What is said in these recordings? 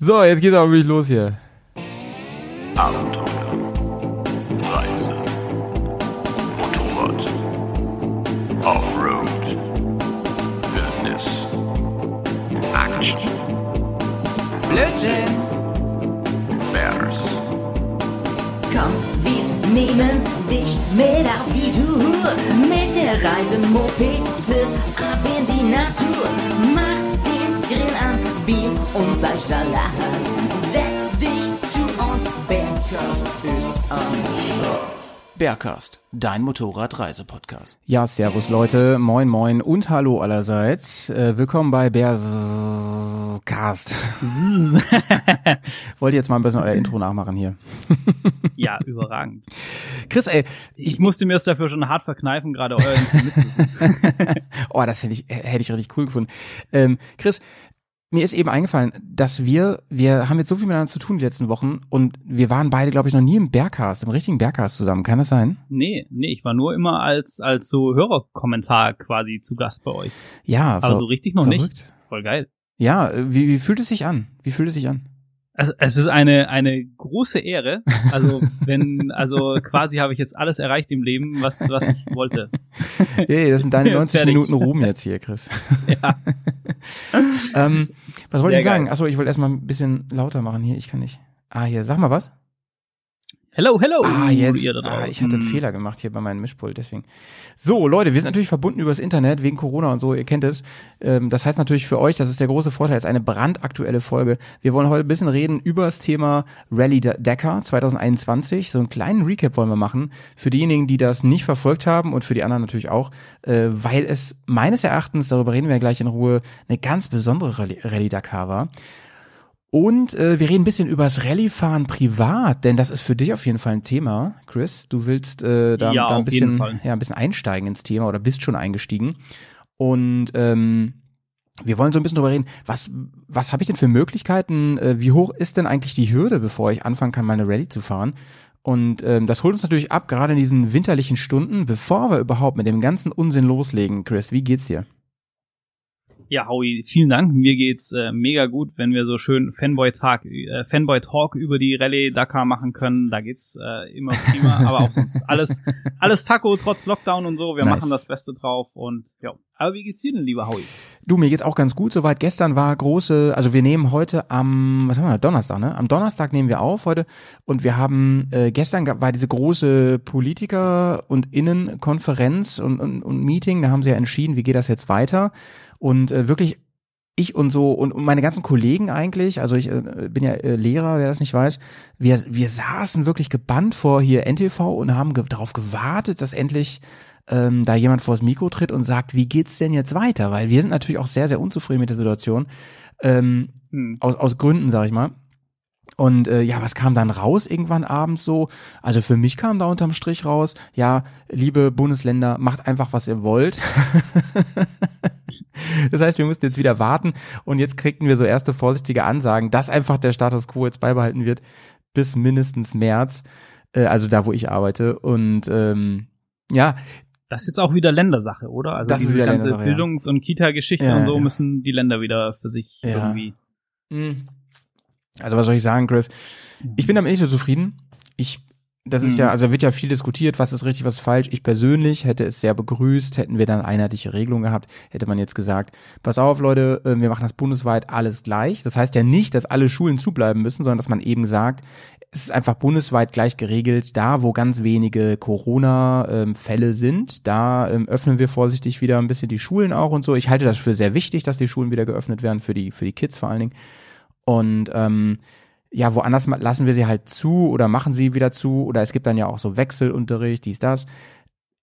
So, jetzt geht's aber wirklich los hier. Abenteuer, Reise, Motorrad, Offroad, Wildnis, Action, Blödsinn! Bears, Komm, wir nehmen dich mit auf die Tour. Mit der Reisemopete ab in die Natur. Und Fleischsalat. Setz dich zu uns, Bergkast ist am Start. Bergcast, dein Motorradreisepodcast. Ja, servus Leute, moin moin und hallo allerseits. Äh, willkommen bei Bearscast. Wollt ihr jetzt mal ein bisschen euer Intro nachmachen hier? Ja, überragend. Chris, ey, Ich musste mir es dafür schon hart verkneifen, gerade euer Info mitzusingen. oh, das hätte ich, hätte ich richtig cool gefunden. Ähm, Chris, mir ist eben eingefallen, dass wir, wir haben jetzt so viel miteinander zu tun die letzten Wochen und wir waren beide, glaube ich, noch nie im Bergcast, im richtigen Bergcast zusammen. Kann das sein? Nee, nee, ich war nur immer als, als so Hörerkommentar quasi zu Gast bei euch. Ja, Aber so richtig noch nicht. verrückt. Voll geil. Ja, wie, wie fühlt es sich an? Wie fühlt es sich an? Also es ist eine, eine große Ehre. Also wenn, also quasi habe ich jetzt alles erreicht im Leben, was, was ich wollte. Hey, das sind deine Jetzt 90 fertig. Minuten Ruhm jetzt hier, Chris. Ja. ähm, was wollte Sehr ich sagen? geil. Achso, ich wollte erstmal ein bisschen lauter machen hier. Ich kann nicht. Ah, hier, sag mal was. Hello, hello. Ah, jetzt. Ah, ich hatte einen Fehler gemacht hier bei meinem Mischpult, deswegen. So, Leute, wir sind natürlich verbunden übers Internet, wegen Corona und so, ihr kennt es. Ähm, das heißt natürlich für euch, das ist der große Vorteil, es ist eine brandaktuelle Folge. Wir wollen heute ein bisschen reden über das Thema Rallye Dakar 2021. So einen kleinen Recap wollen wir machen. Für diejenigen, die das nicht verfolgt haben und für die anderen natürlich auch, äh, weil es meines Erachtens, darüber reden wir ja gleich in Ruhe, eine ganz besondere Rallye Dakar war. Und äh, wir reden ein bisschen über das Rallye-Fahren privat, denn das ist für dich auf jeden Fall ein Thema, Chris. Du willst äh, da, Ja, da ein bisschen, ja, ein bisschen einsteigen ins Thema oder bist schon eingestiegen. Und ähm, wir wollen so ein bisschen drüber reden, was, was habe ich denn für Möglichkeiten, äh, wie hoch ist denn eigentlich die Hürde, bevor ich anfangen kann, meine Rallye zu fahren? Und ähm, das holt uns natürlich ab, gerade in diesen winterlichen Stunden, bevor wir überhaupt mit dem ganzen Unsinn loslegen. Chris, wie geht's dir? Ja, Howie, vielen Dank. Mir geht's äh, mega gut, wenn wir so schön Fanboy-Tag, äh, Fanboy-Talk über die Rallye Dakar machen können. Da geht's äh, immer prima, aber auch sonst alles, alles Taco, trotz Lockdown und so. Wir Nice. machen das Beste drauf und ja. Aber wie geht's dir denn, lieber Howie? Du, mir geht's auch ganz gut. Soweit gestern war große, also wir nehmen heute am, was haben wir, Donnerstag, ne? Am Donnerstag nehmen wir auf heute und wir haben, äh, gestern gab- war diese große Politiker- und Innenkonferenz und, und, und Meeting, da haben sie ja entschieden, wie geht das jetzt weiter und äh, wirklich ich und so und, und meine ganzen Kollegen eigentlich, also ich äh, bin ja äh, Lehrer, wer das nicht weiß, wir, wir saßen wirklich gebannt vor hier NTV und haben ge darauf gewartet, dass endlich ähm, da jemand vors Mikro tritt und sagt, wie geht's denn jetzt weiter? Weil wir sind natürlich auch sehr, sehr unzufrieden mit der Situation. Ähm, Hm. aus, aus Gründen, sag ich mal. Und äh, ja, was kam dann raus irgendwann abends so? Also für mich kam da unterm Strich raus, ja, liebe Bundesländer, macht einfach, was ihr wollt. das heißt, wir mussten jetzt wieder warten und jetzt kriegten wir so erste vorsichtige Ansagen, dass einfach der Status quo jetzt beibehalten wird bis mindestens März, äh, also da, wo ich arbeite. Und ähm, ja, Das ist jetzt auch wieder Ländersache, oder? Also Das ist diese wieder ganze Ländersache, ja. Bildungs- und Kita-Geschichte Ja, und so ja. müssen die Länder wieder für sich irgendwie. Mhm. Also was soll ich sagen, Chris? Ich bin damit nicht so zufrieden. Ich, das ist Mhm. ja, also da wird ja viel diskutiert, was ist richtig, was ist falsch. Ich persönlich hätte es sehr begrüßt, hätten wir dann einheitliche Regelung gehabt, hätte man jetzt gesagt, pass auf Leute, äh, wir machen das bundesweit alles gleich. Das heißt ja nicht, dass alle Schulen zubleiben müssen, sondern dass man eben sagt, es ist einfach bundesweit gleich geregelt. Da, wo ganz wenige Corona-Fälle sind, da ähm, öffnen wir vorsichtig wieder ein bisschen die Schulen auch und so. Ich halte das für sehr wichtig, dass die Schulen wieder geöffnet werden, für die, für die Kids vor allen Dingen. Und ähm, ja, woanders lassen wir sie halt zu oder machen sie wieder zu oder es gibt dann ja auch so Wechselunterricht, dies, das.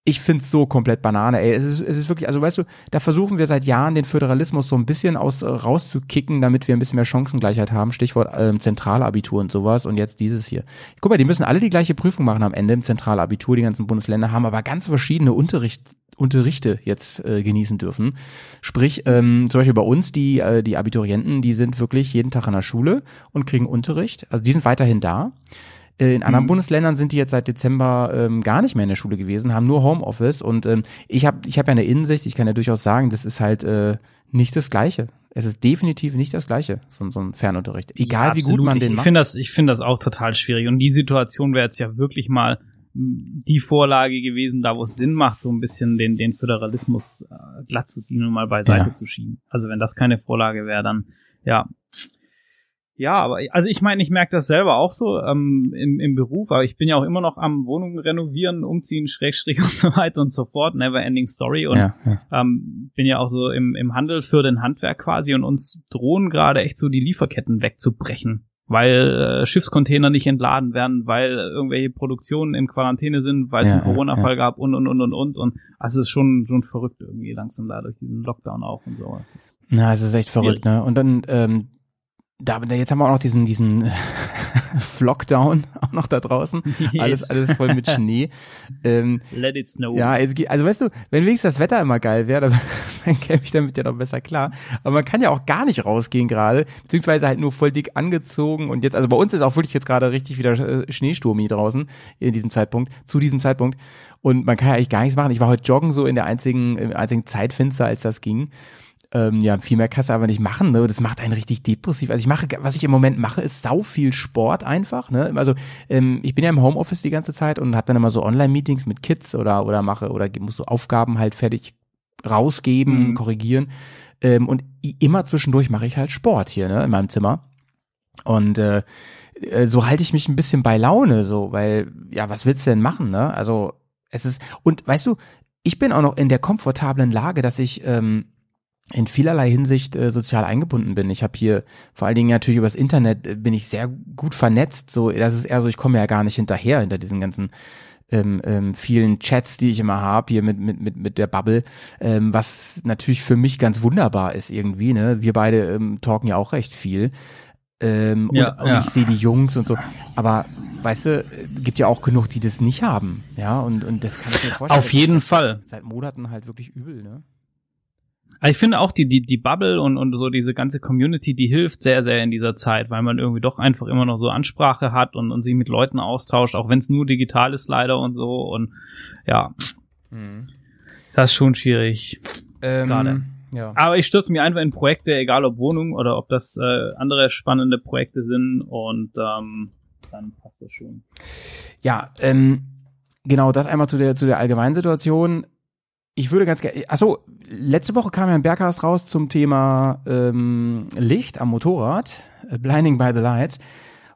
Ich find's so komplett Banane, ey. Es ist, es ist wirklich, also weißt du, da versuchen wir seit Jahren den Föderalismus so ein bisschen aus äh, rauszukicken, damit wir ein bisschen mehr Chancengleichheit haben. Stichwort ähm, Zentralabitur und sowas und jetzt dieses hier. Guck mal, die müssen alle die gleiche Prüfung machen am Ende im Zentralabitur, die ganzen Bundesländer haben aber ganz verschiedene Unterricht, Unterrichte jetzt äh, genießen dürfen. Sprich, ähm, zum Beispiel bei uns, die, äh, die Abiturienten, die sind wirklich jeden Tag an der Schule und kriegen Unterricht. Also die sind weiterhin da. Äh, In anderen Mhm. Bundesländern sind die jetzt seit Dezember ähm, gar nicht mehr in der Schule gewesen, haben nur Homeoffice und ähm, ich habe ich hab ja eine Innensicht, ich kann ja durchaus sagen, das ist halt äh, nicht das Gleiche. Es ist definitiv nicht das Gleiche, so, so ein Fernunterricht. Egal Ja, wie gut man den ich macht. finde das, ich finde das auch total schwierig. Und die Situation wäre jetzt ja wirklich mal die Vorlage gewesen, da wo es Sinn macht, so ein bisschen den, den Föderalismus äh, glatt zu ziehen und mal beiseite Ja. zu schieben. Also wenn das keine Vorlage wäre, dann ja. Ja, aber also ich meine, ich merke das selber auch so ähm, im, im Beruf, aber ich bin ja auch immer noch am Wohnungen renovieren, umziehen, Schrägstrich und so weiter und so fort, never ending story. Und ja, ja. ähm, bin ja auch so im, im Handel für den Handwerk quasi und uns drohen gerade echt so die Lieferketten wegzubrechen, weil äh, Schiffscontainer nicht entladen werden, weil irgendwelche Produktionen in Quarantäne sind, weil es Ja, einen Corona-Fall ja. gab und und und und und und also es ist schon schon verrückt irgendwie langsam da durch diesen Lockdown auch und so. Es ist- Na, es ist echt verrückt, ne? Und dann, ähm, da, jetzt haben wir auch noch diesen, diesen Flockdown auch noch da draußen. Alles, Yes. alles voll mit Schnee. ähm, Let it snow. ja, also weißt du, wenn wenigstens das Wetter immer geil wäre, dann, dann käme ich damit ja noch besser klar. Aber man kann ja auch gar nicht rausgehen gerade, beziehungsweise halt nur voll dick angezogen und jetzt, also bei uns ist auch wirklich jetzt gerade richtig wieder äh, Schneesturmi draußen in diesem Zeitpunkt, zu diesem Zeitpunkt. Und man kann ja eigentlich gar nichts machen. Ich war heute joggen so in der einzigen, im einzigen Zeitfenster, als das ging. Ähm, ja, viel mehr kannst du aber nicht machen, ne? Das macht einen richtig depressiv. Also ich mache, was ich im Moment mache, ist sau viel Sport einfach, ne? Also ähm, ich bin ja im Homeoffice die ganze Zeit und habe dann immer so Online-Meetings mit Kids oder oder mache oder muss so Aufgaben halt fertig rausgeben, Mhm. korrigieren. Ähm, und immer zwischendurch mache ich halt Sport hier, ne, in meinem Zimmer. Und äh, äh, so halte ich mich ein bisschen bei Laune, so, weil, ja, was willst du denn machen, ne? Also, es ist, und weißt du, ich bin auch noch in der komfortablen Lage, dass ich ähm, in vielerlei Hinsicht äh, sozial eingebunden bin. Ich habe hier vor allen Dingen natürlich übers Internet äh, bin ich sehr gut vernetzt. So, das ist eher so, ich komme ja gar nicht hinterher hinter diesen ganzen ähm, ähm, vielen Chats, die ich immer habe hier mit mit mit mit der Bubble, ähm, was natürlich für mich ganz wunderbar ist irgendwie. Ne, wir beide ähm, talken ja auch recht viel. Ähm, Ja, und, und ja. ich sehe die Jungs und so. Aber weißt du, gibt ja auch genug, die das nicht haben. Ja, und, und das kann ich mir vorstellen. Auf jeden Fall. Seit Monaten halt wirklich übel, ne? Aber ich finde auch die, die, die Bubble und, und so diese ganze Community, die hilft sehr, sehr in dieser Zeit, weil man irgendwie doch einfach immer noch so Ansprache hat und, und sich mit Leuten austauscht, auch wenn es nur digital ist leider und so. Und ja, das ist schon schwierig. Ähm, Gerade. Ja. Aber ich stürze mir einfach in Projekte, egal ob Wohnung oder ob das äh, andere spannende Projekte sind und ähm, dann passt das schon. Ja, ähm, genau, das einmal zu der, zu der allgemeinen Situation. Ich würde ganz gerne, achso, letzte Woche kam ja ein Bergcast raus zum Thema ähm, Licht am Motorrad, äh, Blinding by the Light.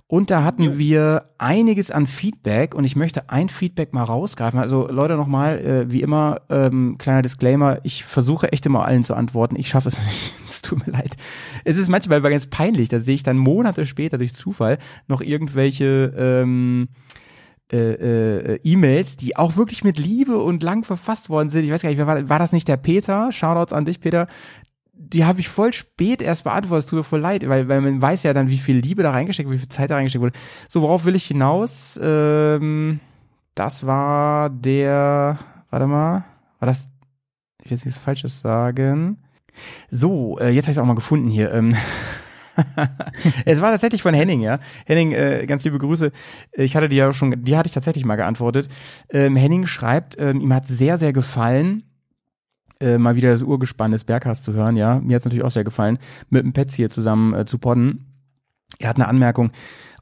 Und da hatten Jo. wir einiges an Feedback und ich möchte ein Feedback mal rausgreifen. Also Leute nochmal, äh, wie immer, ähm, kleiner Disclaimer, ich versuche echt immer allen zu antworten. Ich schaffe es nicht, es tut mir leid. Es ist manchmal aber ganz peinlich, da sehe ich dann Monate später durch Zufall noch irgendwelche ähm, äh, äh, E-Mails, die auch wirklich mit Liebe und lang verfasst worden sind. Ich weiß gar nicht, war, war das nicht der Peter? Shoutouts an dich, Peter. Die habe ich voll spät erst beantwortet. Es tut mir voll leid, weil, weil man weiß ja dann, wie viel Liebe da reingesteckt wie viel Zeit da reingesteckt wurde. So, worauf will ich hinaus? Ähm, das war der, warte mal, war das, ich will jetzt nichts Falsches sagen. So, äh, jetzt habe ich es auch mal gefunden hier. Ähm, es war tatsächlich von Henning, ja. Henning, äh, ganz liebe Grüße. Ich hatte die ja schon, die hatte ich tatsächlich mal geantwortet. Ähm, Henning schreibt, ähm, ihm hat sehr, sehr gefallen, äh, mal wieder das Urgespann des Berghast zu hören, ja. Mir hat es natürlich auch sehr gefallen, mit dem Petz hier zusammen äh, zu podden. Er hat eine Anmerkung.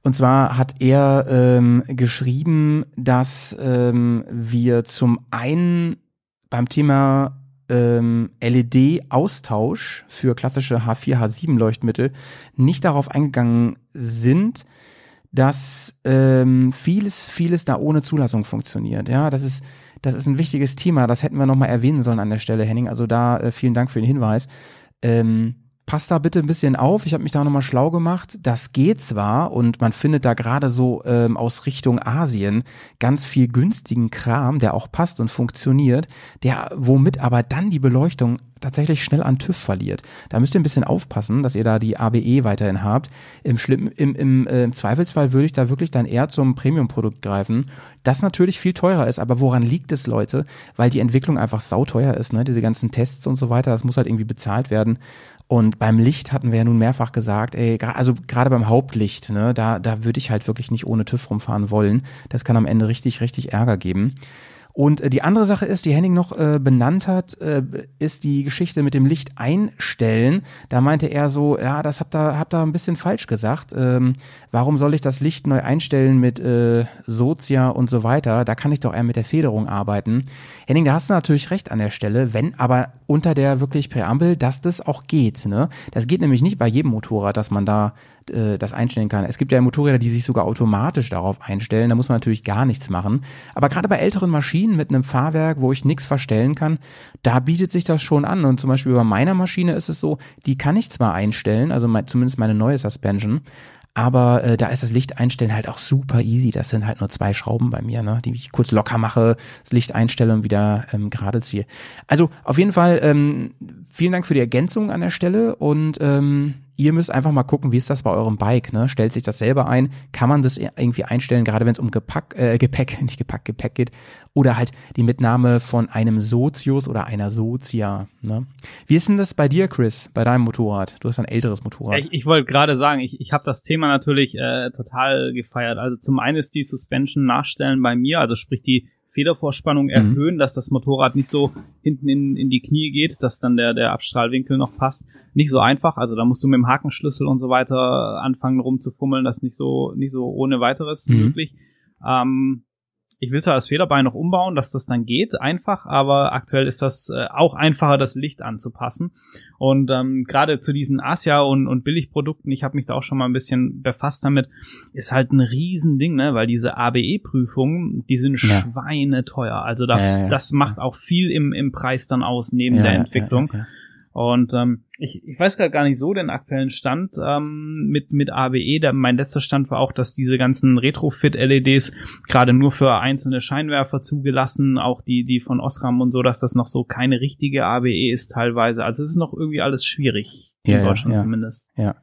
Und zwar hat er ähm, geschrieben, dass ähm, wir zum einen beim Thema ähm, LED-Austausch für klassische H4, H7 Leuchtmittel nicht darauf eingegangen sind, dass ähm, vieles, vieles da ohne Zulassung funktioniert. Ja, das ist, das ist ein wichtiges Thema. Das hätten wir nochmal erwähnen sollen an der Stelle, Henning. Also da äh, vielen Dank für den Hinweis. Ähm, passt da bitte ein bisschen auf. Ich habe mich da nochmal schlau gemacht. Das geht zwar und man findet da gerade so ähm, aus Richtung Asien ganz viel günstigen Kram, der auch passt und funktioniert, der womit aber dann die Beleuchtung tatsächlich schnell an TÜV verliert. Da müsst ihr ein bisschen aufpassen, dass ihr da die ABE weiterhin habt. Im, Schlimm, im, im, äh, im Zweifelsfall würde ich da wirklich dann eher zum Premium-Produkt greifen, das natürlich viel teurer ist. Aber woran liegt es, Leute? Weil die Entwicklung einfach sauteuer ist, ne? Diese ganzen Tests und so weiter, das muss halt irgendwie bezahlt werden. Und beim Licht hatten wir ja nun mehrfach gesagt, ey, also gerade beim Hauptlicht, ne, da, da würde ich halt wirklich nicht ohne TÜV rumfahren wollen. Das kann am Ende richtig, richtig Ärger geben. Und äh, die andere Sache ist, die Henning noch äh, benannt hat, äh, ist die Geschichte mit dem Licht einstellen. Da meinte er so, ja, das habt ihr, habt ihr ein bisschen falsch gesagt. Ähm, warum soll ich das Licht neu einstellen mit äh, Sozia und so weiter? Da kann ich doch eher mit der Federung arbeiten. Henning, da hast du natürlich recht an der Stelle, wenn aber unter der wirklich Präambel, dass das auch geht. Ne? Das geht nämlich nicht bei jedem Motorrad, dass man da äh, das einstellen kann. Es gibt ja Motorräder, die sich sogar automatisch darauf einstellen. Da muss man natürlich gar nichts machen. Aber gerade bei älteren Maschinen mit einem Fahrwerk, wo ich nichts verstellen kann, da bietet sich das schon an. Und zum Beispiel bei meiner Maschine ist es so, die kann ich zwar einstellen, also mein, zumindest meine neue Suspension, aber äh, da ist das Licht einstellen halt auch super easy. Das sind halt nur zwei Schrauben bei mir, ne, die ich kurz locker mache, das Licht einstelle und wieder ähm, gerade ziehe. Also auf jeden Fall ähm, vielen Dank für die Ergänzung an der Stelle und ähm, ihr müsst einfach mal gucken, wie ist das bei eurem Bike, ne? Stellt sich das selber ein? Kann man das irgendwie einstellen, gerade wenn es um Gepack, äh, Gepäck, nicht Gepack, Gepäck geht oder halt die Mitnahme von einem Sozius oder einer Sozia, ne? Wie ist denn das bei dir, Chris, bei deinem Motorrad? Du hast ein älteres Motorrad. Ich, ich wollte gerade sagen, ich, ich habe das Thema natürlich äh, total gefeiert. Also zum einen ist die Suspension nachstellen bei mir, also sprich die Federvorspannung erhöhen, dass das Motorrad nicht so hinten in, in die Knie geht, dass dann der, der Abstrahlwinkel noch passt. Nicht so einfach, also da musst du mit dem Hakenschlüssel und so weiter anfangen rumzufummeln, das ist nicht so, nicht so ohne weiteres Mhm. möglich. Ähm, ich will zwar das Federbein noch umbauen, dass das dann geht, einfach, aber aktuell ist das äh, auch einfacher, das Licht anzupassen. Und ähm, gerade zu diesen Asia und, und Billigprodukten, ich habe mich da auch schon mal ein bisschen befasst damit, ist halt ein Riesending, ne? Weil diese ABE-Prüfungen, die sind Ja. schweineteuer. Also da, Ja, ja, das macht auch viel im, im Preis dann aus, neben der Entwicklung. Ja, ja. Und ähm, ich, ich weiß gerade gar nicht so den aktuellen Stand ähm, mit, mit ABE. Der, mein letzter Stand war auch, dass diese ganzen Retrofit-LEDs gerade nur für einzelne Scheinwerfer zugelassen, auch die, die von Osram und so, dass das noch so keine richtige ABE ist teilweise. Also es ist noch irgendwie alles schwierig, in Ja, ja, Deutschland ja. zumindest. Ja.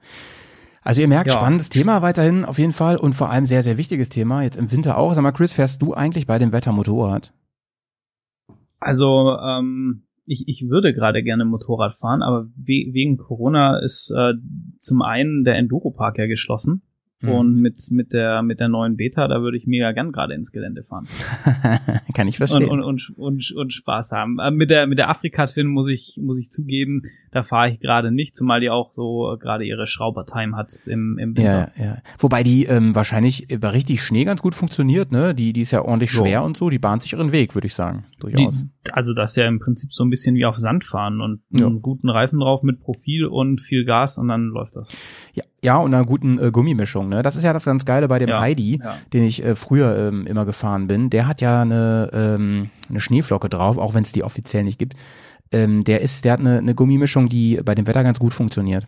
Also ihr merkt, Ja. spannendes Thema weiterhin auf jeden Fall und vor allem sehr, sehr wichtiges Thema, jetzt im Winter auch. Sag mal, Chris, fährst du eigentlich bei dem Wetter Motorrad? Also ähm, ich, ich würde gerade gerne Motorrad fahren, aber we wegen Corona ist äh, zum einen der Enduropark ja geschlossen. Mhm. Und mit, mit der, mit der neuen Beta, da würde ich mega gern gerade ins Gelände fahren. Kann ich Und, verstehen. und, und, und, und Spaß haben. Äh, mit der, mit der Afrika-Twin muss ich, muss ich zugeben, da fahre ich gerade nicht, zumal die auch so äh, gerade ihre Schraubertime hat im, im Winter. ja, ja. Wobei die ähm, wahrscheinlich bei richtig Schnee ganz gut funktioniert, ne? Die, die ist ja ordentlich Jo. schwer und so, die bahnt sich ihren Weg, würde ich sagen. Durchaus. Die, also das ist ja im Prinzip so ein bisschen wie auf Sand fahren und Ja. einen guten Reifen drauf mit Profil und viel Gas und dann läuft das. Ja, ja, und einer guten äh, Gummimischung, ne? Das ist ja das ganz Geile bei dem Ja, Heidi, ja. den ich äh, früher ähm, immer gefahren bin. Der hat ja eine, ähm, eine Schneeflocke drauf, auch wenn es die offiziell nicht gibt. Ähm, der ist, der hat eine, eine Gummimischung, die bei dem Wetter ganz gut funktioniert.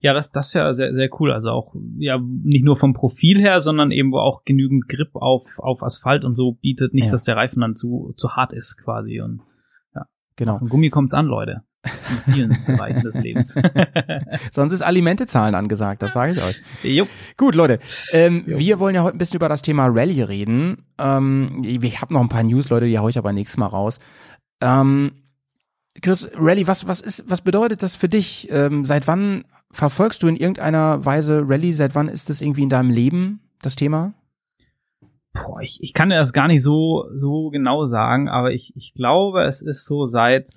Ja, das, das ist ja sehr, sehr cool. Also auch, ja, nicht nur vom Profil her, sondern eben wo auch genügend Grip auf, auf Asphalt und so bietet, nicht, Ja. dass der Reifen dann zu, zu hart ist quasi. Und Genau. auf den Gummi kommt's an, Leute. In vielen Bereichen des Lebens. Sonst ist Alimente zahlen angesagt, das sage ich euch. Jupp. Gut, Leute, ähm, wir wollen ja heute ein bisschen über das Thema Rallye reden. Ähm, ich habe noch ein paar News, Leute, die hau ich aber nächstes Mal raus. Ähm, Chris, Rallye, was, was ist, was bedeutet das für dich? Ähm, seit wann verfolgst du in irgendeiner Weise Rallye? Seit wann ist das irgendwie in deinem Leben das Thema? Boah, ich, ich kann dir das gar nicht so, so genau sagen, aber ich, ich glaube, es ist so seit,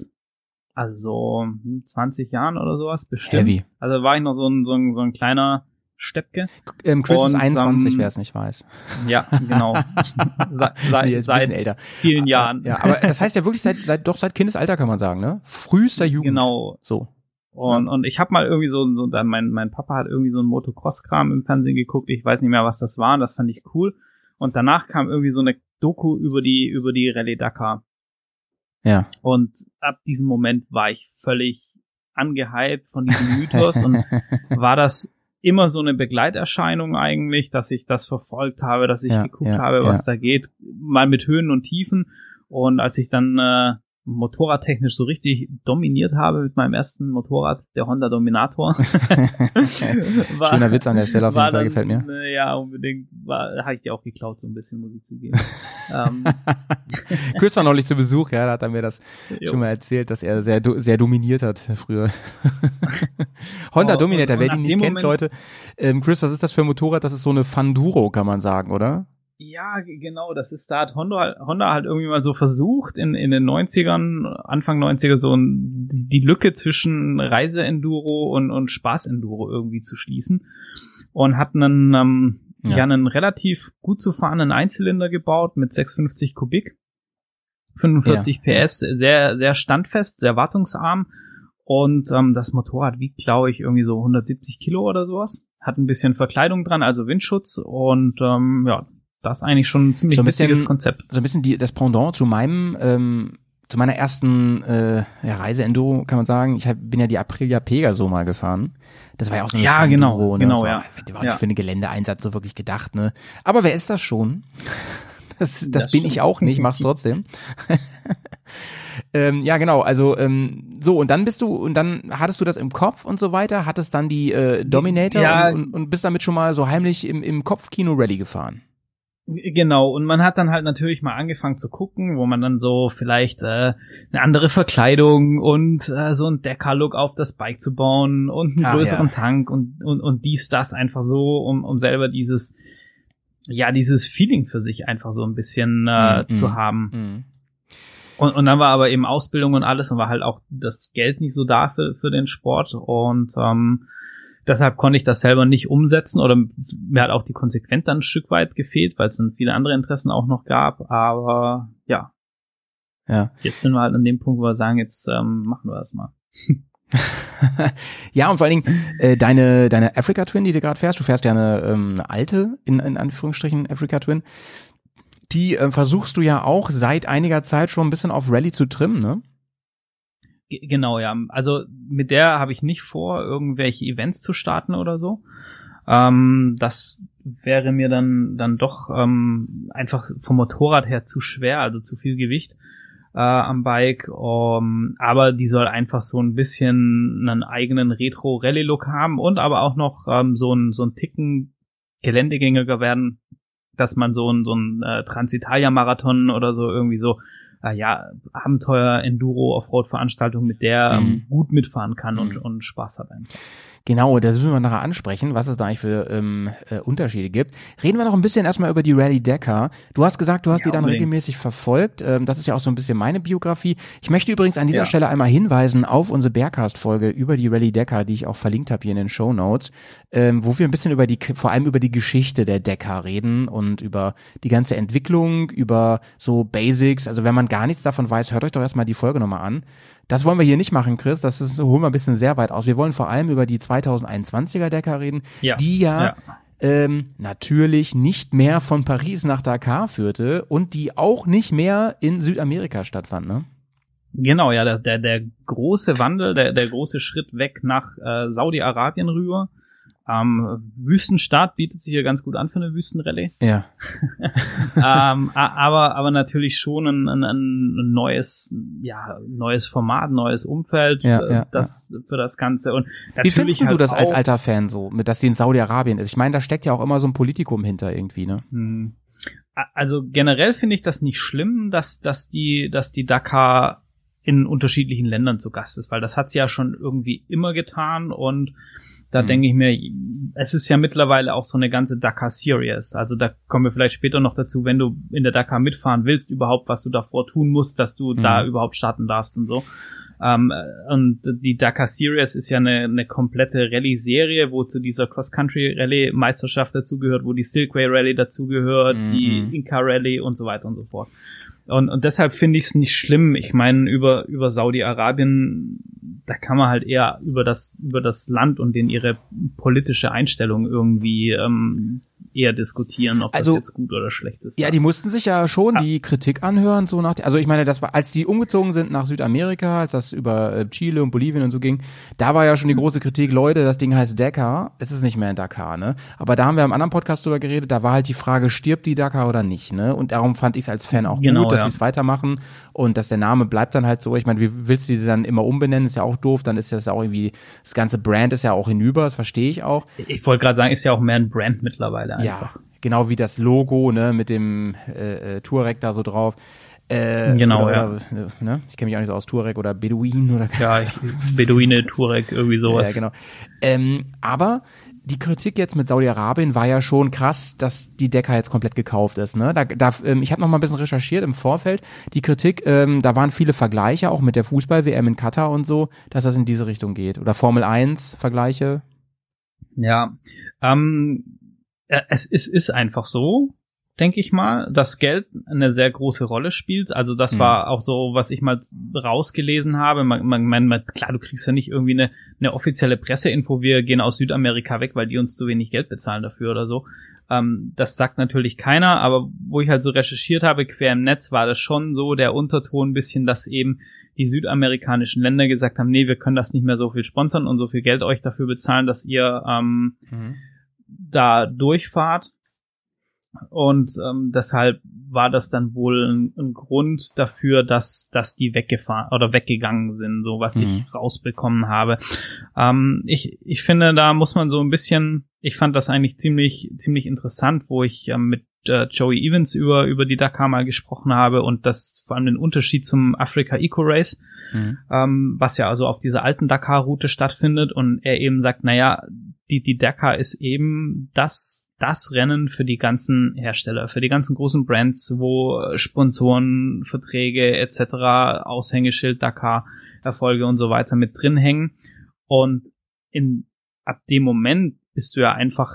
also hm, 20 Jahren oder sowas bestimmt. Heavy. Also war ich noch so ein, so ein, so ein kleiner Steppke. Ähm, Chris ist Und, 21, ähm, wer es nicht weiß. Ja, genau. Se, seit, Nee, ist ein seit älter. vielen Jahren. Ja, aber das heißt ja wirklich seit, seit doch seit Kindesalter kann man sagen, ne? Frühester Jugend. Genau. So. Und, und ich habe mal irgendwie so, so dann mein, mein Papa hat irgendwie so einen Motocross-Kram im Fernsehen geguckt. Ich weiß nicht mehr, was das war. Und das fand ich cool. Und danach kam irgendwie so eine Doku über die, über die Rallye Dakar. Ja. Und ab diesem Moment war ich völlig angehypt von diesem Mythos und war das immer so eine Begleiterscheinung eigentlich, dass ich das verfolgt habe, dass ich Ja, geguckt ja, habe, was ja. da geht, mal mit Höhen und Tiefen. Und als ich dann äh, motorradtechnisch so richtig dominiert habe mit meinem ersten Motorrad, der Honda Dominator. war- Schöner Witz an der Stelle, auf jeden Fall, dann, gefällt mir. äh, Ja, unbedingt. Habe ich dir auch geklaut, so ein bisschen, muss ich zugeben. ähm, Chris war neulich zu Besuch, ja, da hat er mir das jo. schon mal erzählt, dass er sehr, sehr dominiert hat früher. Honda Oh, Dominator, wer nach nicht kennt, Moment- Leute. Ähm, Chris, was ist das für ein Motorrad? Das ist so eine Fanduro, kann man sagen, oder? Ja, genau, das ist, da hat Honda, Honda halt irgendwie mal so versucht, in, in den 90ern, Anfang 90er, so ein, die, Lücke zwischen Reise-Enduro und, und Spaß-Enduro irgendwie zu schließen. Und hat einen, ähm, Ja. ja. einen relativ gut zu fahrenden Einzylinder gebaut mit 650 Kubik. 45 PS, sehr, sehr standfest, sehr wartungsarm. Und ähm, das Motorrad wiegt, glaube ich, irgendwie so 170 Kilo oder sowas. Hat ein bisschen Verkleidung dran, also Windschutz. Und ähm, ja, das ist eigentlich schon ein ziemlich So ein bisschen- witziges Konzept. So ein bisschen die, das Pendant zu meinem, ähm, zu meiner ersten äh, ja, Reise-Enduro, kann man sagen. Ich hab, bin ja die Aprilia Pegaso mal gefahren. Das war ja auch so eine Ja, genau, Enduro, ne? genau, das war, ja. Die war nicht Ja. für einen Geländeeinsatz so wirklich gedacht, ne? Aber wer ist das schon? Das, das, Das bin stimmt. ich auch nicht, mach's trotzdem. ähm, ja, genau, also ähm, so, und dann bist du, und dann hattest du das im Kopf und so weiter, hattest dann die äh, Dominator Ja. und, und, und bist damit schon mal so heimlich im, im Kopfkino Rally gefahren. Genau, und man hat dann halt natürlich mal angefangen zu gucken, wo man dann so vielleicht äh, eine andere Verkleidung und äh, so ein Decker-Look auf das Bike zu bauen und einen Ah, größeren ja. Tank und, und, und dies, das einfach so, um, um selber dieses, ja, dieses Feeling für sich einfach so ein bisschen äh, Mhm. zu haben. Mhm. Und, und dann war aber eben Ausbildung und alles und war halt auch das Geld nicht so da für, für den Sport und ähm, deshalb konnte ich das selber nicht umsetzen oder mir hat auch die Konsequenz dann ein Stück weit gefehlt, weil es dann viele andere Interessen auch noch gab, aber ja, Ja. jetzt sind wir halt an dem Punkt, wo wir sagen, jetzt ähm, machen wir das mal. ja, und vor allen Dingen äh, deine, deine Africa Twin, die du gerade fährst, du fährst ja eine, ähm, eine alte, in, in Anführungsstrichen, Africa Twin, die äh, versuchst du ja auch seit einiger Zeit schon ein bisschen auf Rallye zu trimmen, ne? Ge- Genau, ja. Also mit der habe ich nicht vor, irgendwelche Events zu starten oder so. Ähm, das wäre mir dann dann doch ähm, einfach vom Motorrad her zu schwer, also zu viel Gewicht äh, am Bike. Um, aber die soll einfach so ein bisschen einen eigenen Retro-Rallye-Look haben und aber auch noch ähm, so ein so ein Ticken geländegängiger werden, dass man so ein so ein äh, Transitalia-Marathon oder so irgendwie so äh, ja, Abenteuer, Enduro, Offroad-Veranstaltung, mit der ähm, Mhm. gut mitfahren kann und, Mhm. und Spaß hat einfach. Genau, das müssen wir nachher ansprechen, was es da eigentlich für ähm, äh, Unterschiede gibt. Reden wir noch ein bisschen erstmal über die Rallye Dakar. Du hast gesagt, du hast Ja, die dann unbedingt. regelmäßig verfolgt. Ähm, das ist ja auch so ein bisschen meine Biografie. Ich möchte übrigens an dieser Ja. Stelle einmal hinweisen auf unsere Bearcast-Folge über die Rallye Dakar, die ich auch verlinkt habe hier in den Show Notes, ähm, wo wir ein bisschen über die, vor allem über die Geschichte der Dakar reden und über die ganze Entwicklung, über so Basics. Also wenn man gar nichts davon weiß, hört euch doch erstmal die Folge nochmal an. Das wollen wir hier nicht machen, Chris. Das ist, holen wir ein bisschen sehr weit aus. Wir wollen vor allem über die 2021er Dakar reden, Ja. die ja, Ja. Ähm, natürlich nicht mehr von Paris nach Dakar führte und die auch nicht mehr in Südamerika stattfand, ne? Genau, ja, der, der, der große Wandel, der, der große Schritt weg nach äh, Saudi-Arabien rüber. Ähm, Wüstenstaat bietet sich hier ganz gut an für eine Wüstenrallye. Ja. ähm, aber, aber natürlich schon ein, ein, ein neues, ja, neues Format, neues Umfeld Ja, äh, ja, das, für das Ganze. Und Wie findest du halt das als alter Fan so, mit dass die in Saudi-Arabien ist? Ich meine, da steckt ja auch immer so ein Politikum hinter irgendwie, ne? Hm. Also generell finde ich das nicht schlimm, dass, dass die, dass die Dakar in unterschiedlichen Ländern zu Gast ist, weil das hat sie ja schon irgendwie immer getan und da Mhm. denke ich mir, es ist ja mittlerweile auch so eine ganze Dakar Series. Also da kommen wir vielleicht später noch dazu, wenn du in der Dakar mitfahren willst, überhaupt, was du davor tun musst, dass du Mhm. da überhaupt starten darfst und so. Ähm, äh, und die Dakar Series ist ja eine, eine komplette Rallye-Serie, wo zu dieser Cross-Country-Rallye-Meisterschaft dazugehört, wo die Silkway Rallye dazugehört, Mhm. die Inca Rallye und so weiter und so fort. Und, und deshalb finde ich es nicht schlimm. Ich meine, über, über Saudi-Arabien, da kann man halt eher über das, über das Land und den ihre politische Einstellung irgendwie ähm, eher diskutieren, ob Also- das jetzt gut oder schlecht ist. Ja, die mussten sich ja schon die Kritik anhören, so nach, also ich meine, das war, als die umgezogen sind nach Südamerika, als das über äh, Chile und Bolivien und so ging, da war ja schon die große Kritik, Leute, das Ding heißt Dakar, es ist nicht mehr in Dakar, ne? Aber da haben wir am anderen Podcast drüber geredet, da war halt die Frage, stirbt die Dakar oder nicht, ne? Und darum fand ich es als Fan auch Genau, gut, dass ja. sie es weitermachen und dass der Name bleibt dann halt so. Ich meine, wie willst du die dann immer umbenennen, ist ja auch doof, dann ist das ja auch irgendwie, das ganze Brand ist ja auch hinüber, das verstehe ich auch. Ich wollte gerade sagen, ist ja auch mehr ein Brand mittlerweile einfach. Ja, genau wie das Logo, ne, mit dem äh, äh, Touareg da so drauf. Äh, Genau, oder, ja. Oder, ne? Ich kenne mich auch nicht so aus Turek oder Beduin oder Ja, Beduine, Turek, irgendwie sowas. Ja, genau. Ähm, aber die Kritik jetzt mit Saudi-Arabien war ja schon krass, dass die Decker jetzt komplett gekauft ist. Ne? Da, da, ähm, ich habe noch mal ein bisschen recherchiert im Vorfeld. Die Kritik, ähm, da waren viele Vergleiche, auch mit der Fußball-WM in Katar und so, dass das in diese Richtung geht. Oder Formel 1 Vergleiche. Ja, ähm, äh, es ist, ist einfach so, denke ich mal, dass Geld eine sehr große Rolle spielt. Also das Mhm. war auch so, was ich mal rausgelesen habe. Man, man, man, klar, du kriegst ja nicht irgendwie eine, eine offizielle Presseinfo, wir gehen aus Südamerika weg, weil die uns zu wenig Geld bezahlen dafür oder so. Ähm, das sagt natürlich keiner, aber wo ich halt so recherchiert habe, quer im Netz, war das schon so der Unterton ein bisschen, dass eben die südamerikanischen Länder gesagt haben, nee, wir können das nicht mehr so viel sponsern und so viel Geld euch dafür bezahlen, dass ihr ähm, da durchfahrt. Und ähm, deshalb war das dann wohl ein, ein Grund dafür, dass, dass die weggefahren oder weggegangen sind, so was Mhm. ich rausbekommen habe. Ähm, ich, ich finde, da muss man so ein bisschen, ich fand das eigentlich ziemlich, ziemlich interessant, wo ich ähm, mit äh, Joey Evans über, über die Dakar mal gesprochen habe und das vor allem den Unterschied zum Africa Eco Race, Mhm. ähm, was ja also auf dieser alten Dakar-Route stattfindet und er eben sagt, naja, die, die Dakar ist eben das, das Rennen für die ganzen Hersteller, für die ganzen großen Brands, wo Sponsoren, Verträge etc., Aushängeschild, Dakar, Erfolge und so weiter mit drin hängen. Und in, ab dem Moment bist du ja einfach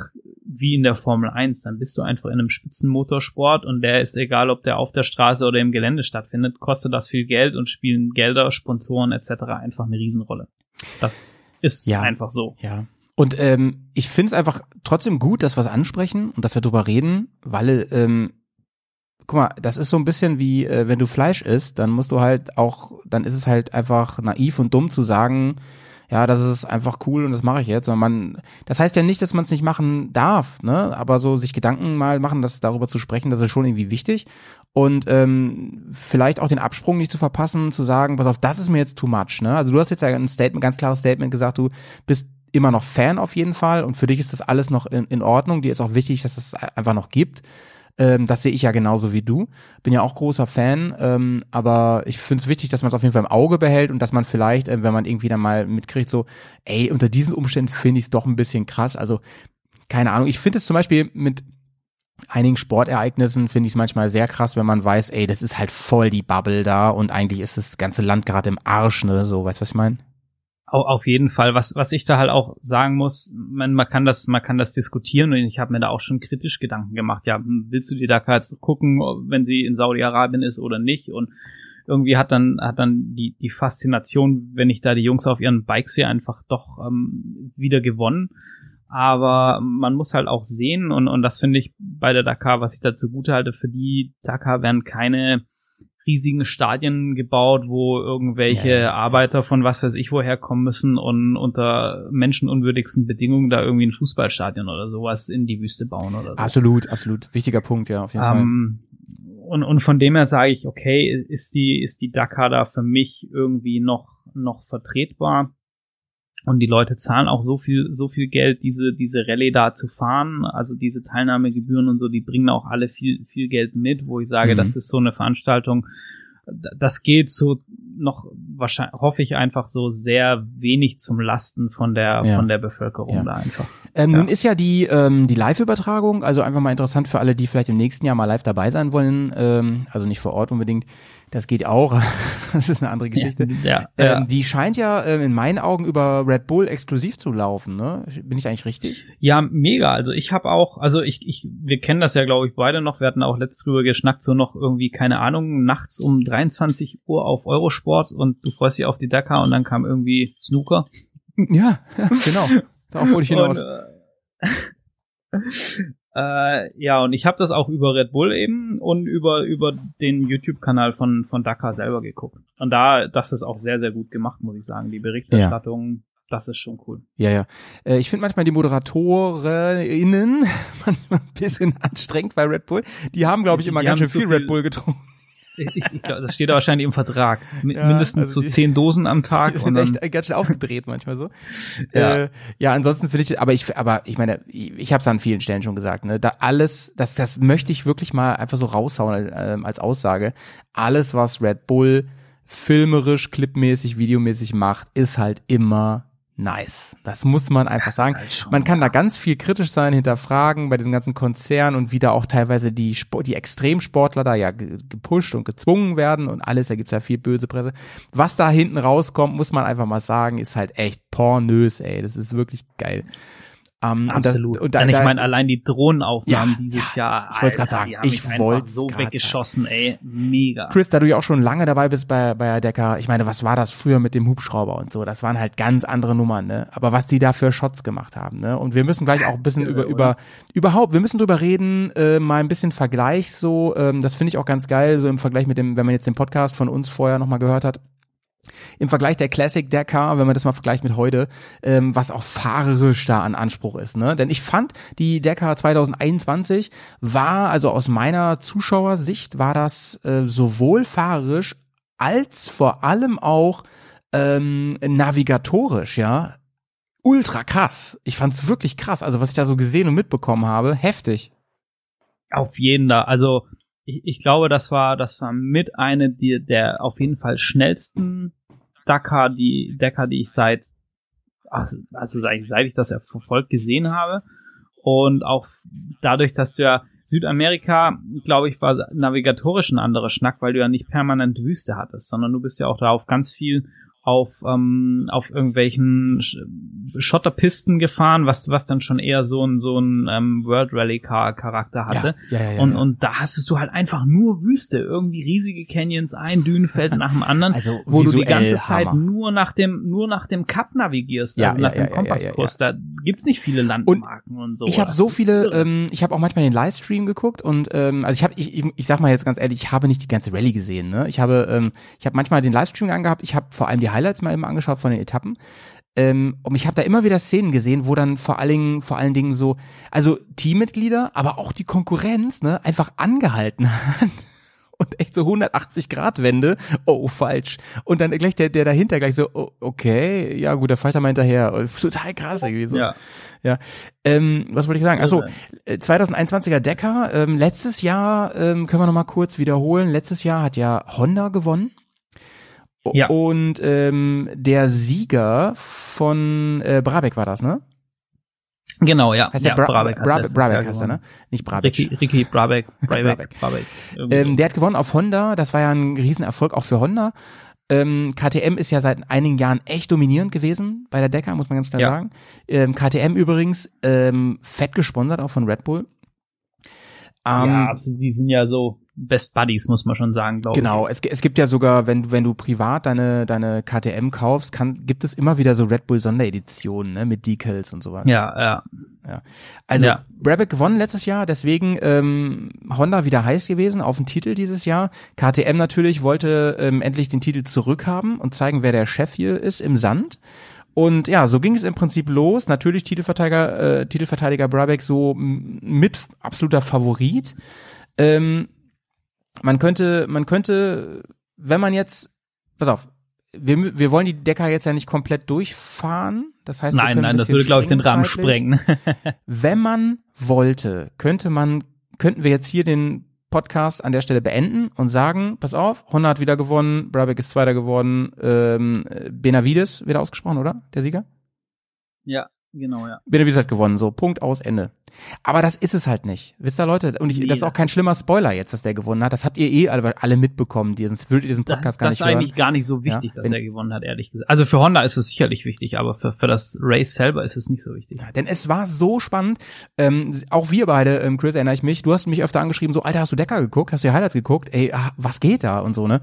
wie in der Formel 1, dann bist du einfach in einem Spitzenmotorsport und der ist egal, ob der auf der Straße oder im Gelände stattfindet, kostet das viel Geld und spielen Gelder, Sponsoren etc. einfach eine Riesenrolle. Das ist Ja. einfach so. Ja. Und ähm, ich finde es einfach trotzdem gut, dass wir es ansprechen und dass wir drüber reden, weil, ähm, guck mal, das ist so ein bisschen wie, äh, wenn du Fleisch isst, dann musst du halt auch, dann ist es halt einfach naiv und dumm zu sagen, ja, das ist einfach cool und das mache ich jetzt. Sondern man, das heißt ja nicht, dass man es nicht machen darf, ne? Aber so sich Gedanken mal machen, das darüber zu sprechen, das ist schon irgendwie wichtig. Und ähm, vielleicht auch den Absprung nicht zu verpassen, zu sagen, pass auf, das ist mir jetzt too much, ne? Also du hast jetzt ja ein Statement, ganz klares Statement gesagt, du bist immer noch Fan auf jeden Fall und für dich ist das alles noch in, in Ordnung. Dir ist auch wichtig, dass es einfach noch gibt. Ähm, das sehe ich ja genauso wie du. Bin ja auch großer Fan, ähm, aber ich finde es wichtig, dass man es auf jeden Fall im Auge behält und dass man vielleicht, äh, wenn man irgendwie dann mal mitkriegt, so, ey, unter diesen Umständen finde ich es doch ein bisschen krass. Also, keine Ahnung. Ich finde es zum Beispiel mit einigen Sportereignissen finde ich es manchmal sehr krass, wenn man weiß, ey, das ist halt voll die Bubble da und eigentlich ist das ganze Land gerade im Arsch, ne? So, weißt du, was ich meine? Au- Auf jeden Fall. Was, was ich da halt auch sagen muss, man, man kann das, man kann das diskutieren und ich habe mir da auch schon kritisch Gedanken gemacht. Ja, willst du die Dakar jetzt gucken, wenn sie in Saudi-Arabien ist oder nicht? Und irgendwie hat dann, hat dann die, die Faszination, wenn ich da die Jungs auf ihren Bikes sehe, einfach doch ähm, wieder gewonnen. Aber man muss halt auch sehen, und, und das finde ich bei der Dakar, was ich dazu gute halte, für die Dakar werden keine riesigen Stadien gebaut, wo irgendwelche Ja, ja. Arbeiter von was weiß ich woher kommen müssen und unter menschenunwürdigsten Bedingungen da irgendwie ein Fußballstadion oder sowas in die Wüste bauen oder so. Absolut, absolut. Wichtiger Punkt, ja, auf jeden Fall. Ähm, und, und von dem her sage ich, okay, ist die, ist die Dakar da für mich irgendwie noch, noch vertretbar. Und die Leute zahlen auch so viel, so viel Geld, diese, diese Rallye da zu fahren. Also diese Teilnahmegebühren und so, die bringen auch alle viel, viel Geld mit, wo ich sage, Mhm. das ist so eine Veranstaltung, das geht so noch wahrscheinlich, hoffe ich einfach so sehr wenig zum Lasten von der, Ja. von der Bevölkerung Ja. da einfach. Ähm, Ja. Nun ist ja die, ähm, die Live-Übertragung, also einfach mal interessant für alle, die vielleicht im nächsten Jahr mal live dabei sein wollen, ähm, also nicht vor Ort unbedingt, das geht auch, das ist eine andere Geschichte. Ja, Ähm, ja. Die scheint ja ähm, in meinen Augen über Red Bull exklusiv zu laufen, ne? Bin ich eigentlich richtig? Ja, mega. Also ich habe auch, also ich, ich, wir kennen das ja, glaube ich, beide noch. Wir hatten auch letztes drüber geschnackt, so noch irgendwie, keine Ahnung, nachts um 23 Uhr auf Eurosport und du freust dich auf die Dakar und dann kam irgendwie Snooker. Ja, ja genau. Darauf wollte ich hinaus. Und, äh, äh, ja, und ich habe das auch über Red Bull eben und über, über den YouTube-Kanal von, von Dakar selber geguckt. Und da, das ist auch sehr, sehr gut gemacht, muss ich sagen. Die Berichterstattung, das ist schon cool. Ja, ja. Äh, ich finde manchmal die ModeratorInnen manchmal ein bisschen anstrengend bei Red Bull. Die haben, glaube ich, immer die ganz schön viel viel- Red Bull getrunken. Ich, glaub, das steht da wahrscheinlich im Vertrag. Mi- Ja, Mindestens also so zehn Dosen am Tag Die sind echt ganz schön aufgedreht manchmal so. Ja. äh, ja ansonsten finde ich, aber ich, aber ich meine, ich, ich habe es an vielen Stellen schon gesagt, ne, da alles, das, das möchte ich wirklich mal einfach so raushauen ähm, als Aussage. Alles, was Red Bull filmerisch, clipmäßig, videomäßig macht, ist halt immer nice. Das muss man einfach Das sagen. halt man kann da ganz viel kritisch sein, hinterfragen bei diesen ganzen Konzernen und wie da auch teilweise die, Sport, die Extremsportler da ja ge- gepusht und gezwungen werden und alles, da gibt's ja viel böse Presse. Was da hinten rauskommt, muss man einfach mal sagen, ist halt echt pornös, ey. Das ist wirklich geil. Ähm, Absolut. Und, das, und da, ich meine, allein die Drohnenaufnahmen Ja, dieses ja, Jahr, ich wollt's grad Alter, sagen, die haben ich wollt's so weggeschossen, ey. Mega. Chris, da du ja auch schon lange dabei bist bei, bei Decker, ich meine, was war das früher mit dem Hubschrauber und so? Das waren halt ganz andere Nummern, ne? Aber was die da für Shots gemacht haben, ne? Und wir müssen gleich auch ein bisschen über, Irre, über, überhaupt, wir müssen drüber reden, äh, mal ein bisschen Vergleich so, ähm, das finde ich auch ganz geil, so im Vergleich mit dem, wenn man jetzt den Podcast von uns vorher nochmal gehört hat. Im Vergleich der Classic Dakar, wenn man das mal vergleicht mit heute, ähm, was auch fahrerisch da an Anspruch ist, ne? Denn ich fand, die Dakar 2021 war, also aus meiner Zuschauersicht, war das äh, sowohl fahrerisch als vor allem auch ähm, navigatorisch, ja. Ultra krass. Ich fand's wirklich krass. Also was ich da so gesehen und mitbekommen habe, heftig. Auf jeden Fall. Also ich, ich glaube, das war das war mit eine die, der auf jeden Fall schnellsten Dakar, die Dakar, die ich seit also, also eigentlich seit ich das verfolgt gesehen habe. Und auch dadurch, dass du ja Südamerika, glaube ich, war navigatorisch ein anderer Schnack, weil du ja nicht permanent Wüste hattest, sondern du bist ja auch da auf ganz viel auf ähm, auf irgendwelchen Sch- Schotterpisten gefahren, was was dann schon eher so ein so ein ähm, World Rally Car Charakter hatte. ja, ja, ja, und und da hast du halt einfach nur Wüste, irgendwie riesige Canyons, ein Dünenfeld nach dem anderen, Also wo du die ganze Zeit Hammer. nur nach dem nur nach dem Kap navigierst, also nach dem Kompasskurs. Da gibt's nicht viele Landmarken und, so. Ich habe so viele, ähm, ich habe auch manchmal den Livestream geguckt und ähm, also ich habe, ich, ich, ich sag mal jetzt ganz ehrlich, ich habe nicht die ganze Rallye gesehen. Ne? Ich habe, ähm, ich habe manchmal den Livestream angehabt. Ich habe vor allem die Highlights mal immer angeschaut von den Etappen. Ähm, und ich habe da immer wieder Szenen gesehen, wo dann vor allen Dingen, vor allen Dingen so, also Teammitglieder, aber auch die Konkurrenz, ne, einfach angehalten hat. Und echt so 180 Grad Wende, oh, falsch. Und dann gleich der, der dahinter gleich so, oh, okay, ja gut, der da mal hinterher. Und Total krass irgendwie so. ja. Ja. Ähm, was wollte ich sagen? Achso, Irre. äh, 2021er Decker. Ähm, letztes Jahr, ähm, können wir noch mal kurz wiederholen, letztes Jahr hat ja Honda gewonnen. Ja. Und ähm, der Sieger von äh, Brabeck war das, ne? Genau, ja. Heißt ja, Bra Brabeck, hat Brabeck, Brabeck heißt er, ne? Nicht Brabeck. Ricky, Ricky Brabeck, Brabeck. Brabeck, Ähm, der hat gewonnen auf Honda. Das war ja ein Riesenerfolg auch für Honda. Ähm, KTM ist ja seit einigen Jahren echt dominierend gewesen bei der Decker, muss man ganz klar Ja. sagen. Ähm, KTM übrigens ähm, fett gesponsert auch von Red Bull. Ähm, ja, absolut. Die sind ja so Best Buddies, muss man schon sagen, glaube Genau, es, es gibt ja sogar, wenn, du- wenn du privat deine, deine KTM kaufst, kann, gibt es immer wieder so Red Bull Sondereditionen, ne, mit Decals und sowas. ich. Ja, ja. Also, Ja. Brabeck gewonnen letztes Jahr, deswegen ähm, Honda wieder heiß gewesen auf den Titel dieses Jahr. KTM natürlich wollte ähm, endlich den Titel zurückhaben und zeigen, wer der Chef hier ist im Sand. Und ja, so ging es im Prinzip los. Natürlich Titelverteidiger, äh, Titelverteidiger Brabeck so mit absoluter Favorit. Ähm, man könnte, man könnte, wenn man jetzt, pass auf, wir, wir wollen die Decker jetzt ja nicht komplett durchfahren. Das heißt, wir Nein, nein, das würde, glaube ich, den Rahmen zeitlich. sprengen. Wenn man wollte, könnte man, könnten wir jetzt hier den Podcast an der Stelle beenden und sagen, pass auf, Honda hat wieder gewonnen, Brabeck ist Zweiter geworden, ähm, Benavides wieder ausgesprochen, oder? Der Sieger? ja, genau, ja. Benavides hat gewonnen, so, Punkt aus, Ende. Aber das ist es halt nicht. Wisst ihr, Leute? Und ich, Nee, das ist auch das kein ist- schlimmer Spoiler jetzt, dass der gewonnen hat. Das habt ihr eh alle, alle mitbekommen, die, sonst würdet ihr diesen Das, Podcast ist- gar das nicht ist eigentlich hören. gar nicht so wichtig, Ja, dass er gewonnen hat, ehrlich gesagt. Also für Honda ist es sicherlich wichtig, aber für, für das Race selber ist es nicht so wichtig. Ja, denn es war so spannend. Ähm, auch wir beide, ähm, Chris, erinnere ich mich, du hast mich öfter angeschrieben, so, Alter, hast du Decker geguckt? Hast du die Highlights geguckt? Ey, ah, was geht da? Und so, ne?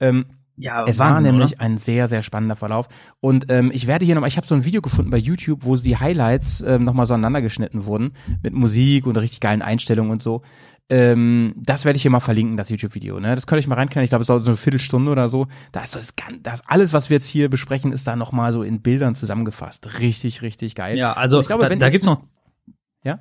Ähm, Ja, es war Wahnsinn, nämlich oder? ein sehr, sehr spannender Verlauf. Und ähm, ich werde hier nochmal, ich habe so ein Video gefunden bei YouTube, wo die Highlights ähm, nochmal so aneinander geschnitten wurden, mit Musik und richtig geilen Einstellungen und so. Ähm, das werde ich hier mal verlinken, das YouTube-Video. Ne? Das könnt ihr euch mal reinkriegen. Ich glaube, es dauert so eine Viertelstunde oder so. Da ist so das, das alles, was wir jetzt hier besprechen, ist da nochmal so in Bildern zusammengefasst. Richtig, richtig geil. Ja, also Und ich glaube, da, wenn da gibt's noch Ja?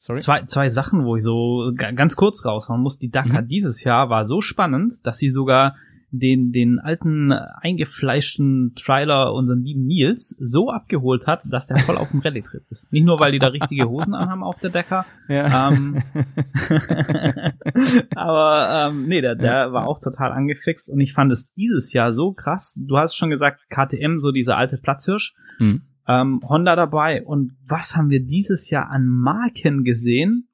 Sorry. Zwei, zwei Sachen, wo ich so ga- ganz kurz raushauen muss. Die Dakar Mhm. dieses Jahr war so spannend, dass sie sogar den, den alten äh, eingefleischten Trailer, unseren lieben Nils, so abgeholt hat, dass der voll auf dem Rallye-Trip ist. Nicht nur, weil die da richtige Hosen anhaben auf der Dakar, Ja. ähm, aber ähm, nee, der, der war auch total angefixt und ich fand es dieses Jahr so krass. Du hast schon gesagt, KTM, so dieser alte Platzhirsch, Hm. ähm, Honda dabei und was haben wir dieses Jahr an Marken gesehen,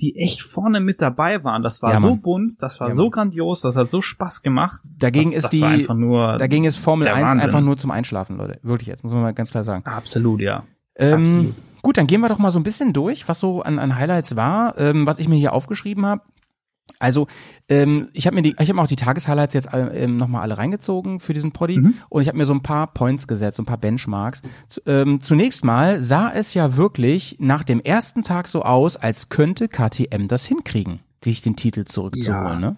die echt vorne mit dabei waren. Das war Ja, so bunt, das war Ja, so grandios, das hat so Spaß gemacht. Dagegen das, ist das die- einfach nur Dagegen ist Formel Der 1 Wahnsinn. einfach nur zum Einschlafen, Leute. Wirklich, jetzt muss man mal ganz klar sagen. absolut, ja. Ähm, Absolut. gut, dann gehen wir doch mal so ein bisschen durch, was so an, an Highlights war, ähm, was ich mir hier aufgeschrieben habe. Also, ähm, ich habe mir die, ich habe auch die Tageshighlights jetzt äh, ähm, nochmal alle reingezogen für diesen Poddy Mhm. und ich habe mir so ein paar Points gesetzt, so ein paar Benchmarks. Z ähm, zunächst mal sah es ja wirklich nach dem ersten Tag so aus, als könnte KTM das hinkriegen, sich den Titel zurückzuholen, Ja. ne?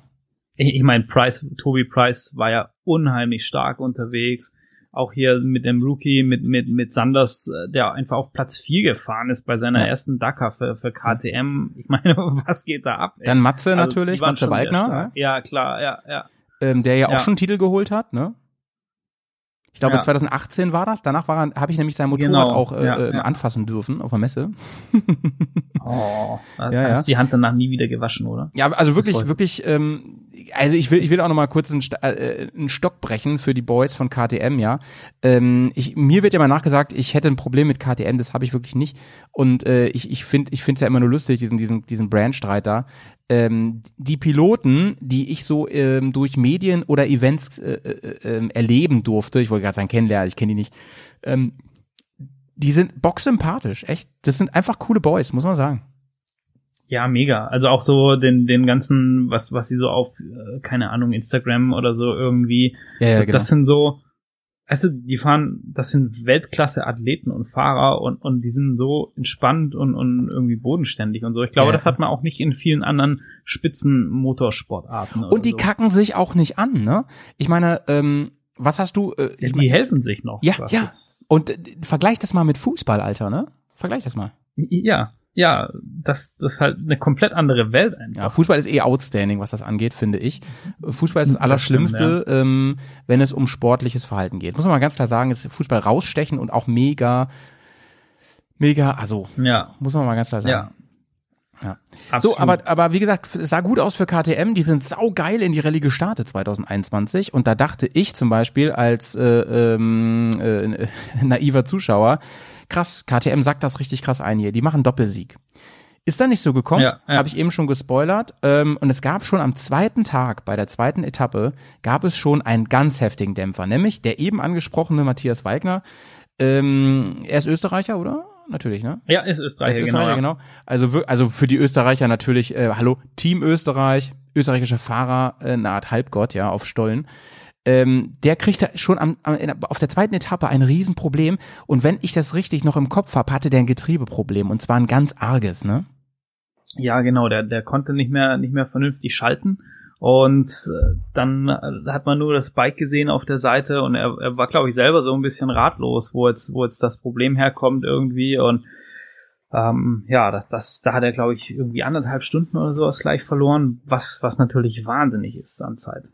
Ich, ich meine, Price, Toby Price war ja unheimlich stark unterwegs. Auch hier mit dem Rookie, mit, mit, mit Sanders, äh, der einfach auf Platz 4 gefahren ist bei seiner Ja. ersten Dakar für, für KTM. Ich meine, was geht da ab? ey? Dann Matze Also, natürlich, Matze Waldner, ne? Ja, klar, ja, ja. ähm, der ja auch Ja. schon Titel geholt hat, ne? Ich glaube, Ja. 2018 war das. Danach habe ich nämlich sein Motorrad Genau, auch äh, ja, äh, ja. anfassen dürfen auf der Messe. Oh, da Ja, hast die Hand danach nie wieder gewaschen, oder? Ja, also wirklich, wirklich, ähm, also ich will, ich will auch noch mal kurz einen, äh, einen Stock brechen für die Boys von KTM, ja. Ähm, ich, mir wird ja mal nachgesagt, ich hätte ein Problem mit KTM, das habe ich wirklich nicht. Und äh, ich, ich finde, ich finde es ja immer nur lustig, diesen, diesen, diesen Brandstreit da. Ähm, die Piloten, die ich so ähm, durch Medien oder Events äh, äh, äh, erleben durfte, ich wollte gerade sagen kennenlernen, ich kenne die nicht, ähm, die sind bocksympathisch, echt. Das sind einfach coole Boys, muss man sagen. Ja, mega. Also auch so den, den ganzen, was, was sie so auf, äh, keine Ahnung, Instagram oder so irgendwie, Ja, ja, genau. das sind so, weißt du, die fahren, das sind Weltklasse-Athleten und Fahrer und, und die sind so entspannt und, und irgendwie bodenständig und so. Ich glaube, Ja. das hat man auch nicht in vielen anderen Spitzen-Motorsportarten. Und die so. kacken sich auch nicht an, ne? Ich meine, ähm, was hast du? Äh, Ja, die mein, helfen sich noch. ja, ja. Und äh, vergleich das mal mit Fußball, Alter, ne? Vergleich das mal. ja, ja, das, das ist halt eine komplett andere Welt einfach. Ja, Fußball ist eh outstanding, was das angeht, finde ich. Fußball ist das Das Allerschlimmste, ähm, wenn es um sportliches Verhalten geht. Muss man mal ganz klar sagen, ist Fußball rausstechen und auch mega, mega, also Ja, muss man mal ganz klar sagen. ja. Ja. Absolut. So, aber, aber wie gesagt, es sah gut aus für KTM. Die sind saugeil in die Rallye gestartet 2021. Und da dachte ich zum Beispiel als äh, ähm, äh, naiver Zuschauer, krass, KTM sagt das richtig krass ein hier. Die machen Doppelsieg. Ist da nicht so gekommen, Ja, ja. habe ich eben schon gespoilert. Ähm, und es gab schon am zweiten Tag, bei der zweiten Etappe, gab es schon einen ganz heftigen Dämpfer, nämlich der eben angesprochene Matthias Weigner. Ähm, er ist Österreicher, oder? Natürlich, ne? ja, ist Österreich, Als genau. Österreicher, ja. genau. Also, wir- also für die Österreicher natürlich, äh, hallo, Team Österreich, österreichischer Fahrer, äh, eine Art Halbgott, ja, auf Stollen. Ähm, der kriegt da schon am, am, auf der zweiten Etappe ein Riesenproblem. Und wenn ich das richtig noch im Kopf habe, hatte der ein Getriebeproblem. Und zwar ein ganz arges, ne? Ja, genau, der, der konnte nicht mehr, nicht mehr vernünftig schalten. Und äh, dann äh, hat man nur das Bike gesehen auf der Seite und er, er war, glaube ich, selber so ein bisschen ratlos, wo jetzt, wo jetzt das Problem herkommt irgendwie. Und ähm, ja, das, das, da hat er, glaube ich, irgendwie anderthalb Stunden oder sowas gleich verloren, was, was natürlich wahnsinnig ist an Zeit.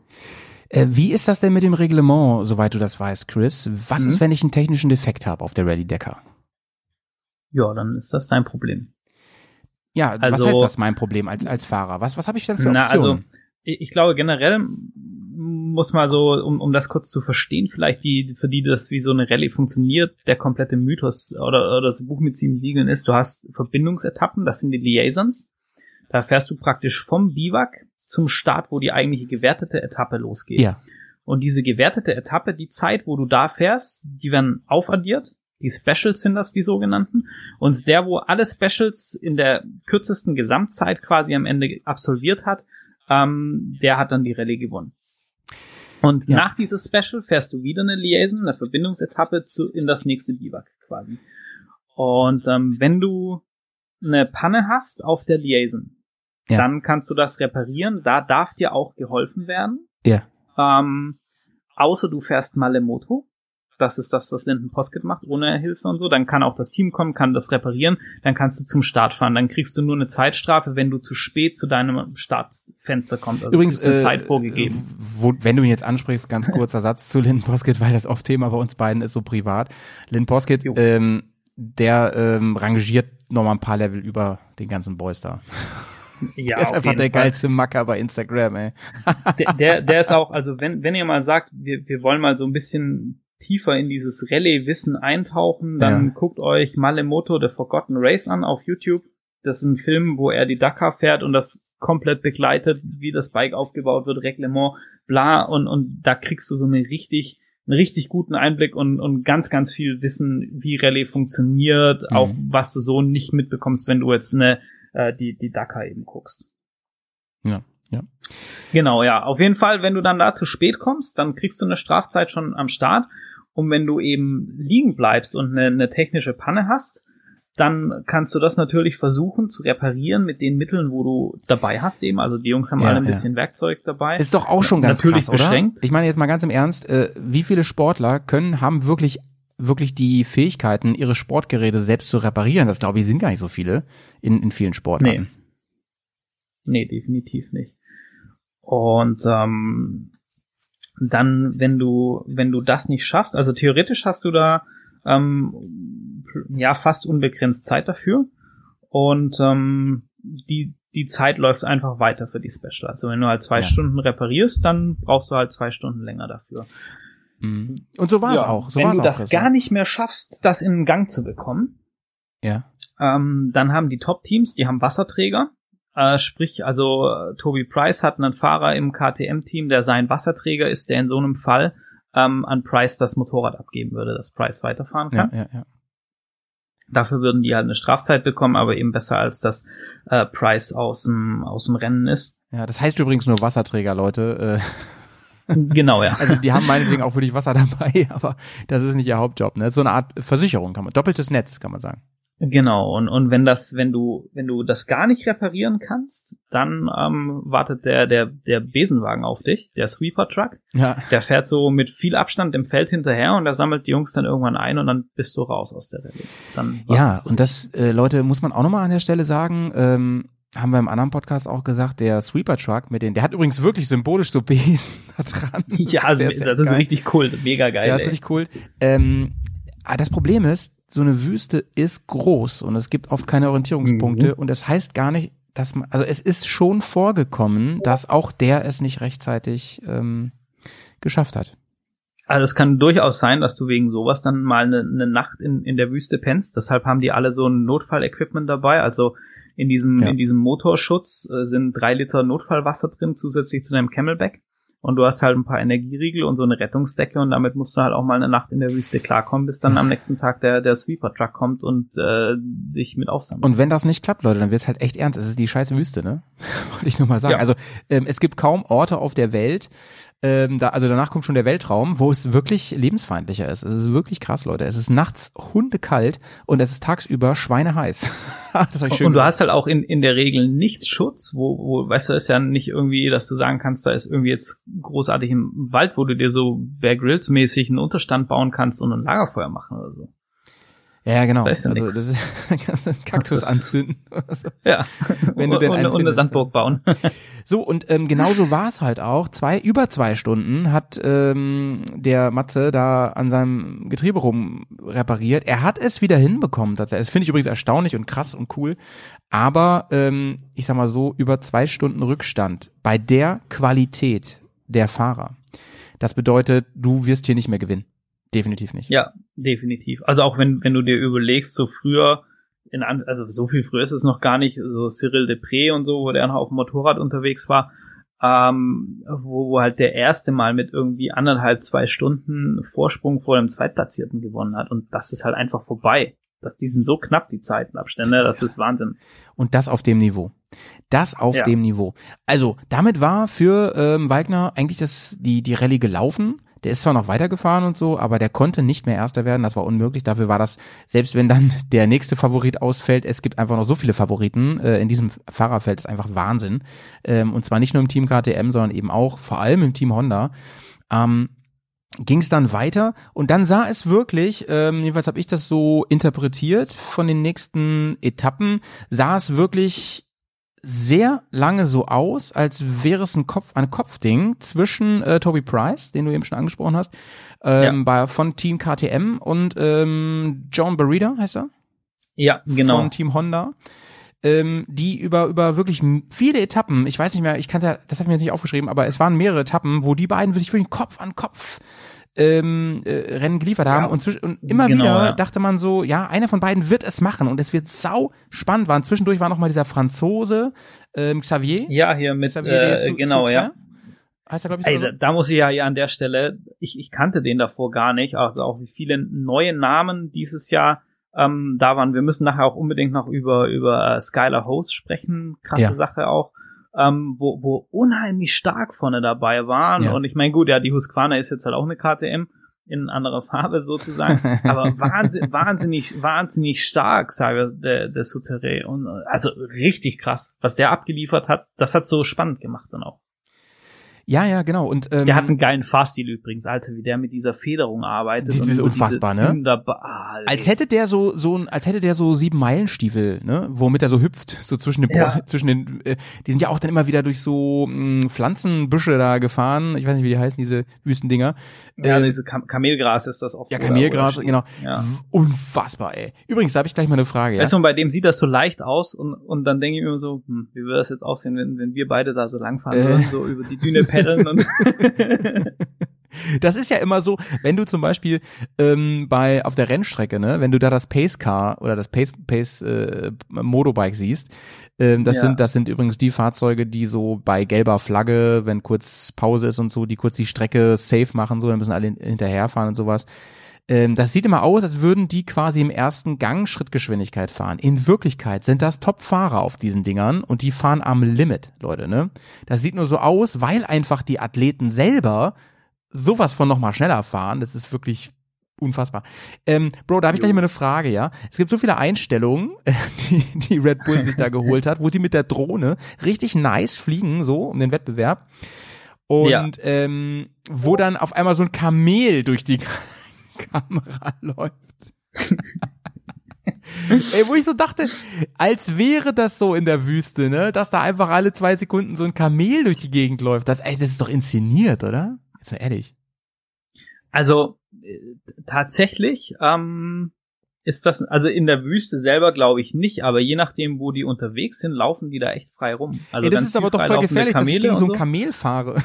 Äh, wie ist das denn mit dem Reglement, soweit du das weißt, Chris? Was Mhm. ist, wenn ich einen technischen Defekt habe auf der Rallye Decker? Ja, dann ist das dein Problem. Ja, was Also- heißt das mein Problem als, als Fahrer? Was, was habe ich denn für Na, Optionen? also ich ich glaube generell muss mal so, um, um das kurz zu verstehen, vielleicht die, für die das wie so eine Rallye funktioniert, der komplette Mythos oder, oder das Buch mit sieben Siegeln ist, du hast Verbindungsetappen, das sind die Liaisons. Da fährst du praktisch vom Biwak zum Start, wo die eigentliche gewertete Etappe losgeht. ja. Und diese gewertete Etappe, die Zeit, wo du da fährst, die werden aufaddiert. Die Specials sind das, die sogenannten. Und der, wo alle Specials in der kürzesten Gesamtzeit quasi am Ende absolviert hat, ähm, der hat dann die Rallye gewonnen. Und Ja. nach dieses Special fährst du wieder eine Liaison, eine Verbindungsetappe zu, in das nächste Biwak quasi. Und ähm, wenn du eine Panne hast auf der Liaison, Ja. dann kannst du das reparieren. Da darf dir auch geholfen werden. Ja. Ähm, außer du fährst Malemoto. Das ist das, was Linden Poskett macht, ohne Hilfe und so. Dann kann auch das Team kommen, kann das reparieren. Dann kannst du zum Start fahren. Dann kriegst du nur eine Zeitstrafe, wenn du zu spät zu deinem Startfenster kommst. Also Übrigens, ist eine äh, Zeit vorgegeben. Wo, wenn du ihn jetzt ansprichst, ganz kurzer Satz zu Lynn Poskett, weil das oft Thema bei uns beiden ist, so privat. Lynn Poskett, Jo. ähm, der ähm, rangiert noch mal ein paar Level über den ganzen Boys da. Ja, der ist einfach der Fall. geilste Macker bei Instagram, ey. der, der, der ist auch, also wenn, wenn ihr mal sagt, wir, wir wollen mal so ein bisschen tiefer in dieses Rallye-Wissen eintauchen, dann Ja. guckt euch Malemoto The Forgotten Race an auf YouTube. Das ist ein Film, wo er die Dakar fährt und das komplett begleitet, wie das Bike aufgebaut wird, Reglement, bla, und, und da kriegst du so eine richtig, einen richtig guten Einblick und, und ganz, ganz viel Wissen, wie Rallye funktioniert, Mhm. auch was du so nicht mitbekommst, wenn du jetzt eine, äh, die, die Dakar eben guckst. Ja, ja. Genau, ja. Auf jeden Fall, wenn du dann da zu spät kommst, dann kriegst du eine Strafzeit schon am Start. Und wenn du eben liegen bleibst und eine, eine technische Panne hast, dann kannst du das natürlich versuchen zu reparieren mit den Mitteln, wo du dabei hast eben. Also die Jungs haben Ja, alle ein ja. bisschen Werkzeug dabei. Ist doch auch schon ganz Natürlich krass, oder? beschränkt. Ich meine jetzt mal ganz im Ernst, äh, wie viele Sportler können, haben wirklich wirklich die Fähigkeiten, ihre Sportgeräte selbst zu reparieren? Das glaube ich sind gar nicht so viele in, in vielen Sportarten. Nee, definitiv nicht. Und ähm, dann, wenn du, wenn du das nicht schaffst, also theoretisch hast du da ähm, ja fast unbegrenzt Zeit dafür. Und ähm, die, die Zeit läuft einfach weiter für die Special. Also wenn du halt zwei Ja. Stunden reparierst, dann brauchst du halt zwei Stunden länger dafür. Mhm. Und so war es Ja, auch. So wenn du auch, das gar nicht mehr schaffst, das in den Gang zu bekommen, Ja. ähm, dann haben die Top-Teams, die haben Wasserträger. Äh, sprich, also äh, Toby Price hat einen Fahrer im KTM-Team, der sein Wasserträger ist, der in so einem Fall ähm, an Price das Motorrad abgeben würde, dass Price weiterfahren kann. ja, ja. Dafür würden die halt eine Strafzeit bekommen, aber eben besser als dass äh, Price aus dem aus dem Rennen ist. Ja, das heißt übrigens nur Wasserträger, Leute. Äh, genau, ja. also die haben meinetwegen auch wirklich Wasser dabei, aber das ist nicht ihr Hauptjob. Ne? Das ist so eine Art Versicherung, kann man. Doppeltes Netz, kann man sagen. Genau, und, und wenn das, wenn du, wenn du das gar nicht reparieren kannst, dann ähm, wartet der, der, der Besenwagen auf dich, der Sweeper Truck. Ja. Der fährt so mit viel Abstand im Feld hinterher und der sammelt die Jungs dann irgendwann ein und dann bist du raus aus der Rallye. Dann Ja, und das, äh, Leute, muss man auch nochmal an der Stelle sagen, ähm, haben wir im anderen Podcast auch gesagt, der Sweeper Truck mit den, der hat übrigens wirklich symbolisch so Besen da dran. Ja, also Sehr, sehr das ist richtig cool, mega geil. Ja, das ist richtig cool. Ähm, aber das Problem ist, so eine Wüste ist groß und es gibt oft keine Orientierungspunkte Mhm. und das heißt gar nicht, dass man, also es ist schon vorgekommen, dass auch der es nicht rechtzeitig ähm, geschafft hat. Also es kann durchaus sein, dass du wegen sowas dann mal eine, eine Nacht in, in der Wüste pennst. Deshalb haben die alle so ein Notfallequipment dabei. Also in diesem, Ja. in diesem Motorschutz äh, sind drei Liter Notfallwasser drin, zusätzlich zu deinem Camelback. Und du hast halt ein paar Energieriegel und so eine Rettungsdecke und damit musst du halt auch mal eine Nacht in der Wüste klarkommen, bis dann am nächsten Tag der, der Sweeper-Truck kommt und äh, dich mit aufsammelt. Und wenn das nicht klappt, Leute, dann wird's halt echt ernst. Es ist die scheiß Wüste, ne? Wollte ich nur mal sagen. Ja. Also ähm, es gibt kaum Orte auf der Welt, ähm, da, also danach kommt schon der Weltraum, wo es wirklich lebensfeindlicher ist. Es ist wirklich krass, Leute. Es ist nachts hundekalt und es ist tagsüber schweineheiß. das ich schön und du gesagt. hast halt auch in, in der Regel nichts Schutz, wo, wo, weißt du, ist ja nicht irgendwie, dass du sagen kannst, da ist irgendwie jetzt großartig im Wald, wo du dir so Bear Grylls mäßig einen Unterstand bauen kannst und ein Lagerfeuer machen oder so. Ja, genau. Da ist ja also, einen Kaktus anzünden. Ja. Wenn du den und, und eine Sandburg bauen. So, und ähm, genauso war es halt auch. Zwei, über zwei Stunden hat ähm, der Matze da an seinem Getriebe rum repariert. Er hat es wieder hinbekommen tatsächlich. Das finde ich übrigens erstaunlich und krass und cool. Aber ähm, ich sag mal so, über zwei Stunden Rückstand bei der Qualität der Fahrer. Das bedeutet, du wirst hier nicht mehr gewinnen. Definitiv nicht. Ja, definitiv. Also auch wenn, wenn du dir überlegst, so früher, in, also so viel früher ist es noch gar nicht, so Cyril Depré und so, wo der noch auf dem Motorrad unterwegs war, ähm, wo, wo halt der erste Mal mit irgendwie anderthalb, zwei Stunden Vorsprung vor dem Zweitplatzierten gewonnen hat. Und das ist halt einfach vorbei. Das, die sind so knapp, die Zeitenabstände, Das ist das ist Wahnsinn. Und das auf dem Niveau. Das auf Ja. dem Niveau. Also, damit war für ähm, Wagner eigentlich das, die, die Rallye gelaufen. Der ist zwar noch weitergefahren und so, aber der konnte nicht mehr Erster werden. Das war unmöglich. Dafür war das, selbst wenn dann der nächste Favorit ausfällt, es gibt einfach noch so viele Favoriten äh, in diesem Fahrerfeld. Das ist einfach Wahnsinn. Ähm, und zwar nicht nur im Team KTM, sondern eben auch vor allem im Team Honda. Ähm, ging es dann weiter und dann sah es wirklich, ähm, jedenfalls habe ich das so interpretiert von den nächsten Etappen, sah es wirklich sehr lange so aus, als wäre es ein Kopf, ein Kopfding zwischen äh, Toby Price, den du eben schon angesprochen hast, ähm, bei, von Team KTM und ähm, John Barrida heißt er? Ja, genau. Von Team Honda. Ähm, die über über wirklich viele Etappen, ich weiß nicht mehr, ich kannte, das habe ich mir jetzt nicht aufgeschrieben, aber es waren mehrere Etappen, wo die beiden wirklich Kopf an Kopf ähm, äh, Rennen geliefert haben und, zwisch- und immer Genau, wieder ja. dachte man so, ja, einer von beiden wird es machen und es wird sau spannend waren. Zwischendurch war noch mal dieser Franzose ähm, Xavier. Ja, hier mit, Xavier äh, genau, ja. Heißt er, ich, Ey, so? da, da muss ich ja hier an der Stelle, ich, ich kannte den davor gar nicht, also auch wie viele neue Namen dieses Jahr ähm, da waren. Wir müssen nachher auch unbedingt noch über, über äh, Skylar Host sprechen, krasse Ja. Sache auch, ähm, wo, wo unheimlich stark vorne dabei waren. Ja. Und ich meine, gut, ja, die Husqvarna ist jetzt halt auch eine KTM in anderer Farbe sozusagen, aber wahnsinnig, wahnsinnig, wahnsinnig stark, sage der, der Souterrain. Und also richtig krass, was der abgeliefert hat. Das hat so spannend gemacht dann auch. Ja, ja, genau. Und ähm, Der hat einen geilen Fahrstil übrigens, Alter, wie der mit dieser Federung arbeitet. Die- ist unfassbar, diese ne? Wunderbar, als hätte der so so ein, als hätte der so sieben Meilenstiefel, ne, womit er so hüpft, so zwischen den, Ja. Zwischen den, äh, die sind ja auch dann immer wieder durch so mh, Pflanzenbüsche da gefahren. Ich weiß nicht, wie die heißen diese Wüstendinger. ja, Ähm, diese Kam Kamelgras ist das auch. ja, Kamelgras, oder- genau. Ja. Unfassbar, ey. Übrigens, da habe ich gleich mal eine Frage. Ja? Weißt du, bei dem sieht das so leicht aus und, und dann denke ich mir so, hm, wie würde das jetzt aussehen, wenn, wenn wir beide da so langfahren Äh. würden, so über die Düne paddeln und Das ist ja immer so, wenn du zum Beispiel ähm, bei auf der Rennstrecke, ne, wenn du da das Pace Car oder das Pace Pace äh, Motobike siehst, ähm, das Ja. sind das sind übrigens die Fahrzeuge, die so bei gelber Flagge, wenn kurz Pause ist und so, die kurz die Strecke safe machen, so, dann müssen alle hin- hinterherfahren und sowas. Ähm, das sieht immer aus, als würden die quasi im ersten Gang Schrittgeschwindigkeit fahren. In Wirklichkeit sind das Top-Fahrer auf diesen Dingern und die fahren am Limit, Leute, ne? Das sieht nur so aus, weil einfach die Athleten selber sowas von nochmal schneller fahren. Das ist wirklich unfassbar. Ähm, Bro, da habe ich gleich mal eine Frage, ja. Es gibt so viele Einstellungen, die, die Red Bull sich da geholt hat, wo die mit der Drohne richtig nice fliegen, so um den Wettbewerb. Und Ja. ähm, wo dann auf einmal so ein Kamel durch die Kamera läuft. Ey, wo ich so dachte, als wäre das so in der Wüste, ne, dass da einfach alle zwei Sekunden so ein Kamel durch die Gegend läuft. Das, ey, das ist doch inszeniert, oder? Jetzt mal ehrlich. Also äh, tatsächlich ähm, ist das, also in der Wüste selber glaube ich nicht, aber je nachdem, wo die unterwegs sind, laufen die da echt frei rum. Also ey, das ist aber doch voll gefährlich, dass ich gegen so ein Kamel fahre.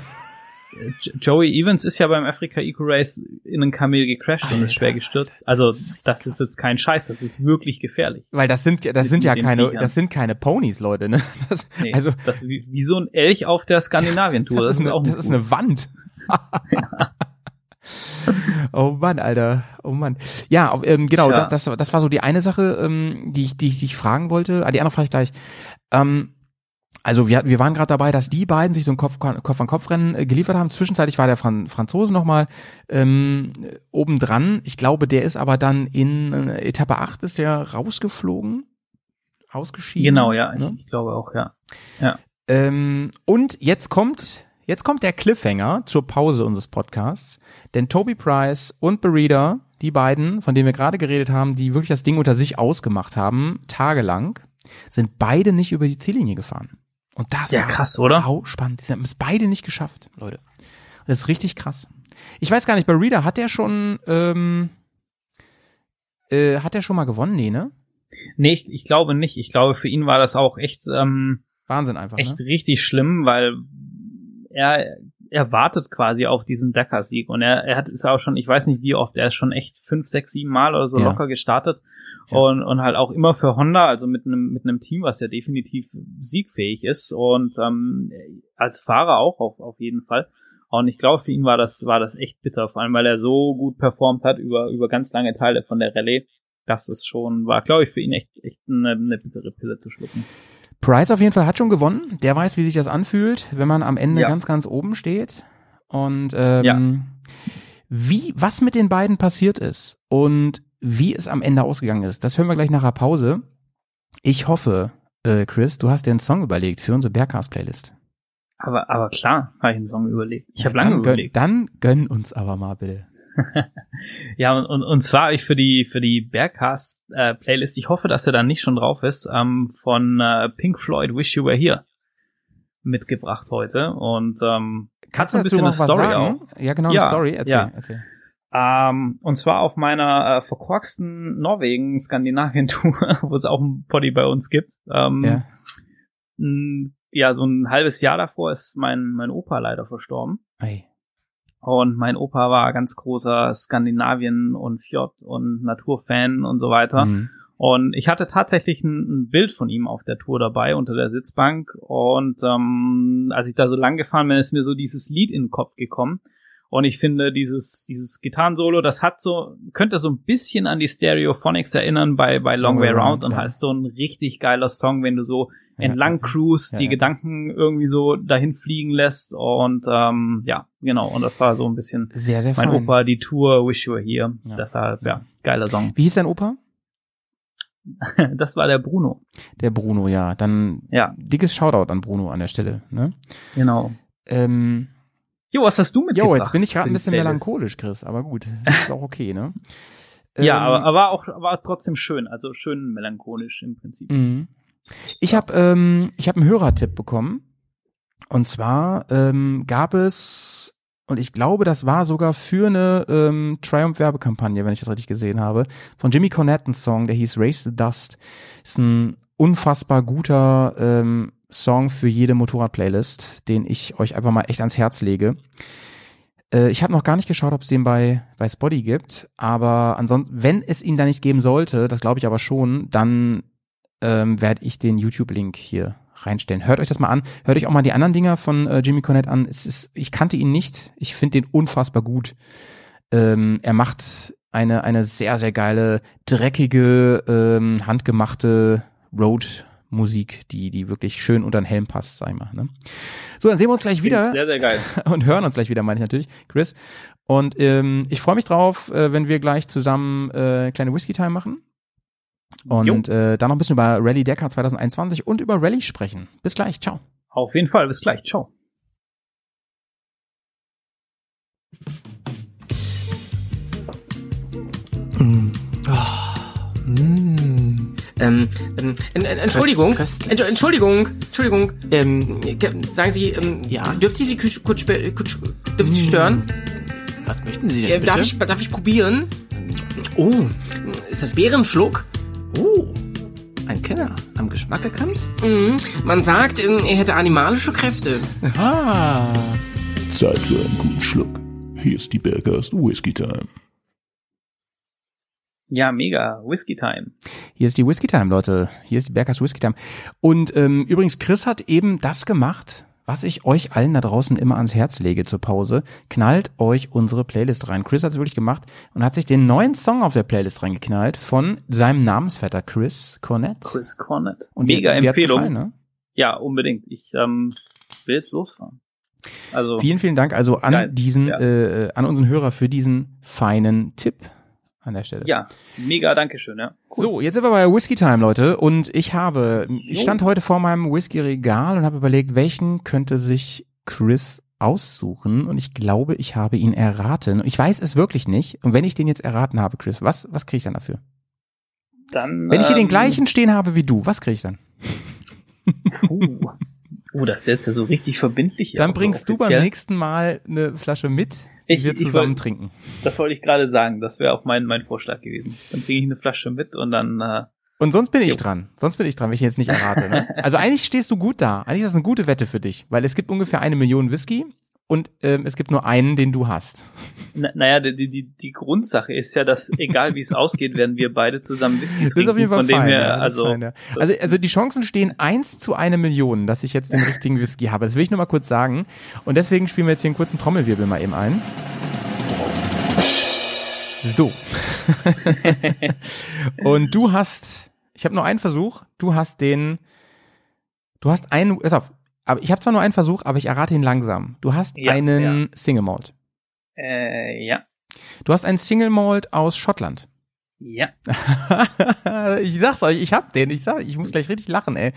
Jo- Joey Evans ist ja beim Africa Eco Race in einen Kamel gecrashed und ist schwer gestürzt. Also das ist jetzt kein Scheiß, das ist wirklich gefährlich. Weil das sind, das Mit- sind ja keine, Viechern. das sind keine Ponys, Leute, ne? Das, Nee, also, das ist wie, wie so ein Elch auf der Skandinavien-Tour. das, ist eine, auch das ist eine Wand. oh Mann, Alter. Oh Mann. Ja, auf, ähm, genau, Tja. das, das, das war so die eine Sache, ähm, die, ich, die, ich, die ich fragen wollte. Ah, die andere frage ich gleich. Ähm, also wir, wir waren gerade dabei, dass die beiden sich so ein Kopf, Kopf an Kopf Rennen äh, geliefert haben. Zwischenzeitlich war der Fran Franzose nochmal ähm, obendran. Ich glaube, der ist aber dann in äh, Etappe 8 ist der rausgeflogen. Ausgeschieden. Genau, ja, ich, Ne? ich glaube auch, ja. Ähm, und jetzt kommt, jetzt kommt der Cliffhanger zur Pause unseres Podcasts. Denn Toby Price und Berida, die beiden, von denen wir gerade geredet haben, die wirklich das Ding unter sich ausgemacht haben, tagelang, sind beide nicht über die Ziellinie gefahren. Und das Ja, war krass, oder? sau spannend. Die haben es beide nicht geschafft, Leute. Das ist richtig krass. Ich weiß gar nicht, Berida, hat der schon, ähm, äh, hat der schon mal gewonnen? Nee, ne? Nee, ich, ich glaube nicht. Ich glaube, für ihn war das auch echt, ähm, Wahnsinn einfach, echt ne? richtig schlimm, weil er, er wartet quasi auf diesen Dakar-Sieg und er, er hat ist auch schon, ich weiß nicht wie oft, er ist schon echt fünf, sechs, sieben Mal oder so Ja. locker gestartet Ja. und, und halt auch immer für Honda, also mit einem mit einem Team, was ja definitiv siegfähig ist und ähm, als Fahrer auch auf, auf jeden Fall. Und ich glaube, für ihn war das war das echt bitter, vor allem weil er so gut performt hat über über ganz lange Teile von der Rallye. Das ist schon, war, glaube ich, für ihn echt, echt eine, eine bittere Pille zu schlucken. Price auf jeden Fall hat schon gewonnen. Der weiß, wie sich das anfühlt, wenn man am Ende Ja. ganz, ganz oben steht. Und ähm, Ja. wie, was mit den beiden passiert ist und wie es am Ende ausgegangen ist, das hören wir gleich nach der Pause. Ich hoffe, äh, Chris, du hast dir einen Song überlegt für unsere Bergcast-Playlist. Aber, aber klar, habe ich einen Song überlegt. Ich habe Ja, lange dann gönn, überlegt. Dann gönn uns aber mal bitte. Ja, und, und, und zwar habe ich für die, für die Bearcast äh, ich hoffe, dass er dann nicht schon drauf ist, ähm, von äh, Pink Floyd Wish You Were Here mitgebracht heute. Und ähm, hat so ein bisschen eine Story auch. Ja, genau, Ja, eine Story. Erzähl, ja. erzähl. Ähm, und zwar auf meiner äh, verkorksten Norwegen-Skandinavien-Tour, wo es auch ein Poddy bei uns gibt. Ähm, Ja. ja, so ein halbes Jahr davor ist mein, mein Opa leider verstorben. Ei. Und mein Opa war ganz großer Skandinavien- und Fjord- und Naturfan und so weiter. Mhm. Und ich hatte tatsächlich ein, ein Bild von ihm auf der Tour dabei unter der Sitzbank. Und ähm, als ich da so lang gefahren bin, ist mir so dieses Lied in den Kopf gekommen. Und ich finde, dieses, dieses Gitarrensolo, das hat so, könnte so ein bisschen an die Stereophonics erinnern bei, bei Long, Way Round und ja. heißt so ein richtig geiler Song, wenn du so Ja, entlang ja, cruist, ja, die. Gedanken irgendwie so dahin fliegen lässt. Und ähm, ja, genau. Und das war so ein bisschen Sehr, sehr mein fein. Opa, die Tour Wish You Were Here. Deshalb, ja, geiler Song. Wie hieß dein Opa? Das war der Bruno. Der Bruno, ja. Dann Ja, dickes Shoutout an Bruno an der Stelle. Ne? genau. Ähm, Jo, was hast du mitgebracht? jo, jetzt bin ich gerade ein bisschen melancholisch, Chris, aber gut, ist auch okay, ne? Ja, Ähm, aber, aber auch war trotzdem schön, also schön melancholisch im Prinzip. Mhm. Ich habe ähm, ich habe einen Hörertipp bekommen. Und zwar ähm, gab es, und ich glaube, das war sogar für eine ähm, Triumph-Werbekampagne, wenn ich das richtig gesehen habe, von Jimmy Cornette ein Song, der hieß Raise the Dust. Ist ein unfassbar guter ähm, Song für jede Motorrad-Playlist, den ich euch einfach mal echt ans Herz lege. Äh, ich habe noch gar nicht geschaut, ob es den bei, bei Spotty gibt, aber ansonsten, wenn es ihn da nicht geben sollte, das glaube ich aber schon, dann ähm, werde ich den YouTube-Link hier reinstellen. Hört euch das mal an. Hört euch auch mal die anderen Dinger von äh, Jimmy Cornette an. Ist, ich kannte ihn nicht. Ich finde den unfassbar gut. Ähm, er macht eine, eine sehr, sehr geile, dreckige, ähm, handgemachte Road-Musik, die, die wirklich schön unter den Helm passt, sag ich mal. Ne? So, dann sehen wir uns gleich wieder Sehr, sehr geil. und hören uns gleich wieder, meine ich natürlich, Chris. Und ähm, ich freue mich drauf, äh, wenn wir gleich zusammen äh, kleine Whisky-Time machen. Und äh, dann noch ein bisschen über Rallye Dakar 2021 und über Rallye sprechen. Bis gleich, ciao. Auf jeden Fall, bis gleich. Ciao. Ähm, ähm, en- en- Entschuldigung, Köst- Entsch- Entschuldigung, Entschuldigung, ähm, ke- sagen Sie, ähm, ja, dürfen Sie Sie kurz, kurz, spe- kurz dürfen Sie stören? Was möchten Sie denn Äh, bitte? darf ich, darf ich probieren? oh, Ist das Bärenschluck? oh, ein Kenner. Am Geschmack erkannt? Mhm. Man sagt, ähm, er hätte animalische Kräfte. Aha. Zeit für einen guten Schluck. Hier ist die Bergers Whisky Time. Ja, mega. Whisky Time. Hier ist die Whisky Time, Leute. Hier ist die Bergers Whisky Time. Und ähm, übrigens, Chris hat eben das gemacht, was ich euch allen da draußen immer ans Herz lege zur Pause. Knallt euch unsere Playlist rein. Chris hat es wirklich gemacht und hat sich den neuen Song auf der Playlist reingeknallt von seinem Namensvetter Chris Cornett. Chris Cornett. Und mega dir- dir Empfehlung. gefallen, ne? Ja, unbedingt. Ich ähm, will jetzt losfahren. Also, Vielen, vielen Dank also Ist geil. an diesen, Ja. äh, an unseren Hörer für diesen feinen Tipp an der Stelle. ja, mega Dankeschön, ja. So, jetzt sind wir bei Whisky Time, Leute. Und ich habe, ich stand heute vor meinem Whisky-Regal und habe überlegt, welchen könnte sich Chris aussuchen. Und ich glaube, ich habe ihn erraten. Ich weiß es wirklich nicht. Und wenn ich den jetzt erraten habe, Chris, was, was kriege ich dann dafür? Dann, Wenn ich hier den ähm, gleichen stehen habe wie du, was kriege ich dann? Uh, uh, das ist jetzt ja so richtig verbindlich. Dann bringst du beim nächsten Mal eine Flasche mit, Ich- wir ich zusammen wollt- trinken. Das wollte ich gerade sagen. Das wäre auch mein, mein Vorschlag gewesen. Dann bringe ich eine Flasche mit und dann, äh, Und sonst bin ich Jo. dran. Sonst bin ich dran, wenn ich jetzt nicht errate. Ne? Also eigentlich stehst du gut da. Eigentlich ist das eine gute Wette für dich, weil es gibt ungefähr eine Million Whisky und ähm, es gibt nur einen, den du hast. na, naja, die, die, die Grundsache ist ja, dass egal wie es ausgeht, werden wir beide zusammen Whisky Das trinken. ist auf jeden Fall von dem fein. her, ja, das also, fein, ja. also, also die Chancen stehen eins zu eine Million, dass ich jetzt den richtigen Whisky habe. Das will ich nur mal kurz sagen. Und deswegen spielen wir jetzt hier einen kurzen Trommelwirbel mal eben ein. So. Und du hast, ich habe nur einen Versuch, du hast den, du hast einen, pass auf, aber ich habe zwar nur einen Versuch, aber ich errate ihn langsam. Du hast Ja, einen Single Malt. äh, ja, Du hast einen Single Malt aus Schottland. Ja. ich sag's euch, ich hab den. Ich sag, ich muss gleich richtig lachen, ey.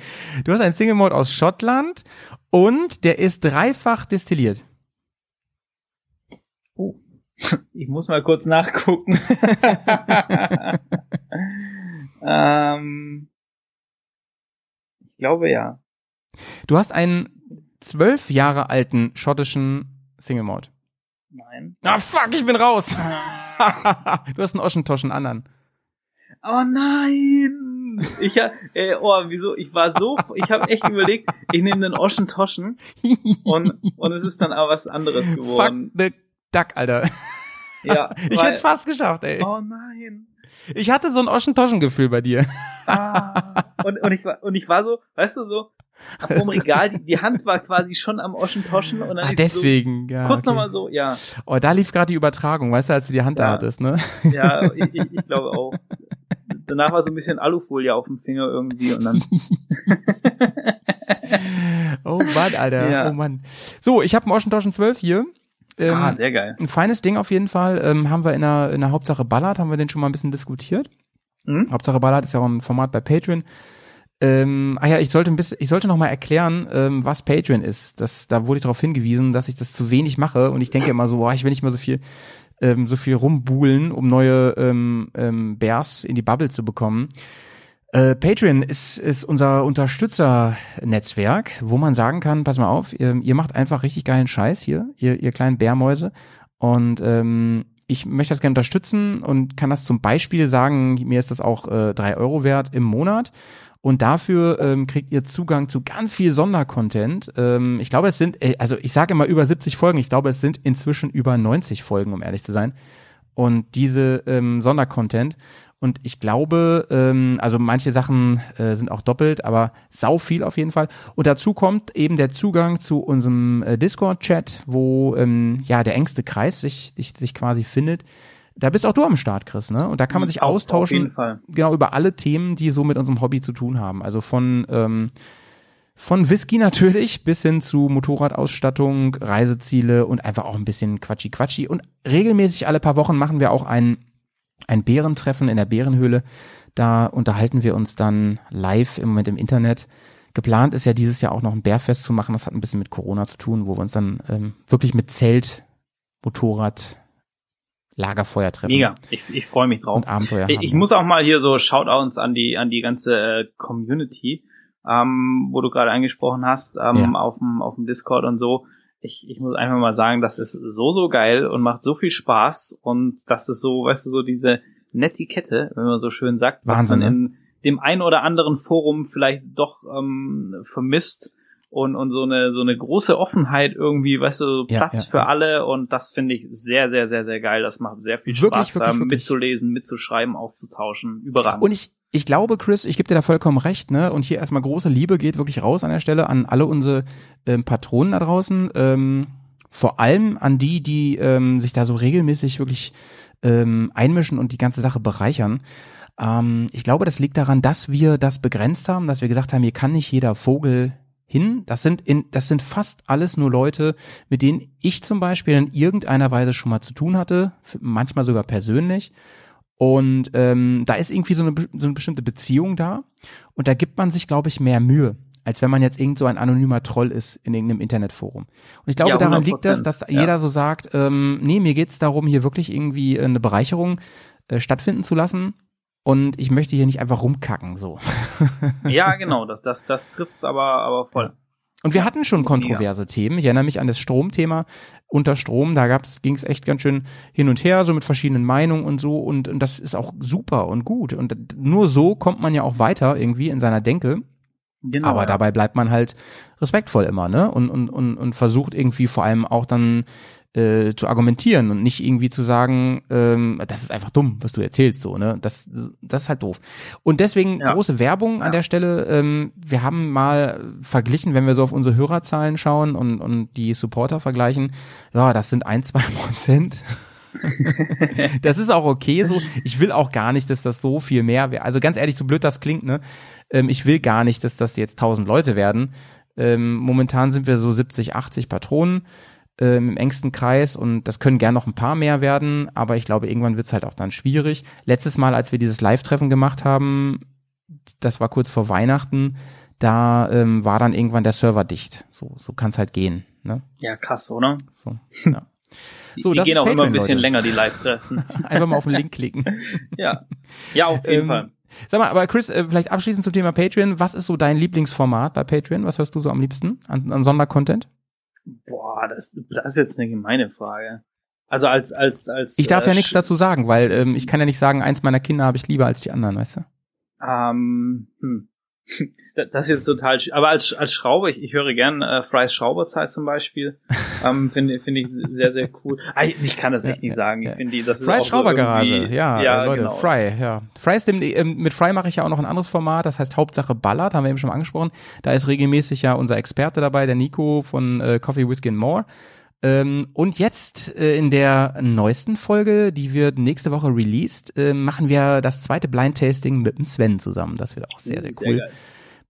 Du hast einen Single Malt aus Schottland und der ist dreifach destilliert. Ich muss mal kurz nachgucken. ähm, ich glaube ja. Du hast einen zwölf Jahre alten schottischen Single Malt. Nein. Ah, fuck, ich bin raus. du hast einen Oschentoschen anderen. Oh nein! Ich hab, äh, oh, wieso? Ich war so, ich habe echt überlegt, ich nehme den Oschentoschen und und es ist dann aber was anderes geworden. Fuck the duck, Alter. Ja, Ich weil- hätte fast geschafft, ey. Oh nein. Ich hatte so ein Oschentoschen-Gefühl bei dir. Ah. Und, und, ich war, und ich war so, weißt du, so, am Regal, die, die Hand war quasi schon am Oschentoschen und dann Ah, ist es deswegen, ja. so, kurz okay. nochmal so, ja, Oh, da lief gerade die Übertragung, weißt du, als du die Hand da Ja. hattest, ne? ja, ich, ich, ich glaube auch. Danach war so ein bisschen Alufolie auf dem Finger irgendwie und dann, Oh Mann, Alter. Ja. Oh Mann. So, ich habe einen Oschentoschen 12 hier. Ähm, ah, sehr geil. ein feines Ding auf jeden Fall. Ähm, haben wir in der, in der Hauptsache Ballard, haben wir den schon mal ein bisschen diskutiert. Mhm. Hauptsache Ballard ist ja auch ein Format bei Patreon. Ähm, ah ja, ich sollte ein bisschen, ich sollte noch mal erklären, ähm, was Patreon ist. Das, da wurde ich darauf hingewiesen, dass ich das zu wenig mache und ich denke immer so, boah, ich will nicht mal so viel, ähm, so viel rumbuhlen, um neue ähm, ähm, Bears in die Bubble zu bekommen. Äh, Patreon ist, ist unser Unterstützernetzwerk, wo man sagen kann, pass mal auf, ihr, ihr macht einfach richtig geilen Scheiß hier, ihr, ihr kleinen Bärmäuse. Und ähm, ich möchte das gerne unterstützen und kann das zum Beispiel sagen, mir ist das auch äh, drei Euro wert im Monat. Und dafür ähm, kriegt ihr Zugang zu ganz viel Sondercontent. Ähm, ich glaube, es sind, äh, also ich sage immer über 70 Folgen, ich glaube, es sind inzwischen über 90 Folgen, um ehrlich zu sein. Und diese ähm, Sondercontent. Und ich glaube, ähm, also manche Sachen äh, sind auch doppelt, aber sau viel auf jeden Fall. Und dazu kommt eben der Zugang zu unserem äh, Discord-Chat, wo ähm, ja der engste Kreis sich, sich, sich quasi findet. Da bist auch du am Start, Chris, ne? Und da kann man sich Auf- austauschen Auf jeden Fall. genau über alle Themen, die so mit unserem Hobby zu tun haben. Also von ähm, von Whisky natürlich bis hin zu Motorradausstattung, Reiseziele und einfach auch ein bisschen Quatschi Quatschi. Und regelmäßig alle paar Wochen machen wir auch ein ein Bärentreffen in der Bärenhöhle. Da unterhalten wir uns dann live im Moment im Internet. Geplant ist ja dieses Jahr auch noch ein Bärfest zu machen. Das hat ein bisschen mit Corona zu tun, wo wir uns dann ähm, wirklich mit Zelt, Motorrad, Lagerfeuer treffen Mega. Ich, ich freue mich drauf. und Abenteuer Ich, ich muss auch mal hier so Shoutouts an die an die ganze äh, Community, ähm, wo du gerade angesprochen hast, ähm, Ja. auf dem auf dem Discord und so. Ich, ich muss einfach mal sagen, das ist so so geil und macht so viel Spaß und das ist so, weißt du, so diese Netiquette, wenn man so schön sagt, was Wahnsinn, man ne? in dem ein oder anderen Forum vielleicht doch ähm, vermisst und und so eine so eine große Offenheit irgendwie, weißt du, Platz ja, für ja. alle und das finde ich sehr sehr sehr sehr geil. Das macht sehr viel Spaß, wirklich, da wirklich. mitzulesen, mitzuschreiben, auszutauschen, überragend. Und ich, ich glaube, Chris, ich gebe dir da vollkommen recht, ne? Und hier erstmal große Liebe geht wirklich raus an der Stelle an alle unsere ähm, Patronen da draußen. Ähm, vor allem an die, die ähm, sich da so regelmäßig wirklich ähm, einmischen und die ganze Sache bereichern. Ähm, ich glaube, das liegt daran, dass wir das begrenzt haben, dass wir gesagt haben, hier kann nicht jeder Vogel hin. Das sind in, das sind fast alles nur Leute, mit denen ich zum Beispiel in irgendeiner Weise schon mal zu tun hatte, manchmal sogar persönlich. Und ähm, da ist irgendwie so eine, so eine bestimmte Beziehung da. Und da gibt man sich, glaube ich, mehr Mühe, als wenn man jetzt irgend so ein anonymer Troll ist in irgendeinem Internetforum. Und ich glaube, Ja, daran liegt das, 100%, dass ja. jeder so sagt, ähm, nee, mir geht's darum, hier wirklich irgendwie eine Bereicherung äh, stattfinden zu lassen. Und ich möchte hier nicht einfach rumkacken, so. ja, genau, das, das, das trifft's aber, aber voll. Und wir hatten schon kontroverse Themen. Ich erinnere mich an das Stromthema. Unter Strom, da gab's, ging's echt ganz schön hin und her, so mit verschiedenen Meinungen und so. Und, und das ist auch super und gut. Und nur so kommt man ja auch weiter irgendwie in seiner Denke. Genau, Aber ja. dabei bleibt man halt respektvoll immer, ne? Und, und, und, und versucht irgendwie vor allem auch dann äh, zu argumentieren und nicht irgendwie zu sagen, ähm, das ist einfach dumm, was du erzählst, so, ne? Das, das ist halt doof. Und deswegen Ja. große Werbung an der Stelle. Ähm, wir haben mal verglichen, wenn wir so auf unsere Hörerzahlen schauen und, und die Supporter vergleichen, ja, das sind ein, zwei Prozent. das ist auch okay so. Ich will auch gar nicht, dass das so viel mehr wäre. Also ganz ehrlich, so blöd das klingt, ne? Ähm, ich will gar nicht, dass das jetzt tausend Leute werden. Ähm, momentan sind wir so 70, 80 Patronen. Ähm, im engsten Kreis und das können gern noch ein paar mehr werden, aber ich glaube, irgendwann wird's halt auch dann schwierig. Letztes Mal, als wir dieses Live-Treffen gemacht haben, das war kurz vor Weihnachten, da ähm, war dann irgendwann der Server dicht. So, so kann's halt gehen. Ne? Ja, krass, oder? So, ja. Die, So, die das gehen auch immer Patreon, ein bisschen Leute. länger, die Live-Treffen. Einfach mal auf den Link klicken. ja. Ja, auf jeden Ähm, Fall. Sag mal, aber Chris, äh, vielleicht abschließend zum Thema Patreon. Was ist so dein Lieblingsformat bei Patreon? Was hörst du so am liebsten an, an Sondercontent? Boah, das, das ist jetzt eine gemeine Frage. Also als, als, als. Ich darf äh, ja nichts dazu sagen, weil ähm, ich kann ja nicht sagen, eins meiner Kinder habe ich lieber als die anderen, weißt du? Ähm, hm. Da- Das ist jetzt total, aber als, als Schrauber, ich, ich höre gern äh, Fry's Schrauberzeit zum Beispiel, ähm, finde finde ich sehr, sehr cool. Ah, ich, ich kann das echt nicht sagen. Ich finde die, das ist Fry's so Schraubergarage, irgendwie- ja, ja äh, Leute, genau. Fry, ja. Fry ist dem, ähm, mit Fry mache ich ja auch noch ein anderes Format, das heißt Hauptsache Ballard, haben wir eben schon mal angesprochen. Da ist regelmäßig ja unser Experte dabei, der Nico von äh, Coffee, Whiskey and More. Ähm, und jetzt äh, in der neuesten Folge, die wird nächste Woche released, äh, machen wir das zweite Blind Tasting mit dem Sven zusammen. Das wird auch sehr, sehr Sehr cool geil.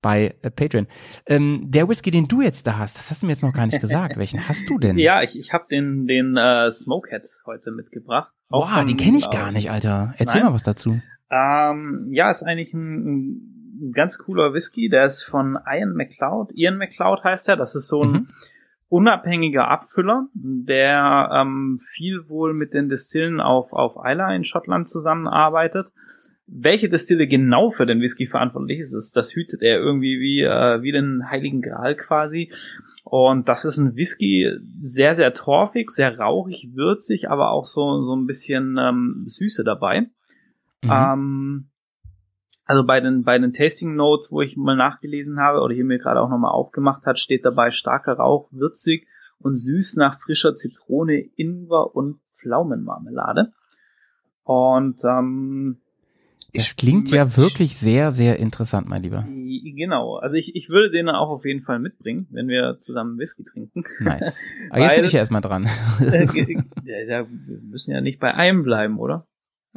bei äh, Patreon. Ähm, der Whisky, den du jetzt da hast, das hast du mir jetzt noch gar nicht gesagt. Welchen hast du denn? Ja, ich, ich habe den, den äh, Smokehead heute mitgebracht. Auch Wow, den kenne ich äh, gar nicht, Alter. Erzähl Nein? mal was dazu. Ähm, ja, ist eigentlich ein, ein ganz cooler Whisky. Der ist von Ian McLeod. Ian McLeod heißt er. Das ist so ein Mhm. Unabhängiger Abfüller, der ähm, viel wohl mit den Distillen auf, auf Isla in Schottland zusammenarbeitet. Welche Distille genau für den Whisky verantwortlich ist, ist das hütet er irgendwie wie, äh, wie den Heiligen Gral quasi. Und das ist ein Whisky, sehr, sehr torfig, sehr rauchig, würzig, aber auch so, so ein bisschen ähm, Süße dabei. Mhm. Ähm, also bei den, bei den Tasting Notes, wo ich mal nachgelesen habe oder hier mir gerade auch nochmal aufgemacht hat, steht dabei starker Rauch, würzig und süß nach frischer Zitrone, Ingwer und Pflaumenmarmelade. Und ähm, Das klingt ja wirklich sehr, sehr interessant, mein Lieber. Genau, also ich, ich würde den auch auf jeden Fall mitbringen, wenn wir zusammen Whisky trinken. Nice. Aber jetzt bin Weil- ich ja erstmal dran. Äh, wir müssen ja nicht bei einem bleiben, oder?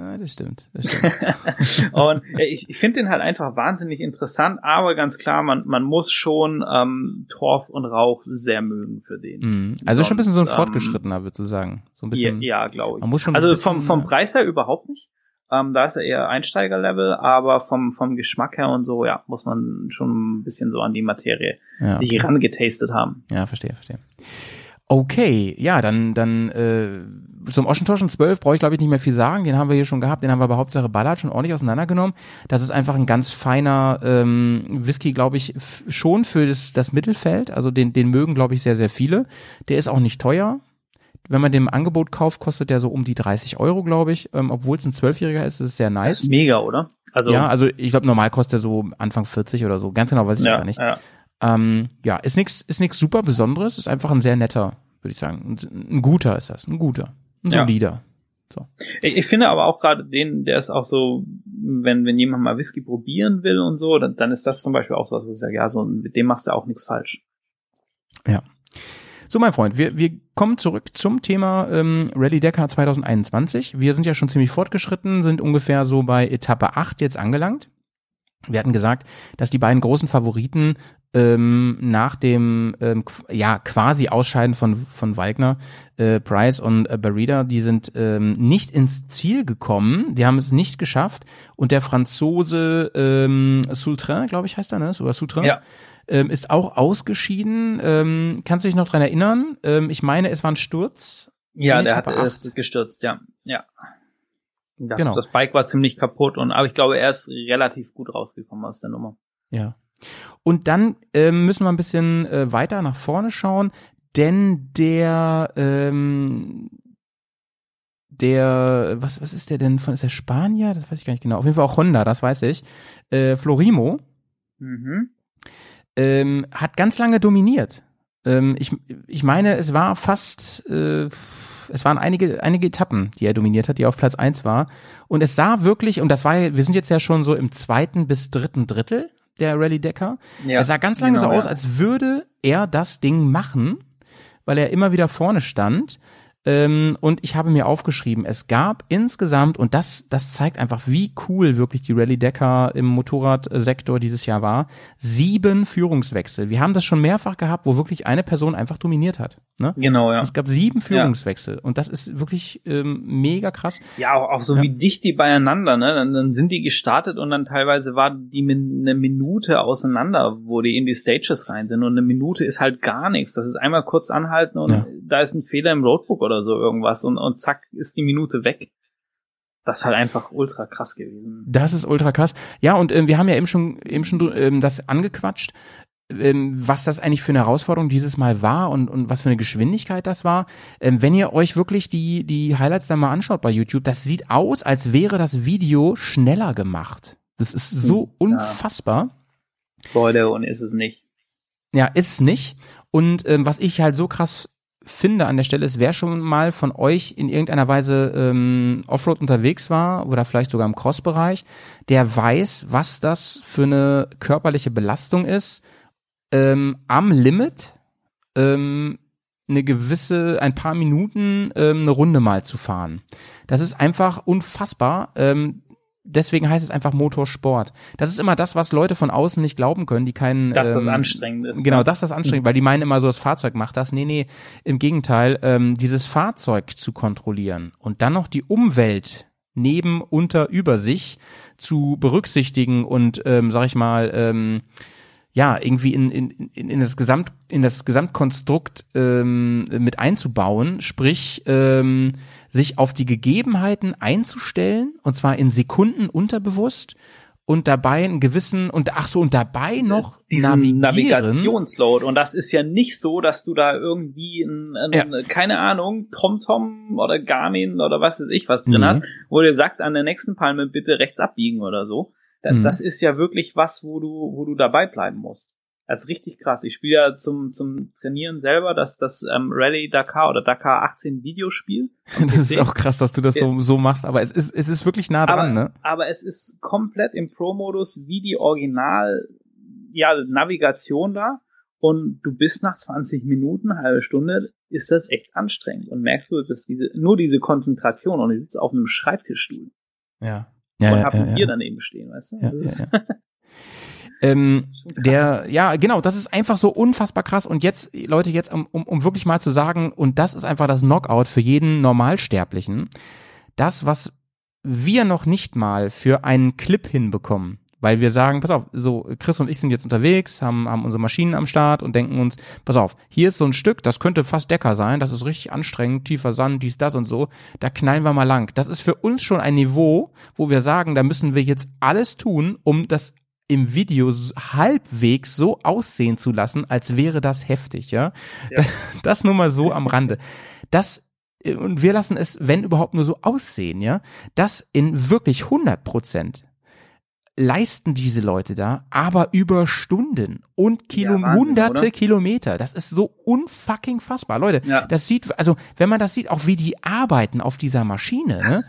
Ja, das stimmt. Das stimmt. Und ja, ich, ich finde den halt einfach wahnsinnig interessant, aber ganz klar, man, man muss schon ähm, Torf und Rauch sehr mögen für den. Mhm. Also schon ein bisschen so ein Sonst, fortgeschrittener, würdest du sagen. So ein bisschen. ja, ja glaube ich. Man muss schon Also bisschen, vom, vom. Preis her überhaupt nicht. Ähm, da ist er eher Einsteigerlevel, aber vom, vom Geschmack her und so, ja, muss man schon ein bisschen so an die Materie Ja, sich okay. rangetastet haben. ja, verstehe, verstehe. Okay, ja, dann, dann äh, zum Oschentoschen 12 brauche ich glaube ich nicht mehr viel sagen. Den haben wir hier schon gehabt, den haben wir bei Hauptsache Ballard schon ordentlich auseinandergenommen. Das ist einfach ein ganz feiner ähm, Whisky, glaube ich, schon für das, das Mittelfeld. Also den, den mögen, glaube ich, sehr, sehr viele. Der ist auch nicht teuer. Wenn man den im Angebot kauft, kostet der so um die 30 Euro, glaube ich. Ähm, Obwohl es ein Zwölfjähriger ist, ist es sehr Das nice. ist mega, oder? Also, ja, also ich glaube, normal kostet er so Anfang 40 oder so. Ganz genau weiß ich ja, gar nicht. ja. Ähm, ja, ist nix, ist nix super Besonderes, ist einfach ein sehr netter, würde ich sagen. Ein, ein guter ist das, ein guter, ein Ja. solider. Ich, ich finde aber auch gerade den, der ist auch so, wenn, wenn jemand mal Whisky probieren will und so, dann, dann ist das zum Beispiel auch so, was wo ich sage, ja, so mit dem machst du auch nichts falsch. So, mein Freund, wir, wir kommen zurück zum Thema ähm, Rallye Dakar 2021. Wir sind ja schon ziemlich fortgeschritten, sind ungefähr so bei Etappe 8 jetzt angelangt. Wir hatten gesagt, dass die beiden großen Favoriten ähm, nach dem ähm, ja quasi Ausscheiden von von Wagner, äh, Price und äh, Barida, die sind ähm, nicht ins Ziel gekommen, die haben es nicht geschafft und der Franzose ähm, Soutrin, glaube ich, heißt er, ne? Oder Soutrin, Ja. ähm, ist auch ausgeschieden. Ähm, kannst du dich noch dran erinnern? Ähm, ich meine, es war ein Sturz. Ja, der hat es gestürzt, ja. Ja. Das, Genau. das Bike war ziemlich kaputt und aber ich glaube, er ist relativ gut rausgekommen aus der Nummer. Ja. Und dann ähm, müssen wir ein bisschen äh, weiter nach vorne schauen, denn der ähm, der was was ist der denn von ist der Spanier? Das weiß ich gar nicht genau. Auf jeden Fall auch Honda, das weiß ich. Äh, Florimo Mhm. ähm, hat ganz lange dominiert. Ähm, ich, ich meine, es war fast, äh, es waren einige, einige Etappen, die er dominiert hat, die auf Platz eins war. Und es sah wirklich, und das war, wir sind jetzt ja schon so im zweiten bis dritten Drittel der Rallye Decker. Ja, es sah ganz lange genau, so aus, ja. als würde er das Ding machen, weil er immer wieder vorne stand. Ähm, und ich habe mir aufgeschrieben, es gab insgesamt, und das, das zeigt einfach, wie cool wirklich die Rallye Decker im Motorradsektor dieses Jahr war, sieben Führungswechsel. Wir haben das schon mehrfach gehabt, wo wirklich eine Person einfach dominiert hat. Ne? Genau, ja. Es gab sieben Führungswechsel und das ist wirklich ähm, mega krass. Ja, auch, auch so Ja. wie dicht die beieinander, ne? Dann, dann sind die gestartet und dann teilweise war die min eine Minute auseinander, wo die in die Stages rein sind. Und eine Minute ist halt gar nichts. Das ist einmal kurz anhalten und Ja. da ist ein Fehler im Roadbook oder so irgendwas und, und zack ist die Minute weg. Das ist halt einfach ultra krass gewesen. Das ist ultra krass. Ja, und ähm, wir haben ja eben schon, eben schon ähm, das angequatscht, ähm, was das eigentlich für eine Herausforderung dieses Mal war und, und was für eine Geschwindigkeit das war. Ähm, wenn ihr euch wirklich die, die Highlights dann mal anschaut bei YouTube, das sieht aus, als wäre das Video schneller gemacht. Das ist so unfassbar. Leute, und ist es nicht. Ja, ist es nicht. Und ähm, was ich halt so krass finde an der Stelle ist, wer schon mal von euch in irgendeiner Weise ähm, Offroad unterwegs war oder vielleicht sogar im Cross-Bereich, der weiß, was das für eine körperliche Belastung ist, ähm, am Limit ähm, eine gewisse, ein paar Minuten ähm, eine Runde mal zu fahren. Das ist einfach unfassbar. Ähm, deswegen heißt es einfach Motorsport. Das ist immer das, was Leute von außen nicht glauben können, die keinen. Dass das ähm, anstrengend ist. Genau, dass das anstrengend, weil die meinen immer so, das Fahrzeug macht das. Nee, nee, im Gegenteil, ähm, dieses Fahrzeug zu kontrollieren und dann noch die Umwelt neben, unter, über sich zu berücksichtigen und, ähm, sag ich mal, ähm, ja, irgendwie in, in, in, in das Gesamt, in das Gesamtkonstrukt ähm, mit einzubauen, sprich ähm, sich auf die Gegebenheiten einzustellen, und zwar in Sekunden unterbewusst und dabei einen gewissen und ach so und dabei noch diesen. Navigationsload. Und das ist ja nicht so, dass du da irgendwie, ein, ein, keine Ahnung, TomTom oder Garmin oder was weiß ich was drin Nee. hast, wo dir sagt, an der nächsten Palme bitte rechts abbiegen oder so. Da, Mhm. Das ist ja wirklich was, wo du, wo du dabei bleiben musst. Das ist richtig krass. Ich spiele ja zum, zum Trainieren selber das, das ähm, Rallye Dakar oder Dakar 18 Videospiel. Das ist auch krass, dass du das so, so machst, aber es ist, es ist wirklich nah dran, aber, ne? aber es ist komplett im Pro-Modus wie die Original, ja, Navigation da. Und du bist nach 20 Minuten, halbe Stunde, ist das echt anstrengend. Und merkst du, dass diese, nur diese Konzentration und ich sitze auf einem Schreibtischstuhl Ja. und Ja, hab ja, ein ja, Bier ja. daneben stehen, weißt du? Ja, ja, Ähm, der, ja, genau, das ist einfach so unfassbar krass. Und jetzt, Leute, jetzt, um, um, um wirklich mal zu sagen, und das ist einfach das Knockout für jeden Normalsterblichen, das, was wir noch nicht mal für einen Clip hinbekommen, weil wir sagen, pass auf, so, Chris und ich sind jetzt unterwegs, haben, haben unsere Maschinen am Start und denken uns, pass auf, hier ist so ein Stück, das könnte fast Decker sein, das ist richtig anstrengend, tiefer Sand, dies, das und so, da knallen wir mal lang. Das ist für uns schon ein Niveau, wo wir sagen, da müssen wir jetzt alles tun, um das im Video halbwegs so aussehen zu lassen, als wäre das heftig, ja. Ja. Das, das nur mal so am Rande. Das äh, und wir lassen es, wenn überhaupt, nur so aussehen, ja. Das in wirklich 100 Prozent leisten diese Leute da, aber über Stunden und Kilo, Ja, Wahnsinn, hunderte oder? Kilometer. Das ist so unfucking fassbar. Leute, Ja. das sieht, also wenn man das sieht, auch wie die arbeiten auf dieser Maschine, ne?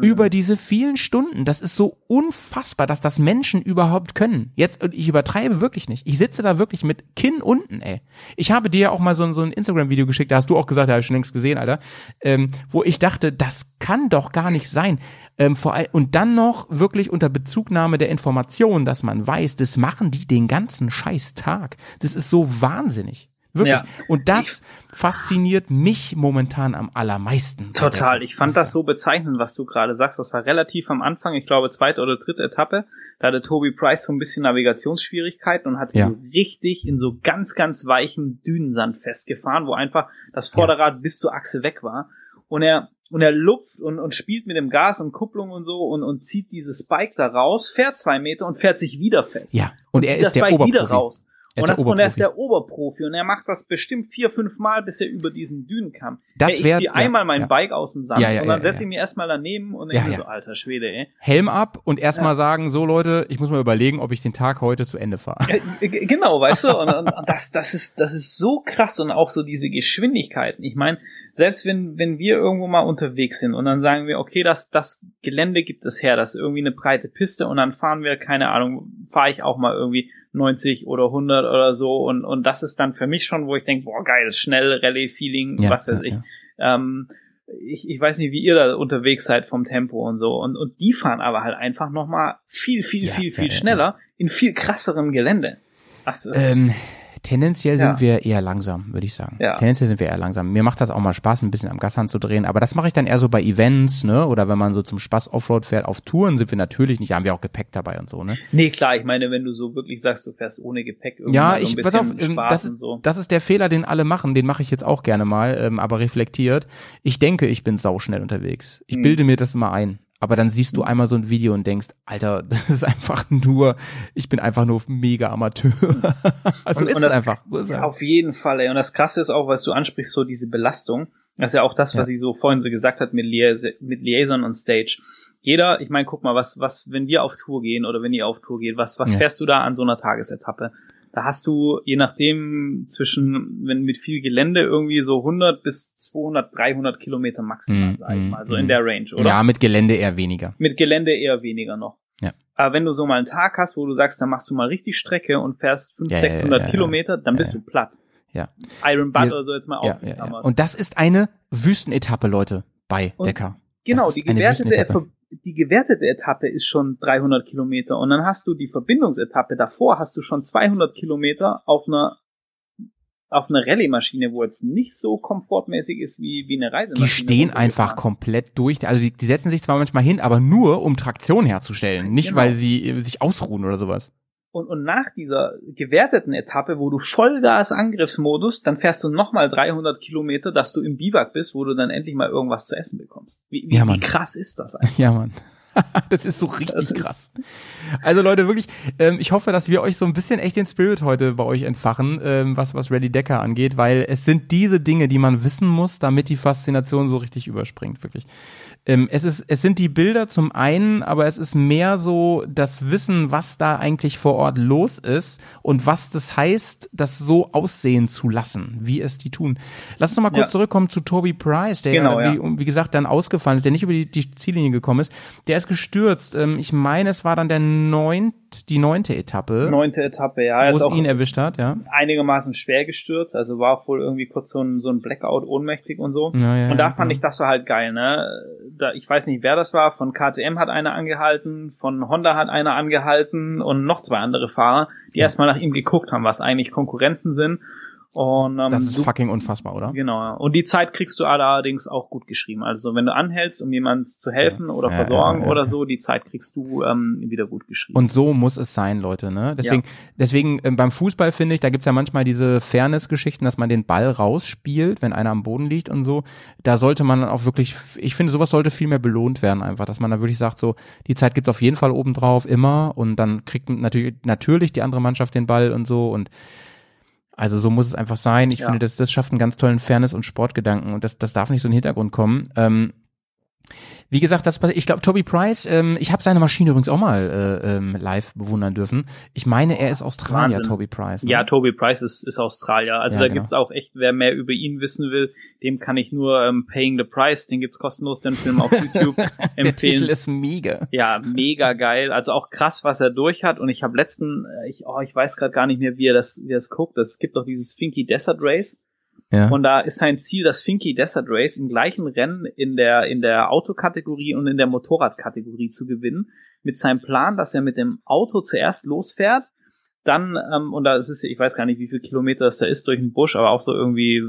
über diese vielen Stunden. Das ist so unfassbar, dass das Menschen überhaupt können. Jetzt, und ich übertreibe wirklich nicht. Ich sitze da wirklich mit Kinn unten, ey. Ich habe dir ja auch mal so, ein- so ein Instagram-Video geschickt, da hast du auch gesagt, da habe ich schon längst gesehen, Alter, ähm, wo ich dachte, das kann doch gar nicht sein. Ähm, vor allem, und dann noch wirklich unter Bezugnahme der Information, dass man weiß, das machen die den ganzen scheiß Tag. Das ist so wahnsinnig. Wirklich. Ja. Und das fasziniert mich momentan am allermeisten. Total. Ich fand das so bezeichnend, was du gerade sagst. Das war relativ am Anfang, ich glaube zweite oder dritte Etappe. Da hatte Toby Price so ein bisschen Navigationsschwierigkeiten und hat sich Ja. so richtig in so ganz, ganz weichem Dünensand festgefahren, wo einfach das Vorderrad bis zur Achse weg war. Und er, und er lupft und, und spielt mit dem Gas und Kupplung und so und, und zieht dieses Bike da raus, fährt zwei Meter und fährt sich wieder fest. Ja, und, er zieht ist das der Bike wieder Oberprofi. raus. Und, das, und er ist der Oberprofi und er macht das bestimmt vier, fünf Mal, bis er über diesen Dünen kam. Das Ey, ich wär- ziehe ja, einmal mein ja. Bike aus dem Sand Ja, ja, und dann setze ich mich erstmal daneben und denke mir ja. so, alter Schwede, ey. Helm ab und erstmal sagen, so Leute, ich muss mal überlegen, ob ich den Tag heute zu Ende fahre. Genau, weißt du, und, und und das, das ist, das ist so krass und auch so diese Geschwindigkeiten. Ich meine, selbst wenn, wenn wir irgendwo mal unterwegs sind und dann sagen wir, okay, das, das Gelände gibt es her, das ist irgendwie eine breite Piste und dann fahren wir, keine Ahnung, fahre ich auch mal irgendwie 90 oder 100 oder so und, und das ist dann für mich schon, wo ich denke, boah, geil, schnell, Rallye-Feeling, Ja, was weiß ja, ich. ja. Ähm, ich, ich weiß nicht, wie ihr da unterwegs seid vom Tempo und so. Und, und die fahren aber halt einfach nochmal viel, viel, viel, viel schneller in viel krasserem Gelände. Das ist, Ähm, tendenziell Ja. sind wir eher langsam, würde ich sagen. Ja. Tendenziell sind wir eher langsam. Mir macht das auch mal Spaß, ein bisschen am Gashand zu drehen, aber das mache ich dann eher so bei Events, ne? Oder wenn man so zum Spaß Offroad fährt. Auf Touren sind wir natürlich nicht, da haben wir auch Gepäck dabei und so, ne? nee, klar, ich meine, wenn du so wirklich sagst, du fährst ohne Gepäck irgendwie Ja, mal so ich ein pass auf, bisschen ähm, Spaß das, und so. das ist der Fehler, den alle machen, den mache ich jetzt auch gerne mal, ähm, aber reflektiert. Ich denke, ich bin sauschnell unterwegs. Ich Hm. bilde mir das immer ein. Aber dann siehst du einmal so ein Video und denkst, Alter, das ist einfach nur, ich bin einfach nur mega Amateur. also Und- ist und das- einfach. So ist Ja, auf jeden Fall, ey. Und das Krasse ist auch, was du ansprichst, so diese Belastung. Das ist ja auch das, was ich so vorhin so gesagt hat mit, Liaison, mit Liaison und Stage. Jeder, ich meine, guck mal, was, was, wenn wir auf Tour gehen oder wenn ihr auf Tour geht, was, was Ja. fährst du da an so einer Tagesetappe? Da hast du, je nachdem, zwischen, wenn mit viel Gelände irgendwie so 100 bis 200, 300 Kilometer maximal, Mm, sag ich mm, mal, so mm. in der Range, oder? Ja, mit Gelände eher weniger. Mit Gelände eher weniger noch. Ja. Aber wenn du so mal einen Tag hast, wo du sagst, da machst du mal richtig Strecke und fährst 500, Ja, ja, 600 ja, ja. Kilometer, dann bist du platt. Ja. Iron Butt oder so jetzt mal Ja, ja, ja. Und das ist eine Wüstenetappe, Leute, bei Und- Decker. Genau, die gewertete, Wüstenetappe. die gewertete Etappe ist schon 300 Kilometer und dann hast du die Verbindungsetappe davor, hast du schon 200 Kilometer auf einer auf einer Rallye-Maschine, wo jetzt nicht so komfortmäßig ist wie, wie eine Reisemaschine. Die stehen einfach komplett durch. Also die, die setzen sich zwar manchmal hin, aber nur um Traktion herzustellen, nicht Genau. weil sie äh, sich ausruhen oder sowas. Und, und nach dieser gewerteten Etappe, wo du Vollgas-Angriffsmodus, dann fährst du nochmal 300 Kilometer, dass du im Biwak bist, wo du dann endlich mal irgendwas zu essen bekommst. Wie, wie, Ja, wie krass ist das eigentlich? Ja, Mann. das ist so richtig Das krass. Also Leute, wirklich, ähm, ich hoffe, dass wir euch so ein bisschen echt den Spirit heute bei euch entfachen, ähm, was, was Rally Decker angeht, weil es sind diese Dinge, die man wissen muss, damit die Faszination so richtig überspringt, wirklich. Ähm, es ist, es sind die Bilder zum einen, aber es ist mehr so das Wissen, was da eigentlich vor Ort los ist und was das heißt, das so aussehen zu lassen, wie es die tun. Lass uns noch mal kurz Ja. zurückkommen zu Toby Price, der Genau, ja, ja. wie, wie gesagt dann ausgefallen ist, der nicht über die, die Ziellinie gekommen ist. Der ist gestürzt. Ähm, ich meine, es war dann der neunt, die neunte Etappe, Neunte Etappe, ja. Wo ist es auch ihn erwischt hat, ja. einigermaßen schwer gestürzt, also war auch wohl irgendwie kurz so ein, so ein Blackout ohnmächtig und so. Ja, ja, und da ja, fand ich, das war halt geil, ne? Da, ich weiß nicht, wer das war. Von KTM hat einer angehalten, von Honda hat einer angehalten und noch zwei andere Fahrer, die erstmal nach ihm geguckt haben, was eigentlich Konkurrenten sind. Und ähm, Das ist du- fucking unfassbar, oder? Genau. Und die Zeit kriegst du allerdings auch gut geschrieben. Also wenn du anhältst, um jemand zu helfen oder Ja, versorgen ja, ja, oder ja. so, die Zeit kriegst du ähm, wieder gut geschrieben. Und so muss es sein, Leute. Ne? Deswegen, deswegen ähm, beim Fußball finde ich, da gibt's ja manchmal diese Fairness-Geschichten, dass man den Ball rausspielt, wenn einer am Boden liegt und so. Da sollte man dann auch wirklich, ich finde, sowas sollte viel mehr belohnt werden, einfach, dass man da wirklich sagt, so, die Zeit gibt's auf jeden Fall obendrauf, immer. Und dann kriegt natürlich, natürlich die andere Mannschaft den Ball und so. Und also so muss es einfach sein. Ich Ja. finde, das, das schafft einen ganz tollen Fairness- und Sportgedanken und das, das darf nicht so in den Hintergrund kommen. Ähm, wie gesagt, das ich glaube, Toby Price, ähm, ich habe seine Maschine übrigens auch mal äh, ähm, live bewundern dürfen. Ich meine, er ist Australier, Wahnsinn. Toby Price. Ne? Ja, Toby Price ist, ist Australier. Also Ja, da genau. gibt's auch echt, wer mehr über ihn wissen will, dem kann ich nur ähm, Paying the Price, den gibt's kostenlos, den Film auf YouTube Der Titel empfehlen. ist mega. Ja, mega geil. Also auch krass, was er durch hat. Und ich habe letzten, äh, ich, oh, ich weiß gerade gar nicht mehr, wie er das, wie er das guckt. Es gibt doch dieses Finky Desert Race. Ja. Und da ist sein Ziel, das Finky Desert Race im gleichen Rennen in der, in der Autokategorie und in der Motorradkategorie zu gewinnen. Mit seinem Plan, dass er mit dem Auto zuerst losfährt, dann, ähm, und da ist es, ich weiß gar nicht, wie viel Kilometer es da ist durch den Busch, aber auch so irgendwie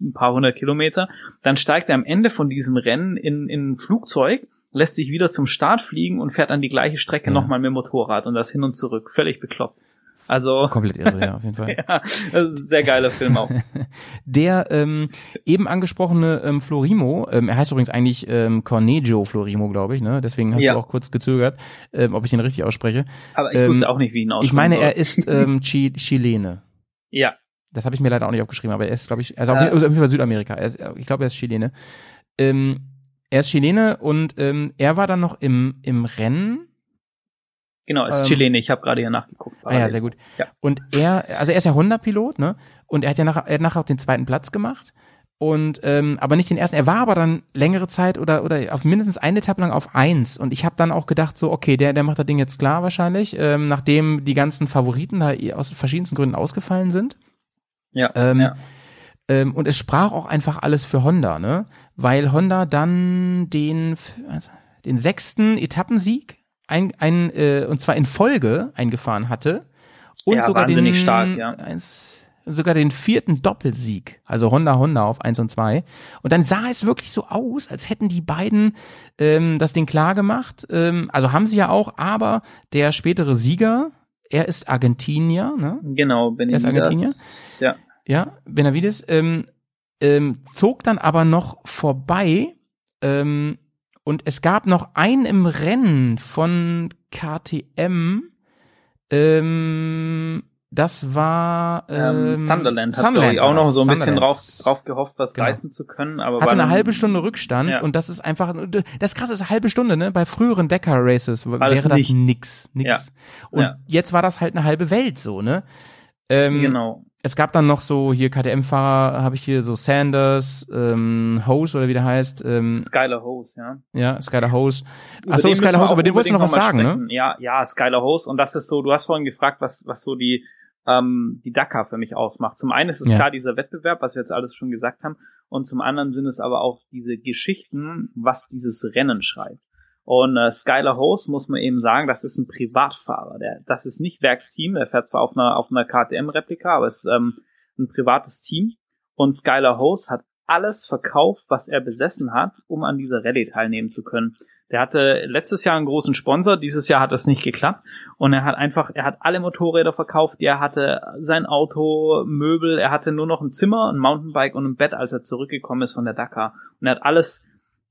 ein paar hundert Kilometer. Dann steigt er am Ende von diesem Rennen in, in ein Flugzeug, lässt sich wieder zum Start fliegen und fährt dann die gleiche Strecke Ja. nochmal mit dem Motorrad und das hin und zurück. Völlig bekloppt. Also, Komplett irre, ja, auf jeden Fall. ja, also sehr geiler Film auch. Der ähm, eben angesprochene ähm, Florimo, ähm, er heißt übrigens eigentlich ähm, Cornejo Florimo, glaube ich, ne? Deswegen hast Ja. du auch kurz gezögert, ähm, ob ich ihn richtig ausspreche. Aber ich Ähm, wusste auch nicht, wie ihn aussprechen Ich meine, er ist ähm, Chi Chilene. Ja, Das habe ich mir leider auch nicht aufgeschrieben, aber er ist, glaube ich, also auf, Äh. jeden- also Fall Südamerika. Er ist, ich glaube, er ist Chilene. Ähm, er ist Chilene und ähm, er war dann noch im, im Rennen. Genau, ist Ähm, Chilene. Ich habe gerade hier nachgeguckt. Ah ja, sehr gut. Ja. Und er, also er ist ja Honda-Pilot, ne? Und er hat ja nachher, er hat nachher auch den zweiten Platz gemacht. Und ähm, aber nicht den ersten. Er war aber dann längere Zeit oder oder auf mindestens eine Etappe lang auf eins. Und ich habe dann auch gedacht so, okay, der der macht das Ding jetzt klar wahrscheinlich, ähm, nachdem die ganzen Favoriten da aus verschiedensten Gründen ausgefallen sind. Ja, Ähm, ja. Ähm, und es sprach auch einfach alles für Honda, ne? Weil Honda dann den, also den sechsten Etappensieg ein, ein, äh, und zwar in Folge eingefahren hatte. Und Ja, sogar den, stark, ja. eins, sogar den vierten Doppelsieg. Also Honda Honda auf eins und zwei. Und dann sah es wirklich so aus, als hätten die beiden ähm, das Ding klar gemacht. Ähm, also haben sie ja auch, aber der spätere Sieger, er ist Argentinier, ne? Genau, bin Er ist Argentinier? Ja. ja, Benavides, ähm, ähm, zog dann aber noch vorbei ähm, und es gab noch einen im Rennen von KTM, ähm, das war ähm, Ähm, Sunderland hat glaub Sunderland ich, auch war noch so ein bisschen drauf, Sunderland. drauf gehofft, was Genau. reißen zu können, aber hatte war eine halbe Stunde Rückstand Ja. und das ist einfach, das krasse ist eine halbe Stunde, ne? Bei früheren Decker Races wäre das das nichts. nix, nix. Ja. Und Ja. jetzt war das halt eine halbe Welt so, ne? Ähm, Genau. Es gab dann noch so hier KTM-Fahrer, habe ich hier so Sanders, ähm, Hose oder wie der heißt, ähm, Skylar Hose, ja. ja, Skyler Hose. Achso, Skyler Hose, aber den wolltest du noch was sagen, ne? sprechen. Ja, ja, Skylar Hose. Und das ist so, du hast vorhin gefragt, was, was so die, ähm, die Dakar für mich ausmacht. Zum einen ist es Ja. klar dieser Wettbewerb, was wir jetzt alles schon gesagt haben. Und zum anderen sind es aber auch diese Geschichten, was dieses Rennen schreibt. Und äh, Skylar Hose muss man eben sagen, das ist ein Privatfahrer. Der, das ist nicht Werksteam, der fährt zwar auf einer, auf einer KTM-Replika, aber es ist ähm, ein privates Team. Und Skylar Hose hat alles verkauft, was er besessen hat, um an dieser Rallye teilnehmen zu können. Der hatte letztes Jahr einen großen Sponsor, dieses Jahr hat das nicht geklappt und er hat einfach, er hat alle Motorräder verkauft, er hatte sein Auto, Möbel, er hatte nur noch ein Zimmer, ein Mountainbike und ein Bett, als er zurückgekommen ist von der Dakar und er hat alles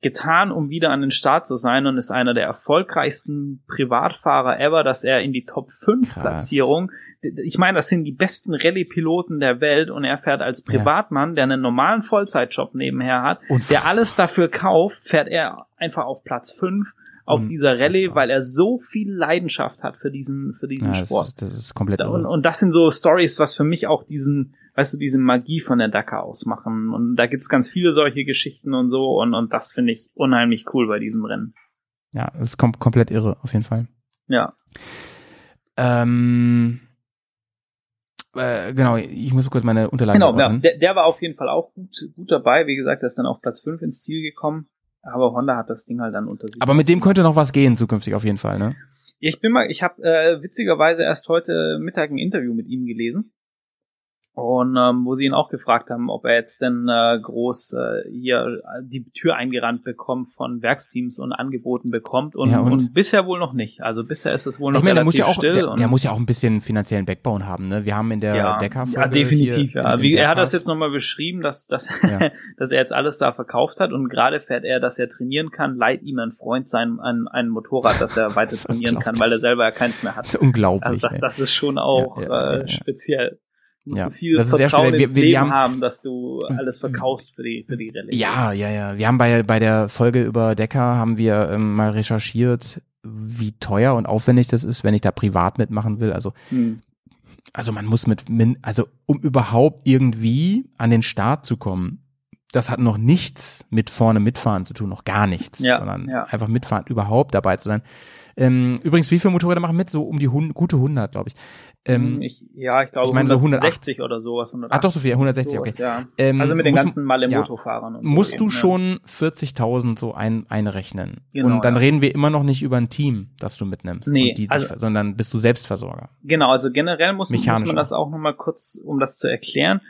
getan, um wieder an den Start zu sein und ist einer der erfolgreichsten Privatfahrer ever, dass er in die Top 5 Krass. Platzierung, ich meine, das sind die besten Rallye-Piloten der Welt und er fährt als Ja. Privatmann, der einen normalen Vollzeitjob nebenher hat, der alles dafür kauft, fährt er einfach auf Platz 5 auf dieser Rallye, weil er so viel Leidenschaft hat für diesen, für diesen Ja, das, Sport. ist, das ist komplett Und, und das sind so Stories, was für mich auch diesen, weißt du, diese Magie von der Dakar ausmachen. Und da gibt's ganz viele solche Geschichten und so. Und, und das finde ich unheimlich cool bei diesem Rennen. Ja, das ist kom komplett irre, auf jeden Fall. Ja. Ähm, äh, genau, ich muss kurz meine Unterlagen Genau, ja, der, der war auf jeden Fall auch gut, gut dabei. Wie gesagt, er ist dann auf Platz 5 ins Ziel gekommen. Aber Honda hat das Ding halt dann unter sich. Aber mit dem könnte noch was gehen zukünftig auf jeden Fall, ne? Ich bin mal, ich habe äh, witzigerweise erst heute Mittag ein Interview mit ihm gelesen. Und ähm, wo sie ihn auch gefragt haben, ob er jetzt denn äh, groß äh, hier die Tür eingerannt bekommt von Werksteams und Angeboten bekommt. Und, Ja, und? und? bisher wohl noch nicht. Also bisher ist es wohl noch Ich meine, der muss relativ ja auch, still. der, und, der muss ja auch ein bisschen finanziellen Backbone haben, ne? Wir haben in der ja, Decker-Folge ja, definitiv, ja. im- im Wie, er hat das jetzt nochmal beschrieben, dass, dass, Ja. dass er jetzt alles da verkauft hat und gerade fährt er, dass er trainieren kann, leiht ihm ein Freund sein ein, ein Motorrad, dass er weiter trainieren kann, weil er selber ja keins mehr hat. Das ist unglaublich. Also das, das ist schon auch äh, speziell. Du musst Ja, so viel Vertrauen. Wir- ins wir- wir Leben haben- haben, dass du alles verkaufst für die, für die Rallye. Ja, ja, ja. Wir haben bei, bei der Folge über Decker haben wir ähm, mal recherchiert, wie teuer und aufwendig das ist, wenn ich da privat mitmachen will. Also, Hm. also man muss mit, min, also um überhaupt irgendwie an den Start zu kommen, das hat noch nichts mit vorne mitfahren zu tun, noch gar nichts, Ja, sondern ja. einfach mitfahren, überhaupt dabei zu sein. Ähm, übrigens, wie viele Motorräder machen mit? So um die hun gute 100, glaube ich. Ähm, ich, ja, ich glaube ich meine so 160 oder sowas. 180, ah, doch so viel, 160, okay. sowas, Ja. Ähm, Also mit den ganzen Malle ja. Und so musst du eben, ja. schon 40.000 so ein, einrechnen. Genau, und dann ja. reden wir immer noch nicht über ein Team, das du mitnimmst. Nee, die dich, also- sondern bist du Selbstversorger. Genau, also generell muss, muss man das auch nochmal kurz, um das zu erklären.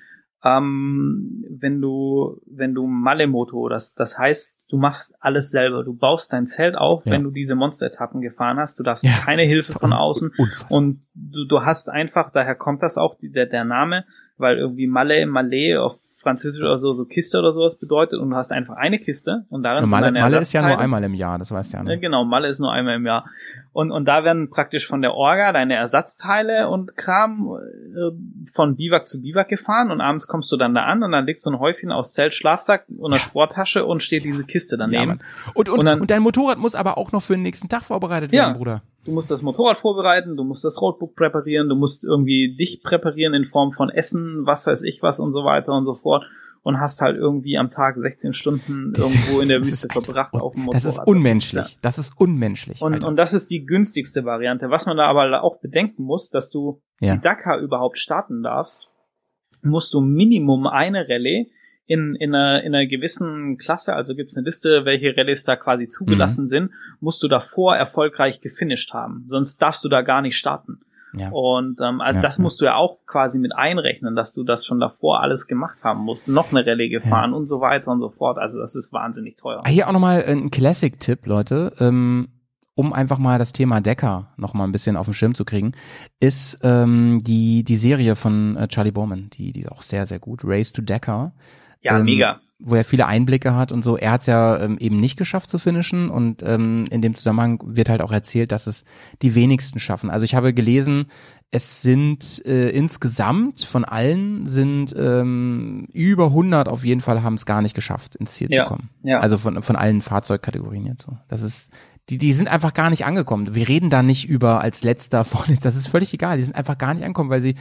Ähm, wenn du, wenn du Malemoto, das, das heißt, du machst alles selber. Du baust dein Zelt auf, Ja. wenn du diese Monster-Etappen gefahren hast. Du darfst Ja, keine Hilfe von außen. unfassbar. Und du, du hast einfach, daher kommt das auch, der, der Name, weil irgendwie Malais, Malais auf Französisch oder so, so Kiste oder sowas bedeutet und du hast einfach eine Kiste und darin Und Malle, Malle ist ja nur einmal im Jahr, das weißt du ja. Ja, Ne? genau, Malle ist nur einmal im Jahr. Und, und da werden praktisch von der Orga deine Ersatzteile und Kram äh, von Biwak zu Biwak gefahren und abends kommst du dann da an und dann liegt so ein Häufchen aus Zelt, Schlafsack und einer Sporttasche und steht diese Kiste Ja, daneben. Mann. und, und, Und dann- und dein Motorrad muss aber auch noch für den nächsten Tag vorbereitet Ja. werden, Bruder. Du musst das Motorrad vorbereiten, du musst das Roadbook präparieren, du musst irgendwie dich präparieren in Form von Essen, was weiß ich was und so weiter und so fort. Und hast halt irgendwie am Tag 16 Stunden irgendwo in der Das Wüste ist verbracht auf dem Motorrad. Das ist unmenschlich. ja- Das ist unmenschlich. Und, Alter. und das ist die günstigste Variante. Was man da aber auch bedenken muss, dass du Ja. die Dakar überhaupt starten darfst, musst du Minimum eine Rallye in, in, einer, in einer gewissen Klasse, also gibt es eine Liste, welche Rallyes da quasi zugelassen Mhm. sind, musst du davor erfolgreich gefinisht haben. Sonst darfst du da gar nicht starten. Ja. Und ähm, also Ja, das ja. musst du ja auch quasi mit einrechnen, dass du das schon davor alles gemacht haben musst, noch eine Rallye gefahren und so weiter und so fort. Also das ist wahnsinnig teuer. Ah, Hier auch nochmal ein Classic-Tipp, Leute, ähm, um einfach mal das Thema Decker noch mal ein bisschen auf den Schirm zu kriegen, ist ähm, die die Serie von äh, Charlie Bowman, die die ist auch sehr sehr gut, Race to Decker. Ja, ähm, mega. Wo er viele Einblicke hat und so. Er hat es ja ähm, eben nicht geschafft zu finishen und ähm, in dem Zusammenhang wird halt auch erzählt, dass es die wenigsten schaffen. Also ich habe gelesen, es sind äh, insgesamt von allen sind ähm, über 100 auf jeden Fall haben es gar nicht geschafft, ins Ziel Ja, zu kommen. ja. Also von, von allen Fahrzeugkategorien jetzt so. Das ist, die, die sind einfach gar nicht angekommen. Wir reden da nicht über als letzter, vorletzter. Das ist völlig egal. Die sind einfach gar nicht angekommen, weil sie,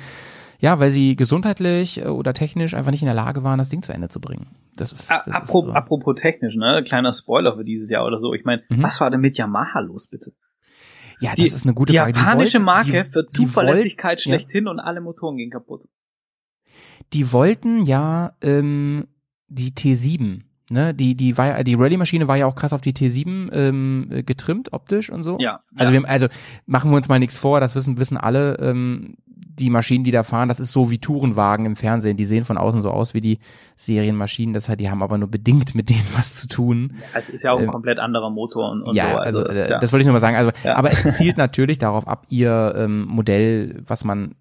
ja, weil sie gesundheitlich äh, oder technisch einfach nicht in der Lage waren, das Ding zu Ende zu bringen. Das ist, das ist Apropos, so. apropos technisch, ne? Kleiner Spoiler für dieses Jahr oder so. Ich meine, Mhm. was war denn mit Yamaha los, bitte? ja, das die- ist eine gute die Frage. japanische wollten- Marke die, für die Zuverlässigkeit ja. schlechthin und alle Motoren gehen kaputt. Die wollten ja ähm, die T7, ne? Die, die war ja, die Rallye-Maschine war ja auch krass auf die T7 ähm, äh, getrimmt, optisch und so. Ja. Also, ja. wir, also machen wir uns mal nichts vor, das wissen, wissen alle, ähm, die Maschinen, die da fahren, das ist so wie Tourenwagen im Fernsehen. Die sehen von außen so aus wie die Serienmaschinen, das hat, die haben aber nur bedingt mit denen was zu tun. es ist ja auch ein ähm, komplett anderer Motor und, und ja, so. also, das, das, ist ja, das wollte ich nur mal sagen. Also, Ja. aber es zielt natürlich darauf ab, ihr ähm, Modell, was man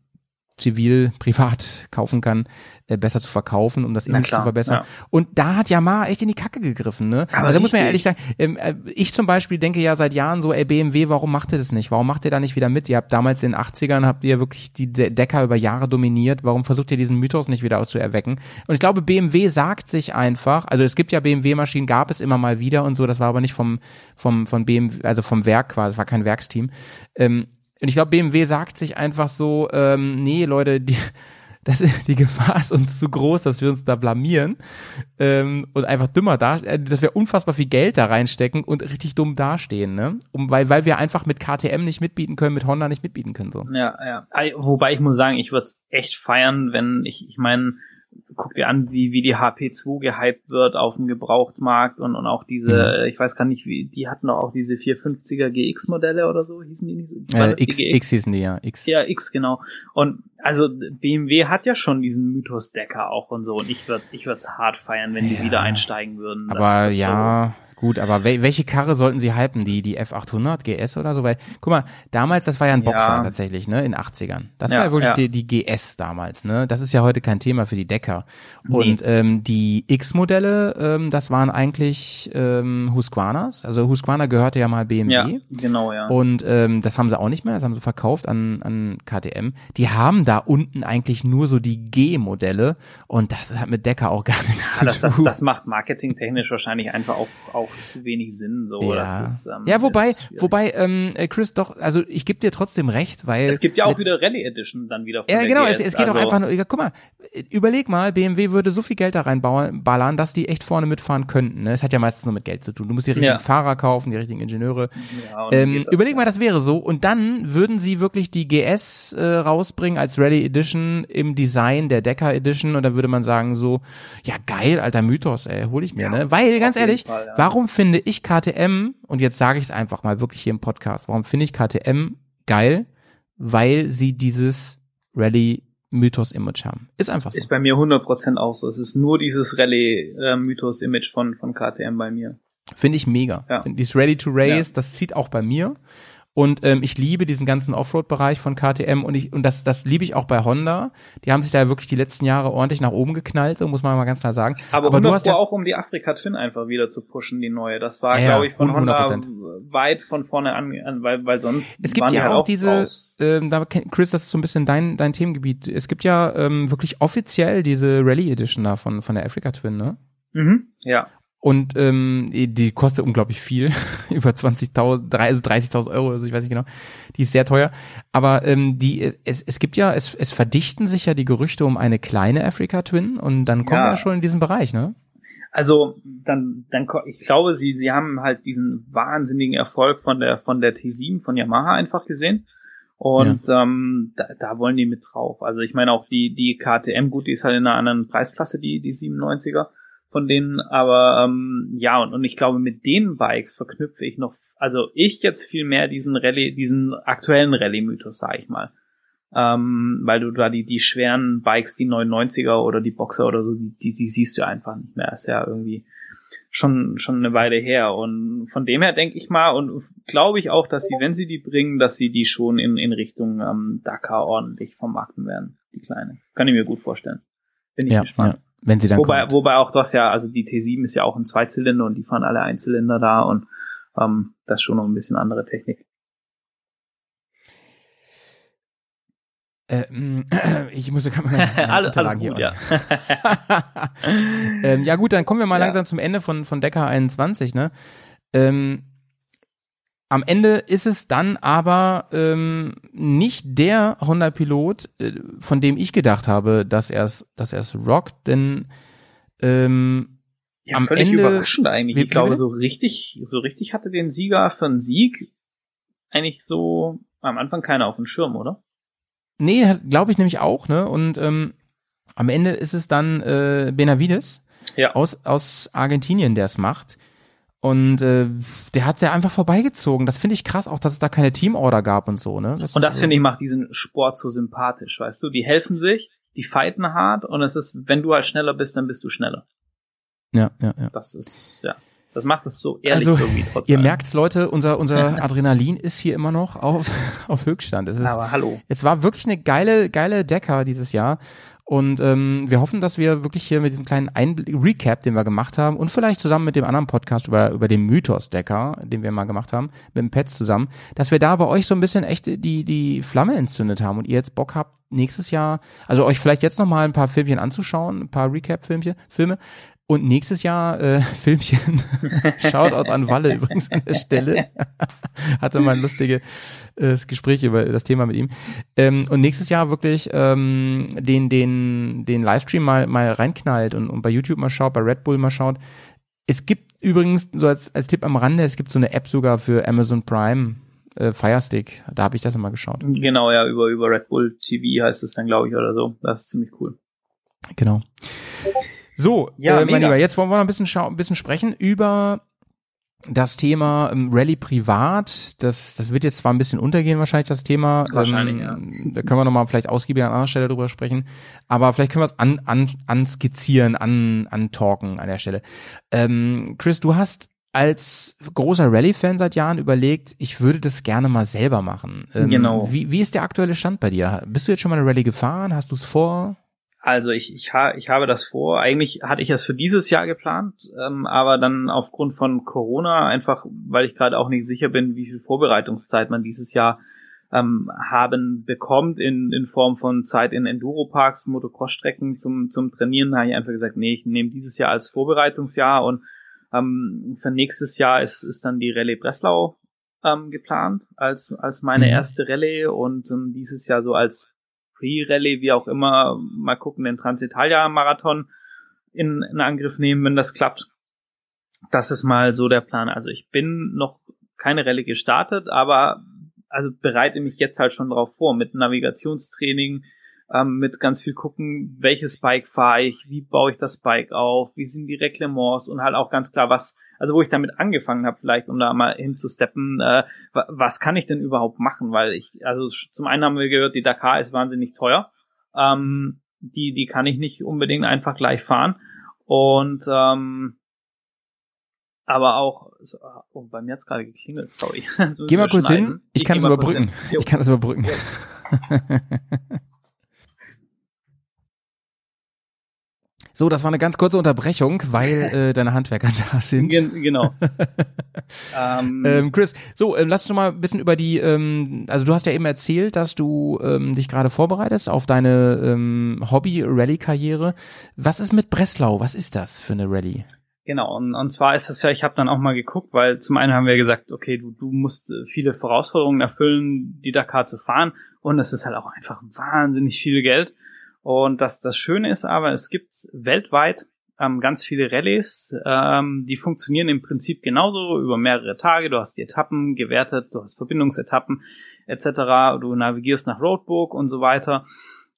zivil, privat kaufen kann, äh, besser zu verkaufen, um das Image klar, zu verbessern. ja. Und da hat Yamaha echt in die Kacke gegriffen, ne? Aber also da muss man ja ehrlich sagen, ähm, äh, ich zum Beispiel denke ja seit Jahren so, ey BMW, warum macht ihr das nicht? Warum macht ihr da nicht wieder mit? Ihr habt damals in den 80ern, habt ihr wirklich die De Decker über Jahre dominiert. Warum versucht ihr diesen Mythos nicht wieder zu erwecken? Und ich glaube, BMW sagt sich einfach, also es gibt ja BMW-Maschinen, gab es immer mal wieder und so, das war aber nicht vom, vom, von BMW, also vom Werk quasi, es war kein Werksteam. Ähm, und ich glaube, BMW sagt sich einfach so, ähm, nee, Leute, die, das, die Gefahr ist uns zu groß, dass wir uns da blamieren ähm, und einfach dümmer da, äh, dass wir unfassbar viel Geld da reinstecken und richtig dumm dastehen, ne? Um, weil, weil wir einfach mit KTM nicht mitbieten können, mit Honda nicht mitbieten können, so. Ja, ja. Ei, Wobei ich muss sagen, ich würde es echt feiern, wenn ich, ich meine, guck dir an, wie, wie die HP2 gehypt wird auf dem Gebrauchtmarkt und, und auch diese, Mhm. ich weiß gar nicht, wie, die hatten doch auch diese 450er GX-Modelle oder so, hießen die nicht so? Äh, das die X, X hießen die, ja, X. Ja, X, genau. Und also BMW hat ja schon diesen Mythos Decker auch und so. Und ich würde ich würd's hart feiern, wenn die Ja. wieder einsteigen würden. Das- Aber das so- ja, gut, aber wel welche Karre sollten sie hypen? Die, die F800 GS oder so? Weil, guck mal, damals, das war ja ein Boxer Ja. tatsächlich, ne, in 80ern. Das Ja, war ja wirklich ja. die, die GS damals, ne? Das ist ja heute kein Thema für die Decker. Und ähm, die X-Modelle, ähm, das waren eigentlich ähm, Husqvarnas. Also Husqvarna gehörte ja mal BMW. Ja, genau, ja. Und ähm, das haben sie auch nicht mehr, das haben sie verkauft an, an KTM. Die haben da unten eigentlich nur so die G-Modelle und das hat mit Decker auch gar nichts Ja, das, zu das, tun. das macht marketingtechnisch wahrscheinlich einfach auch, auch zu wenig Sinn. So, ja. das ist, ähm, ja, wobei, wobei, ähm, äh, Chris, doch, also ich gebe dir trotzdem recht, weil es gibt ja auch wieder Rallye Edition dann wieder ja, genau, es, es geht auch also, einfach nur, ja, guck mal, überleg mal, BMW würde so viel Geld da reinballern, dass die echt vorne mitfahren könnten. Ne? Es hat ja meistens nur mit Geld zu tun. Du musst die richtigen Ja. Fahrer kaufen, die richtigen Ingenieure. Ja, Ähm, überleg mal, das wäre so. Und dann würden sie wirklich die GS äh, rausbringen als Rally Edition im Design der Decker Edition und dann würde man sagen so, ja geil, alter Mythos, ey, hol ich mir, ne? Weil, ganz ehrlich, Fall, ja. Warum finde ich KTM, und jetzt sage ich es einfach mal wirklich hier im Podcast, warum finde ich KTM geil? Weil sie dieses Rally Mythos-Image haben. Ist einfach so. Ist bei mir 100% auch so. Es ist nur dieses Rallye-Mythos-Image von, von KTM bei mir. Finde ich mega. Ja. Dieses Ready to Race, das zieht auch bei mir. Und ähm, ich liebe diesen ganzen Offroad-Bereich von KTM und ich und das das liebe ich auch bei Honda. Die haben sich da wirklich die letzten Jahre ordentlich nach oben geknallt, so muss man mal ganz klar sagen. Aber, Aber 100 du hast ja auch um die Afrika Twin einfach wieder zu pushen, die neue. Das war, Ja, glaube ich, von Honda 100%. weit von vorne an, weil, weil sonst es gibt ja halt auch diese, raus. ähm, da Chris, das ist so ein bisschen dein dein Themengebiet. Es gibt ja ähm, wirklich offiziell diese Rally Edition da von von der Africa Twin, ne? Mhm, ja. Und ähm, die kostet unglaublich viel, über 20.000, drei- also 30.000 Euro, also ich weiß nicht genau. Die ist sehr teuer. Aber ähm, die, es, es gibt ja, es, es verdichten sich ja die Gerüchte um eine kleine Africa Twin und dann kommen wir Ja. ja schon in diesen Bereich, ne? Also dann, dann, ich glaube, sie, sie haben halt diesen wahnsinnigen Erfolg von der, von der T7 von Yamaha einfach gesehen Und ähm, da, da wollen die mit drauf. Also ich meine auch die, die KTM, gut, die ist halt in einer anderen Preisklasse, die, die 97er von denen, aber ähm, ja, und, und ich glaube, mit den Bikes verknüpfe ich noch, also ich jetzt viel mehr diesen Rallye, diesen aktuellen Rallye-Mythos, sag ich mal. Ähm, weil du da die, die schweren Bikes, die 99er oder die Boxer oder so, die, die, die siehst du einfach nicht mehr. ist ja irgendwie schon, schon eine Weile her. Und von dem her denke ich mal und glaube ich auch, dass sie, wenn sie die bringen, dass sie die schon in, in Richtung ähm, Dakar ordentlich vermarkten werden, die kleine. Kann ich mir gut vorstellen. Bin ich Ja, gespannt. ja. Wenn sie dann Wobei, kommt. wobei auch das ja, also die T7 ist ja auch ein Zweizylinder und die fahren alle Einzylinder da und ähm, das ist schon noch ein bisschen andere Technik. Äh, mm, ich muss gerade mal Alles, alles gut, ja. ähm, ja gut, dann kommen wir mal Ja. langsam zum Ende von, von Decker 21, ne? Ähm, am Ende ist es dann aber ähm, nicht der Honda-Pilot, äh, von dem ich gedacht habe, dass er es dass er es rockt, denn ähm, Ja, Am völlig Ende- überraschend eigentlich. Ich glaube, so richtig, so richtig hatte den Sieger für einen Sieg eigentlich so am Anfang keiner auf dem Schirm, oder? nee, glaube ich nämlich auch, ne? Und ähm, am Ende ist es dann äh, Benavides Ja. aus, aus Argentinien, der es macht. Und äh, der hat ja einfach vorbeigezogen. Das finde ich krass, auch dass es da keine Teamorder gab und so, ne? Und das finde ich macht diesen Sport so sympathisch, weißt du? Die helfen sich, die fighten hart und es ist, wenn du halt schneller bist, dann bist du schneller. Ja, ja, ja. Das ist, ja. Das macht es so ehrlich Also, irgendwie trotz Ihr merkt's, Leute, unser, unser Adrenalin ist hier immer noch auf, auf Höchststand. Es, ist, Aber hallo. es war wirklich eine geile, geile Decker dieses Jahr. Und ähm, wir hoffen, dass wir wirklich hier mit diesem kleinen Einblick, Recap, den wir gemacht haben, und vielleicht zusammen mit dem anderen Podcast über, über den Mythos-Decker, den wir mal gemacht haben, mit dem Pets zusammen, dass wir da bei euch so ein bisschen echt die, die Flamme entzündet haben und ihr jetzt Bock habt, nächstes Jahr, also euch vielleicht jetzt nochmal ein paar Filmchen anzuschauen, ein paar Recap-Filmchen, Filme, und nächstes Jahr äh, Filmchen. Shoutouts an Walle übrigens an der Stelle. Hatte mal ein äh, Gespräch über das Thema mit ihm. Ähm, und nächstes Jahr wirklich ähm, den, den, den Livestream mal, mal reinknallt und, und bei YouTube mal schaut, bei Red Bull mal schaut. Es gibt übrigens, so als, als Tipp am Rande, es gibt so eine App sogar für Amazon Prime, äh, Firestick. Da habe ich das immer geschaut. Genau, ja, über, über Red Bull TV heißt es dann, glaube ich, oder so. Das ist ziemlich cool. Genau. So, Ja, äh, mein. Lieber, jetzt wollen wir noch ein bisschen, ein bisschen sprechen über das Thema ähm, Rallye privat. Das, das wird jetzt zwar ein bisschen untergehen, wahrscheinlich das Thema. Wahrscheinlich, ähm, Da können wir nochmal vielleicht ausgiebiger an anderer Stelle drüber sprechen. Aber vielleicht können wir es an, an, anskizzieren, an, antalken an der Stelle. Ähm, Chris, du hast als großer Rallye-Fan seit Jahren überlegt, ich würde das gerne mal selber machen. Ähm, Genau. Wie, wie ist der aktuelle Stand bei dir? Bist du jetzt schon mal eine Rallye gefahren? Hast du es vor? Also ich, ich, ha, ich habe das vor. Eigentlich hatte ich es für dieses Jahr geplant, ähm, aber dann aufgrund von Corona, einfach weil ich gerade auch nicht sicher bin, wie viel Vorbereitungszeit man dieses Jahr ähm, haben bekommt in, in Form von Zeit in Enduroparks, Motocross-Strecken zum, zum Trainieren, habe ich einfach gesagt, nee, ich nehme dieses Jahr als Vorbereitungsjahr und ähm, für nächstes Jahr ist, ist dann die Rallye Breslau ähm, geplant als, als meine Mhm. erste Rallye und ähm, dieses Jahr so als Pre-Rallye, wie auch immer, mal gucken, den Transitalia-Marathon in, in Angriff nehmen, wenn das klappt. Das ist mal so der Plan. Also ich bin noch keine Rallye gestartet, aber also bereite mich jetzt halt schon drauf vor mit Navigationstraining, ähm, mit ganz viel gucken, welches Bike fahre ich, wie baue ich das Bike auf, wie sind die Reglements und halt auch ganz klar, was, also wo ich damit angefangen habe, vielleicht, um da mal hinzusteppen, äh, wa- was kann ich denn überhaupt machen? Weil ich, also zum einen haben wir gehört, die Dakar ist wahnsinnig teuer. Ähm, die, die kann ich nicht unbedingt einfach gleich fahren. Und ähm, aber auch, so, oh, bei mir hat's gerade geklingelt, sorry. Geh mal kurz hin. Ich geh kann es überbrücken. Ich kann es überbrücken. So, das war eine ganz kurze Unterbrechung, weil äh, deine Handwerker da sind. Gen genau. ähm, Ähm, Chris, so, ähm, lass uns mal ein bisschen über die, ähm, also du hast ja eben erzählt, dass du ähm, dich gerade vorbereitest auf deine ähm, Hobby-Rallye-Karriere. Was ist mit Breslau? Was ist das für eine Rallye? Genau, und, und zwar ist das ja, ich habe dann auch mal geguckt, weil zum einen haben wir gesagt, okay, du, du musst äh, viele Vorausforderungen erfüllen, die Dakar zu fahren, und es ist halt auch einfach wahnsinnig viel Geld. Und das, das Schöne ist aber, es gibt weltweit ähm, ganz viele Rallyes, ähm, die funktionieren im Prinzip genauso über mehrere Tage. Du hast die Etappen gewertet, du hast Verbindungsetappen. etc. Du navigierst nach Roadbook und so weiter.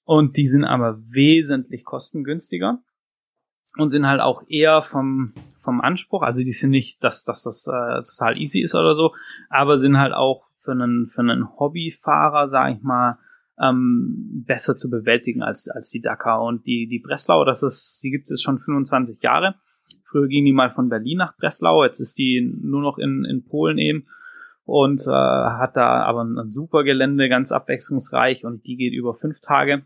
Und die sind aber wesentlich kostengünstiger und sind halt auch eher vom, vom Anspruch, also die sind nicht, dass, dass das äh, total easy ist oder so, aber sind halt auch für einen, für einen Hobbyfahrer, sag ich mal, ähm, besser zu bewältigen als, als die Dakar. Und die, die Breslau, das ist, die gibt es schon 25 Jahre. Früher ging die mal von Berlin nach Breslau, jetzt ist die nur noch in, in Polen eben und äh, hat da aber ein, ein super Gelände, ganz abwechslungsreich und die geht über fünf Tage.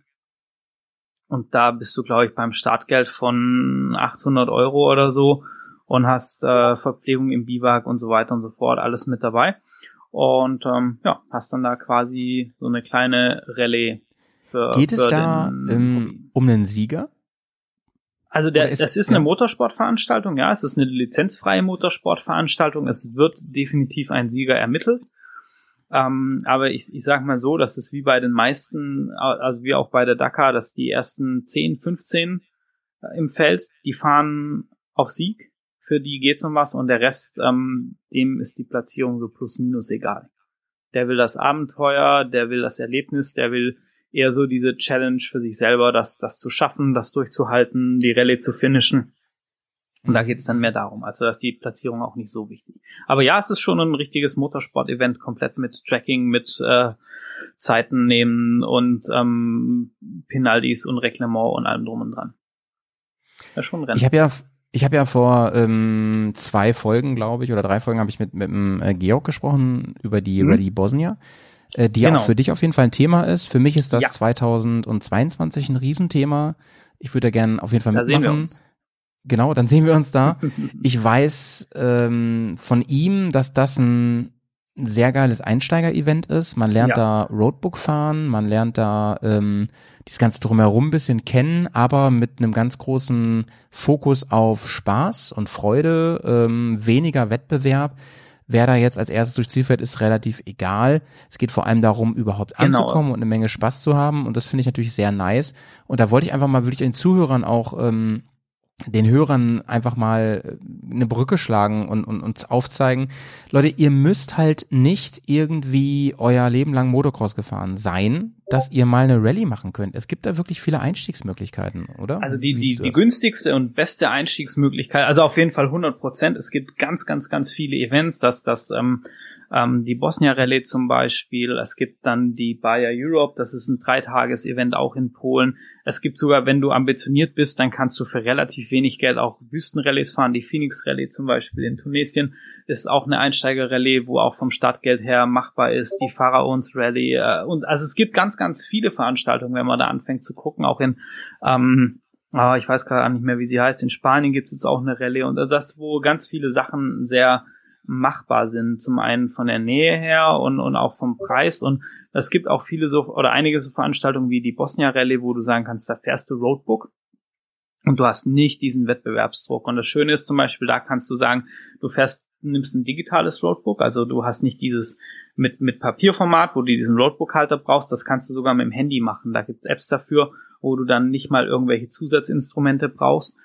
Und da bist du, glaube ich, beim Startgeld von 800 Euro oder so und hast äh, Verpflegung im Biwak und so weiter und so fort, alles mit dabei. Und ähm, ja, hast dann da quasi so eine kleine Rallye für. Geht es für da ähm, um einen Sieger? Also der, ist- das ist ja. eine Motorsportveranstaltung, ja, es ist eine lizenzfreie Motorsportveranstaltung. Es wird definitiv ein Sieger ermittelt. Ähm, aber ich, ich sag mal so, das ist wie bei den meisten, also wie auch bei der Dakar, dass die ersten 10, 15 äh, im Feld, die fahren auf Sieg, für die geht's um was und der Rest, ähm, dem ist die Platzierung so plus minus egal. Der will das Abenteuer, der will das Erlebnis, der will eher so diese Challenge für sich selber, das, das zu schaffen, das durchzuhalten, die Rallye zu finishen. Und da geht's dann mehr darum. Also da ist die Platzierung auch nicht so wichtig. Aber ja, es ist schon ein richtiges Motorsport-Event, komplett mit Tracking, mit äh, Zeiten nehmen und ähm, Penalties und Reglement und allem drum und dran. Ja, schon Rennen. Ich habe ja, ich habe ja vor ähm, zwei Folgen, glaube ich, oder drei Folgen habe ich mit mit dem äh, Georg gesprochen über die Mhm. Ready Bosnia, äh, die ja Genau. auch für dich auf jeden Fall ein Thema ist. Für mich ist das Ja. 2022 ein Riesenthema. Ich würde da gerne auf jeden Fall da sehen wir mitmachen. uns. Genau, dann sehen wir uns da. Ich weiß ähm, von ihm, dass das ein sehr geiles Einsteiger-Event ist. Man lernt da Roadbook fahren, man lernt da ähm, dieses ganze drumherum ein bisschen kennen, aber mit einem ganz großen Fokus auf Spaß und Freude, ähm, weniger Wettbewerb. Wer da jetzt als erstes durchs Ziel fährt, ist relativ egal. Es geht vor allem darum, überhaupt Genau. anzukommen und eine Menge Spaß zu haben. Und das finde ich natürlich sehr nice. Und da wollte ich einfach mal wirklich den Zuhörern auch ähm, den Hörern einfach mal äh, eine Brücke schlagen und, und uns aufzeigen, Leute, ihr müsst halt nicht irgendwie euer Leben lang Motocross gefahren sein, dass ihr mal eine Rallye machen könnt. Es gibt da wirklich viele Einstiegsmöglichkeiten, oder? Also die, die, die günstigste und beste Einstiegsmöglichkeit, also auf jeden Fall 100 Prozent. Es gibt ganz, ganz, ganz viele Events, dass das ähm, ähm, die Bosnia Rallye zum Beispiel. Es gibt dann die Bayer Europe, das ist ein Dreitages-Event auch in Polen. Es gibt sogar, wenn du ambitioniert bist, dann kannst du für relativ wenig Geld auch Wüstenrallyes fahren. Die Phoenix Rallye zum Beispiel in Tunesien ist auch eine Einsteiger-Rallye, wo auch vom Startgeld her machbar ist. Die Pharaons Rallye äh, und also es gibt ganz, ganz viele Veranstaltungen, wenn man da anfängt zu gucken, auch in ähm, Ah, ich weiß gerade nicht mehr, wie sie heißt. In Spanien gibt es jetzt auch eine Rallye und das, wo ganz viele Sachen sehr machbar sind. Zum einen von der Nähe her und, und auch vom Preis. Und es gibt auch viele so oder einige so Veranstaltungen wie die Bosnia Rallye, wo du sagen kannst, da fährst du Roadbook und du hast nicht diesen Wettbewerbsdruck. Und das Schöne ist zum Beispiel, da kannst du sagen, du fährst, nimmst ein digitales Roadbook, also du hast nicht dieses mit, mit Papierformat, wo du diesen Roadbook-Halter brauchst, das kannst du sogar mit dem Handy machen. Da gibt es Apps dafür, wo du dann nicht mal irgendwelche Zusatzinstrumente brauchst.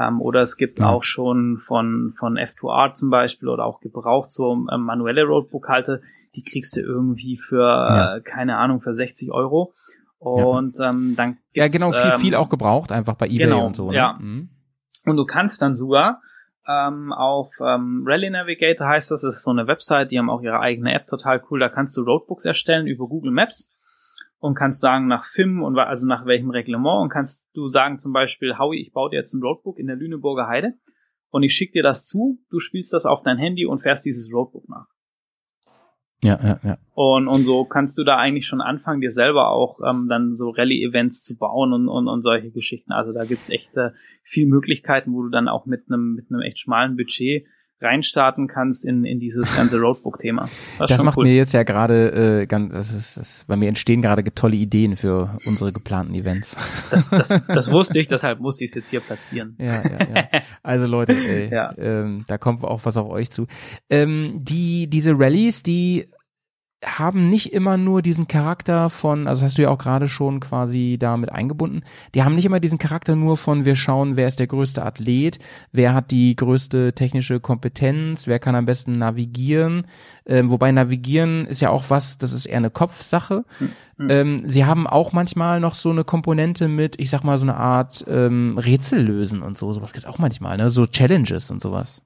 Ähm, oder es gibt Ja. auch schon von, von F2R zum Beispiel oder auch gebraucht so ähm, manuelle Roadbook-Halter, die kriegst du irgendwie für, Ja. äh, keine Ahnung, für 60 Euro. Und ähm, dann gibt's, ja, genau, viel, ähm, viel auch gebraucht, einfach bei Ebay genau, und so. Ne? ja. Mhm. und du kannst dann sogar ähm, auf ähm, Rally Navigator heißt das, das ist so eine Website, die haben auch ihre eigene App, total cool. Da kannst du Roadbooks erstellen über Google Maps und kannst sagen nach FIM und also nach welchem Reglement und kannst du sagen zum Beispiel, Howie, ich baue dir jetzt ein Roadbook in der Lüneburger Heide und ich schicke dir das zu, du spielst das auf dein Handy und fährst dieses Roadbook nach. Ja, ja, ja. Und, und so kannst du da eigentlich schon anfangen, dir selber auch ähm, dann so Rallye-Events zu bauen und, und, und solche Geschichten. Also da gibt's echt äh, viel Möglichkeiten, wo du dann auch mit einem mit einem echt schmalen Budget reinstarten kannst in, in dieses ganze Roadbook-Thema. Das, Das macht cool. mir jetzt ja gerade äh, ganz, das ist, das, bei mir entstehen gerade tolle Ideen für unsere geplanten Events. das, das, das wusste ich, deshalb musste ich es jetzt hier platzieren. Ja, ja, ja. Also Leute, ey, Ja. ähm, da kommt auch was auf euch zu. Ähm, die, diese Rallyes, die haben nicht immer nur diesen Charakter von, also hast du ja auch gerade schon quasi damit eingebunden, die haben nicht immer diesen Charakter nur von, wir schauen, wer ist der größte Athlet, wer hat die größte technische Kompetenz, wer kann am besten navigieren, ähm, wobei navigieren ist ja auch was, das ist eher eine Kopfsache. Mhm. Ähm, sie haben auch manchmal noch so eine Komponente mit, ich sag mal, so eine Art ähm, Rätsel lösen und so, sowas gibt auch manchmal, ne, so Challenges und sowas.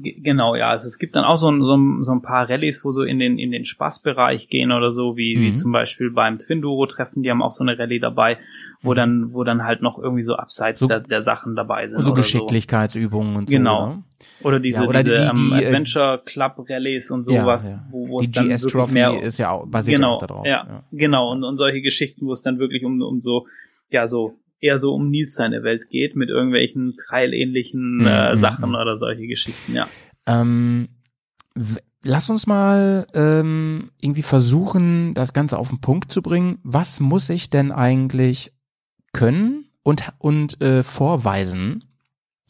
Ge- Genau, ja. Also es gibt dann auch so ein, so ein, so ein paar Rallyes, wo so in den, in den Spaßbereich gehen oder so, wie, wie Mhm. zum Beispiel beim Twinduro-Treffen, die haben auch so eine Rallye dabei, wo dann, wo dann halt noch irgendwie so abseits So- der, der Sachen dabei sind. So oder Geschicklichkeitsübungen und so. Genau. So. Oder diese, Ja, oder diese die- ähm, die, äh, Adventure Club Rallyes und sowas, Ja, ja. wo, wo Die es dann GS wirklich mehr ist ja auch basiert genau, auch darauf. Ja, genau. Und, und solche Geschichten, wo es dann wirklich um, um so, ja, so eher so um Nils seine Welt geht, mit irgendwelchen Trail-ähnlichen äh, Mhm, Sachen mhm. oder solche Geschichten, ja. Ähm, lass uns mal ähm, irgendwie versuchen, das Ganze auf den Punkt zu bringen. Was muss ich denn eigentlich können und, und äh, vorweisen,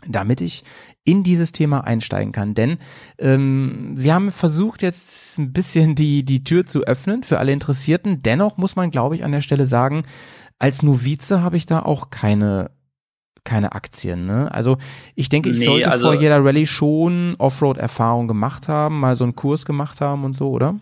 damit ich in dieses Thema einsteigen kann. Denn ähm, wir haben versucht jetzt ein bisschen die, die Tür zu öffnen für alle Interessierten. Dennoch muss man, glaube ich, an der Stelle sagen, als Novize habe ich da auch keine keine Aktien, ne? Also ich denke, ich Nee, sollte also- vor jeder Rallye schon Offroad-Erfahrung gemacht haben, mal so einen Kurs gemacht haben und so, oder?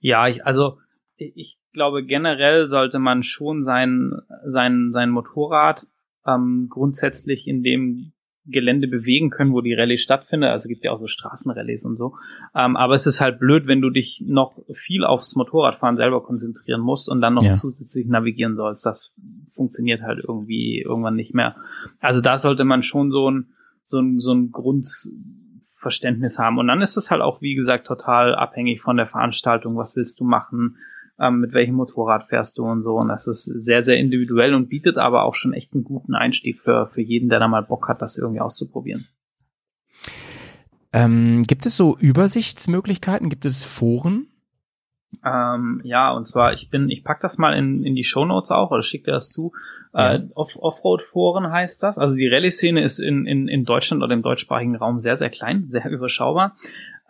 Ja, ich, also ich glaube generell sollte man schon sein sein sein Motorrad ähm, grundsätzlich in dem Gelände bewegen können, wo die Rallye stattfindet. Also es gibt ja auch so Straßenrallyes und so. Ähm, aber es ist halt blöd, wenn du dich noch viel aufs Motorradfahren selber konzentrieren musst und dann noch Ja. zusätzlich navigieren sollst. Das funktioniert halt irgendwie irgendwann nicht mehr. Also da sollte man schon so ein so ein, so ein Grundverständnis haben. Und dann ist es halt auch, wie gesagt, total abhängig von der Veranstaltung. Was willst du machen? Ähm, mit welchem Motorrad fährst du und so. Und das ist sehr, sehr individuell und bietet aber auch schon echt einen guten Einstieg für, für jeden, der da mal Bock hat, das irgendwie auszuprobieren. Ähm, gibt es so Übersichtsmöglichkeiten? Gibt es Foren? Ähm, ja, und zwar, ich bin, ich pack das mal in, in die Shownotes auch oder schick dir das zu. Äh, Off Offroad-Foren heißt das. Also die Rallye-Szene ist in, in, in Deutschland oder im deutschsprachigen Raum sehr, sehr klein, sehr überschaubar.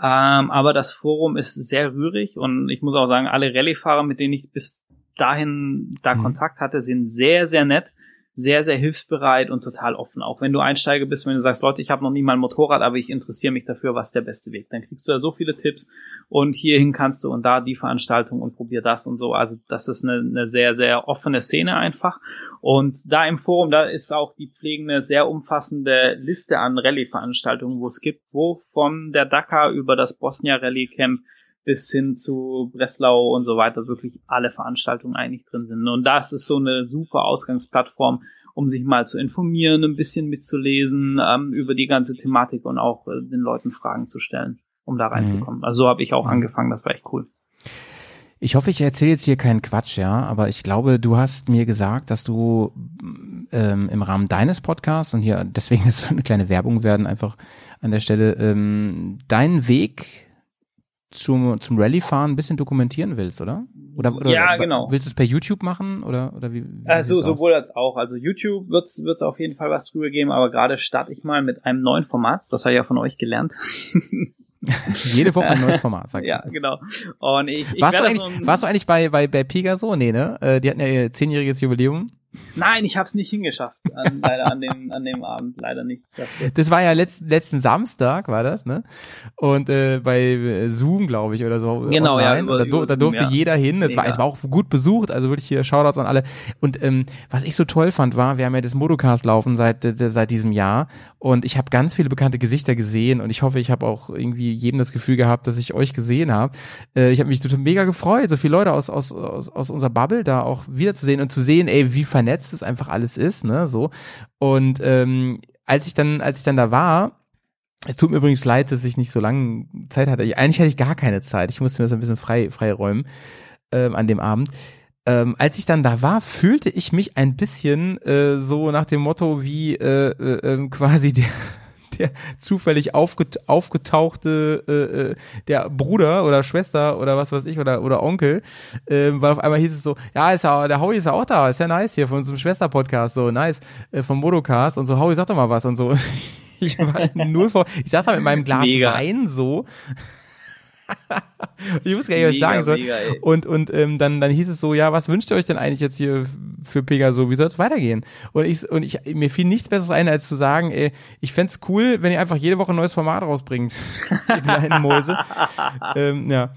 Ähm, aber das Forum ist sehr rührig und ich muss auch sagen, alle Rallye-Fahrer, mit denen ich bis dahin da Mhm. Kontakt hatte, sind sehr, sehr nett, sehr, sehr hilfsbereit und total offen. Auch wenn du Einsteiger bist, wenn du sagst, Leute, ich habe noch nie mal ein Motorrad, aber ich interessiere mich dafür, was der beste Weg. Dann kriegst du da so viele Tipps und hierhin kannst du und da die Veranstaltung und probier das und so. Also das ist eine, eine sehr, sehr offene Szene einfach. Und da im Forum, da ist auch die pflegende, sehr umfassende Liste an Rallye-Veranstaltungen, wo es gibt, wo von der Dakar über das Bosnia Rallye Camp bis hin zu Breslau und so weiter wirklich alle Veranstaltungen eigentlich drin sind. Und das ist so eine super Ausgangsplattform, um sich mal zu informieren, ein bisschen mitzulesen ähm, über die ganze Thematik und auch äh, den Leuten Fragen zu stellen, um da reinzukommen. Also so habe ich auch angefangen, das war echt cool. Ich hoffe, ich erzähle jetzt hier keinen Quatsch, ja, aber ich glaube, du hast mir gesagt, dass du ähm, im Rahmen deines Podcasts und hier deswegen ist so eine kleine Werbung werden einfach an der Stelle ähm, deinen Weg zum, zum Rallye-Fahren ein bisschen dokumentieren willst, oder? Oder, oder Ja, genau. Willst du es per YouTube machen oder oder wie? wie Also sowohl als auch. Also YouTube wird es auf jeden Fall was drüber geben, aber gerade starte ich mal mit einem neuen Format. Das habe ich ja von euch gelernt. Jede Woche ein neues Format, sag ich. ja, genau. Und ich, ich Warst du, eigentlich, so warst du eigentlich bei, bei, bei Pegaso? Nee, ne? Äh, Die hatten ja ihr zehnjähriges Jubiläum. Nein, ich habe es nicht hingeschafft. An, leider an dem, an dem Abend, leider nicht. Das, war ja letzten, letzten Samstag, war das, ne? Und äh, bei äh, Zoom, glaube ich, oder so. Genau, ja, über- da, über da Zoom, durfte ja. jeder hin. Es war, es war auch gut besucht, also wirklich hier Shoutouts an alle. Und ähm, was ich so toll fand, war, wir haben ja das Motocast laufen seit, seit diesem Jahr und ich habe ganz viele bekannte Gesichter gesehen und ich hoffe, ich habe auch irgendwie jedem das Gefühl gehabt, dass ich euch gesehen habe. Äh, ich habe mich total mega gefreut, so viele Leute aus, aus, aus, aus unserer Bubble da auch wiederzusehen und zu sehen, ey, wie vernetzt es einfach alles ist, ne? So. Und ähm, als ich dann, als ich dann da war, es tut mir übrigens leid, dass ich nicht so lange Zeit hatte. Ich, eigentlich hatte ich gar keine Zeit. Ich musste mir das ein bisschen frei, frei räumen ähm, an dem Abend. Ähm, als ich dann da war, fühlte ich mich ein bisschen äh, so nach dem Motto wie äh, äh, ähm, quasi der der zufällig aufget aufgetauchte äh, äh, der Bruder oder Schwester oder was weiß ich oder oder Onkel, ähm, weil auf einmal hieß es so, ja, ist ja, der Howie ist ja auch da, ist ja nice hier von unserem Schwesterpodcast, so nice, äh, vom Modocast und so, Howie, sag doch mal was und so. Ich war null vor, ich saß da mit meinem Glas Mega. Wein so ich wusste gar nicht, was ich Mega, sagen soll. mega, und und ähm, dann dann hieß es so, ja, was wünscht ihr euch denn eigentlich jetzt hier für Pegaso? Wie soll es weitergehen? Und ich und ich mir fiel nichts besseres ein, als zu sagen, ey, ich fänd's cool, wenn ihr einfach jede Woche ein neues Format rausbringt, ihr kleinen Mäuse. ähm, ja,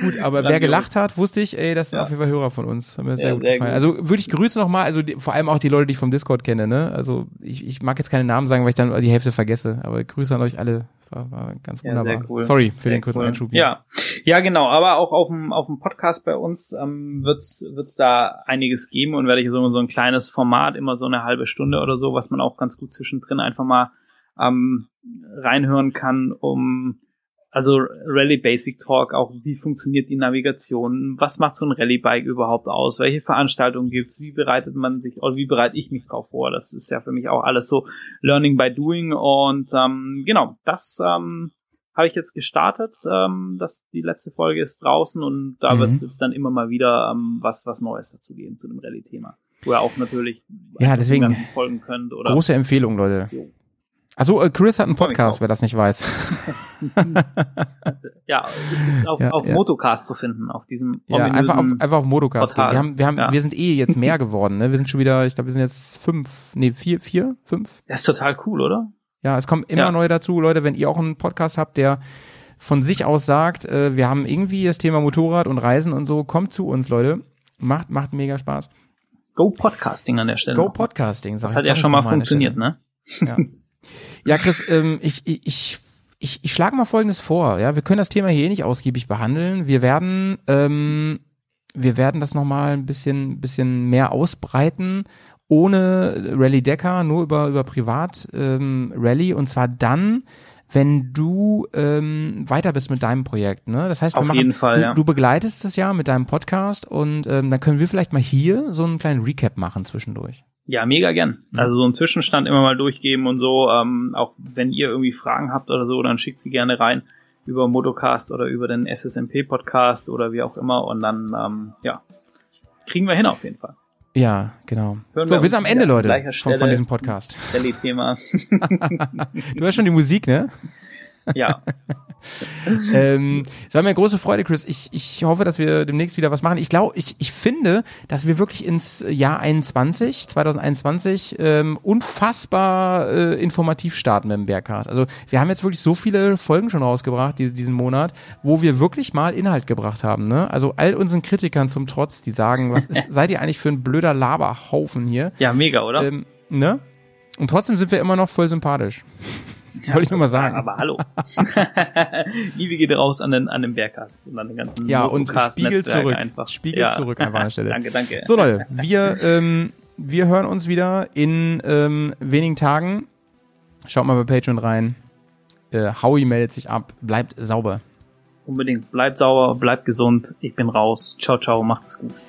gut, aber wer gelacht hat, wusste ich, ey, das sind Ja. auf jeden Fall Hörer von uns. Hat mir sehr Ja, gut sehr gefallen. gut. Also würde ich grüßen nochmal, also die, vor allem auch die Leute, die ich vom Discord kenne, ne? Also ich, ich mag jetzt keine Namen sagen, weil ich dann die Hälfte vergesse, aber Grüße an euch alle. War, war ganz Ja, wunderbar. cool. Sorry für Sehr den kurzen cool. Einschub. hier. Ja, ja, genau. Aber auch auf dem auf dem Podcast bei uns ähm, wird's wird's da einiges geben und werde ich so so ein kleines Format immer so eine halbe Stunde oder so, was man auch ganz gut zwischendrin einfach mal ähm, reinhören kann, um also Rally Basic Talk, auch wie funktioniert die Navigation, was macht so ein Rally Bike überhaupt aus, welche Veranstaltungen gibt's, wie bereitet man sich oder wie bereite ich mich drauf vor? Das ist ja für mich auch alles so Learning by Doing und ähm, genau, das ähm, habe ich jetzt gestartet. Ähm, das, die letzte Folge ist draußen und da Mhm. wird es jetzt dann immer mal wieder ähm, was, was Neues dazu geben zu dem Rallye-Thema. Wo ihr auch natürlich Ja, deswegen folgen könnt oder Große Empfehlung, Leute. Jo. Also äh, Chris hat einen Podcast, wer das nicht weiß. ja, ist auf, Ja, auf ja. Motocast zu finden, auf diesem Ja, einfach auf, einfach auf. Portal. Wir haben, wir haben, Ja. wir sind eh jetzt mehr geworden, ne? Wir sind schon wieder, ich glaube, wir sind jetzt fünf, nee, vier, vier, fünf. Das ist total cool, oder? Ja, es kommen immer neue dazu, Leute. Wenn ihr auch einen Podcast habt, der von sich aus sagt, äh, wir haben irgendwie das Thema Motorrad und Reisen und so, kommt zu uns, Leute. Macht, macht mega Spaß. Go Podcasting an der Stelle. Go Podcasting, sag Das hat ja schon mal funktioniert, ne? Ja, ja Chris, ähm, ich, ich, ich, ich, schlage mal Folgendes vor. Ja, wir können das Thema hier eh nicht ausgiebig behandeln. Wir werden, ähm, wir werden das nochmal ein bisschen, bisschen mehr ausbreiten, ohne Rally Decker, nur über, über Privat ähm, Rally und zwar dann, wenn du ähm, weiter bist mit deinem Projekt. Ne? Das heißt, Auf machen, jeden Fall, du, ja. du begleitest es ja mit deinem Podcast und ähm, dann können wir vielleicht mal hier so einen kleinen Recap machen zwischendurch. Ja, mega gern. Also so einen Zwischenstand immer mal durchgeben und so. Ähm, auch wenn ihr irgendwie Fragen habt oder so, dann schickt sie gerne rein über Motocast oder über den SSMP-Podcast oder wie auch immer. Und dann, ähm, ja, kriegen wir hin auf jeden Fall. Ja, genau. Hören so, wir sind am Ende, Leute, von, von Stelle. diesem Podcast. Rallye-Thema. Du hörst schon die Musik, ne? ja, ähm, es war mir eine große Freude, Chris. Ich, ich hoffe, dass wir demnächst wieder was machen. Ich glaube, ich, ich finde, dass wir wirklich ins Jahr 21, 2021, ähm, unfassbar äh, informativ starten mit dem Bergcast. Also wir haben jetzt wirklich so viele Folgen schon rausgebracht die, diesen Monat, wo wir wirklich mal Inhalt gebracht haben. Ne? Also all unseren Kritikern zum Trotz, die sagen, was ist, seid ihr eigentlich für ein blöder Laberhaufen hier? ja, mega, oder? Ähm, ne? Und trotzdem sind wir immer noch voll sympathisch. Wollte ich nur mal sagen. Aber hallo. Liebe geht raus an den, an den Bergcast und an den ganzen Ja, und Spiegel zurück. Einfach. Spiegel ja. zurück einfach an der Stelle. danke, danke. So Leute, wir, ähm, wir hören uns wieder in ähm, wenigen Tagen. Schaut mal bei Patreon rein. Äh, Howie meldet sich ab. Bleibt sauber. Unbedingt. Bleibt sauber, bleibt gesund. Ich bin raus. Ciao, ciao. Macht es gut.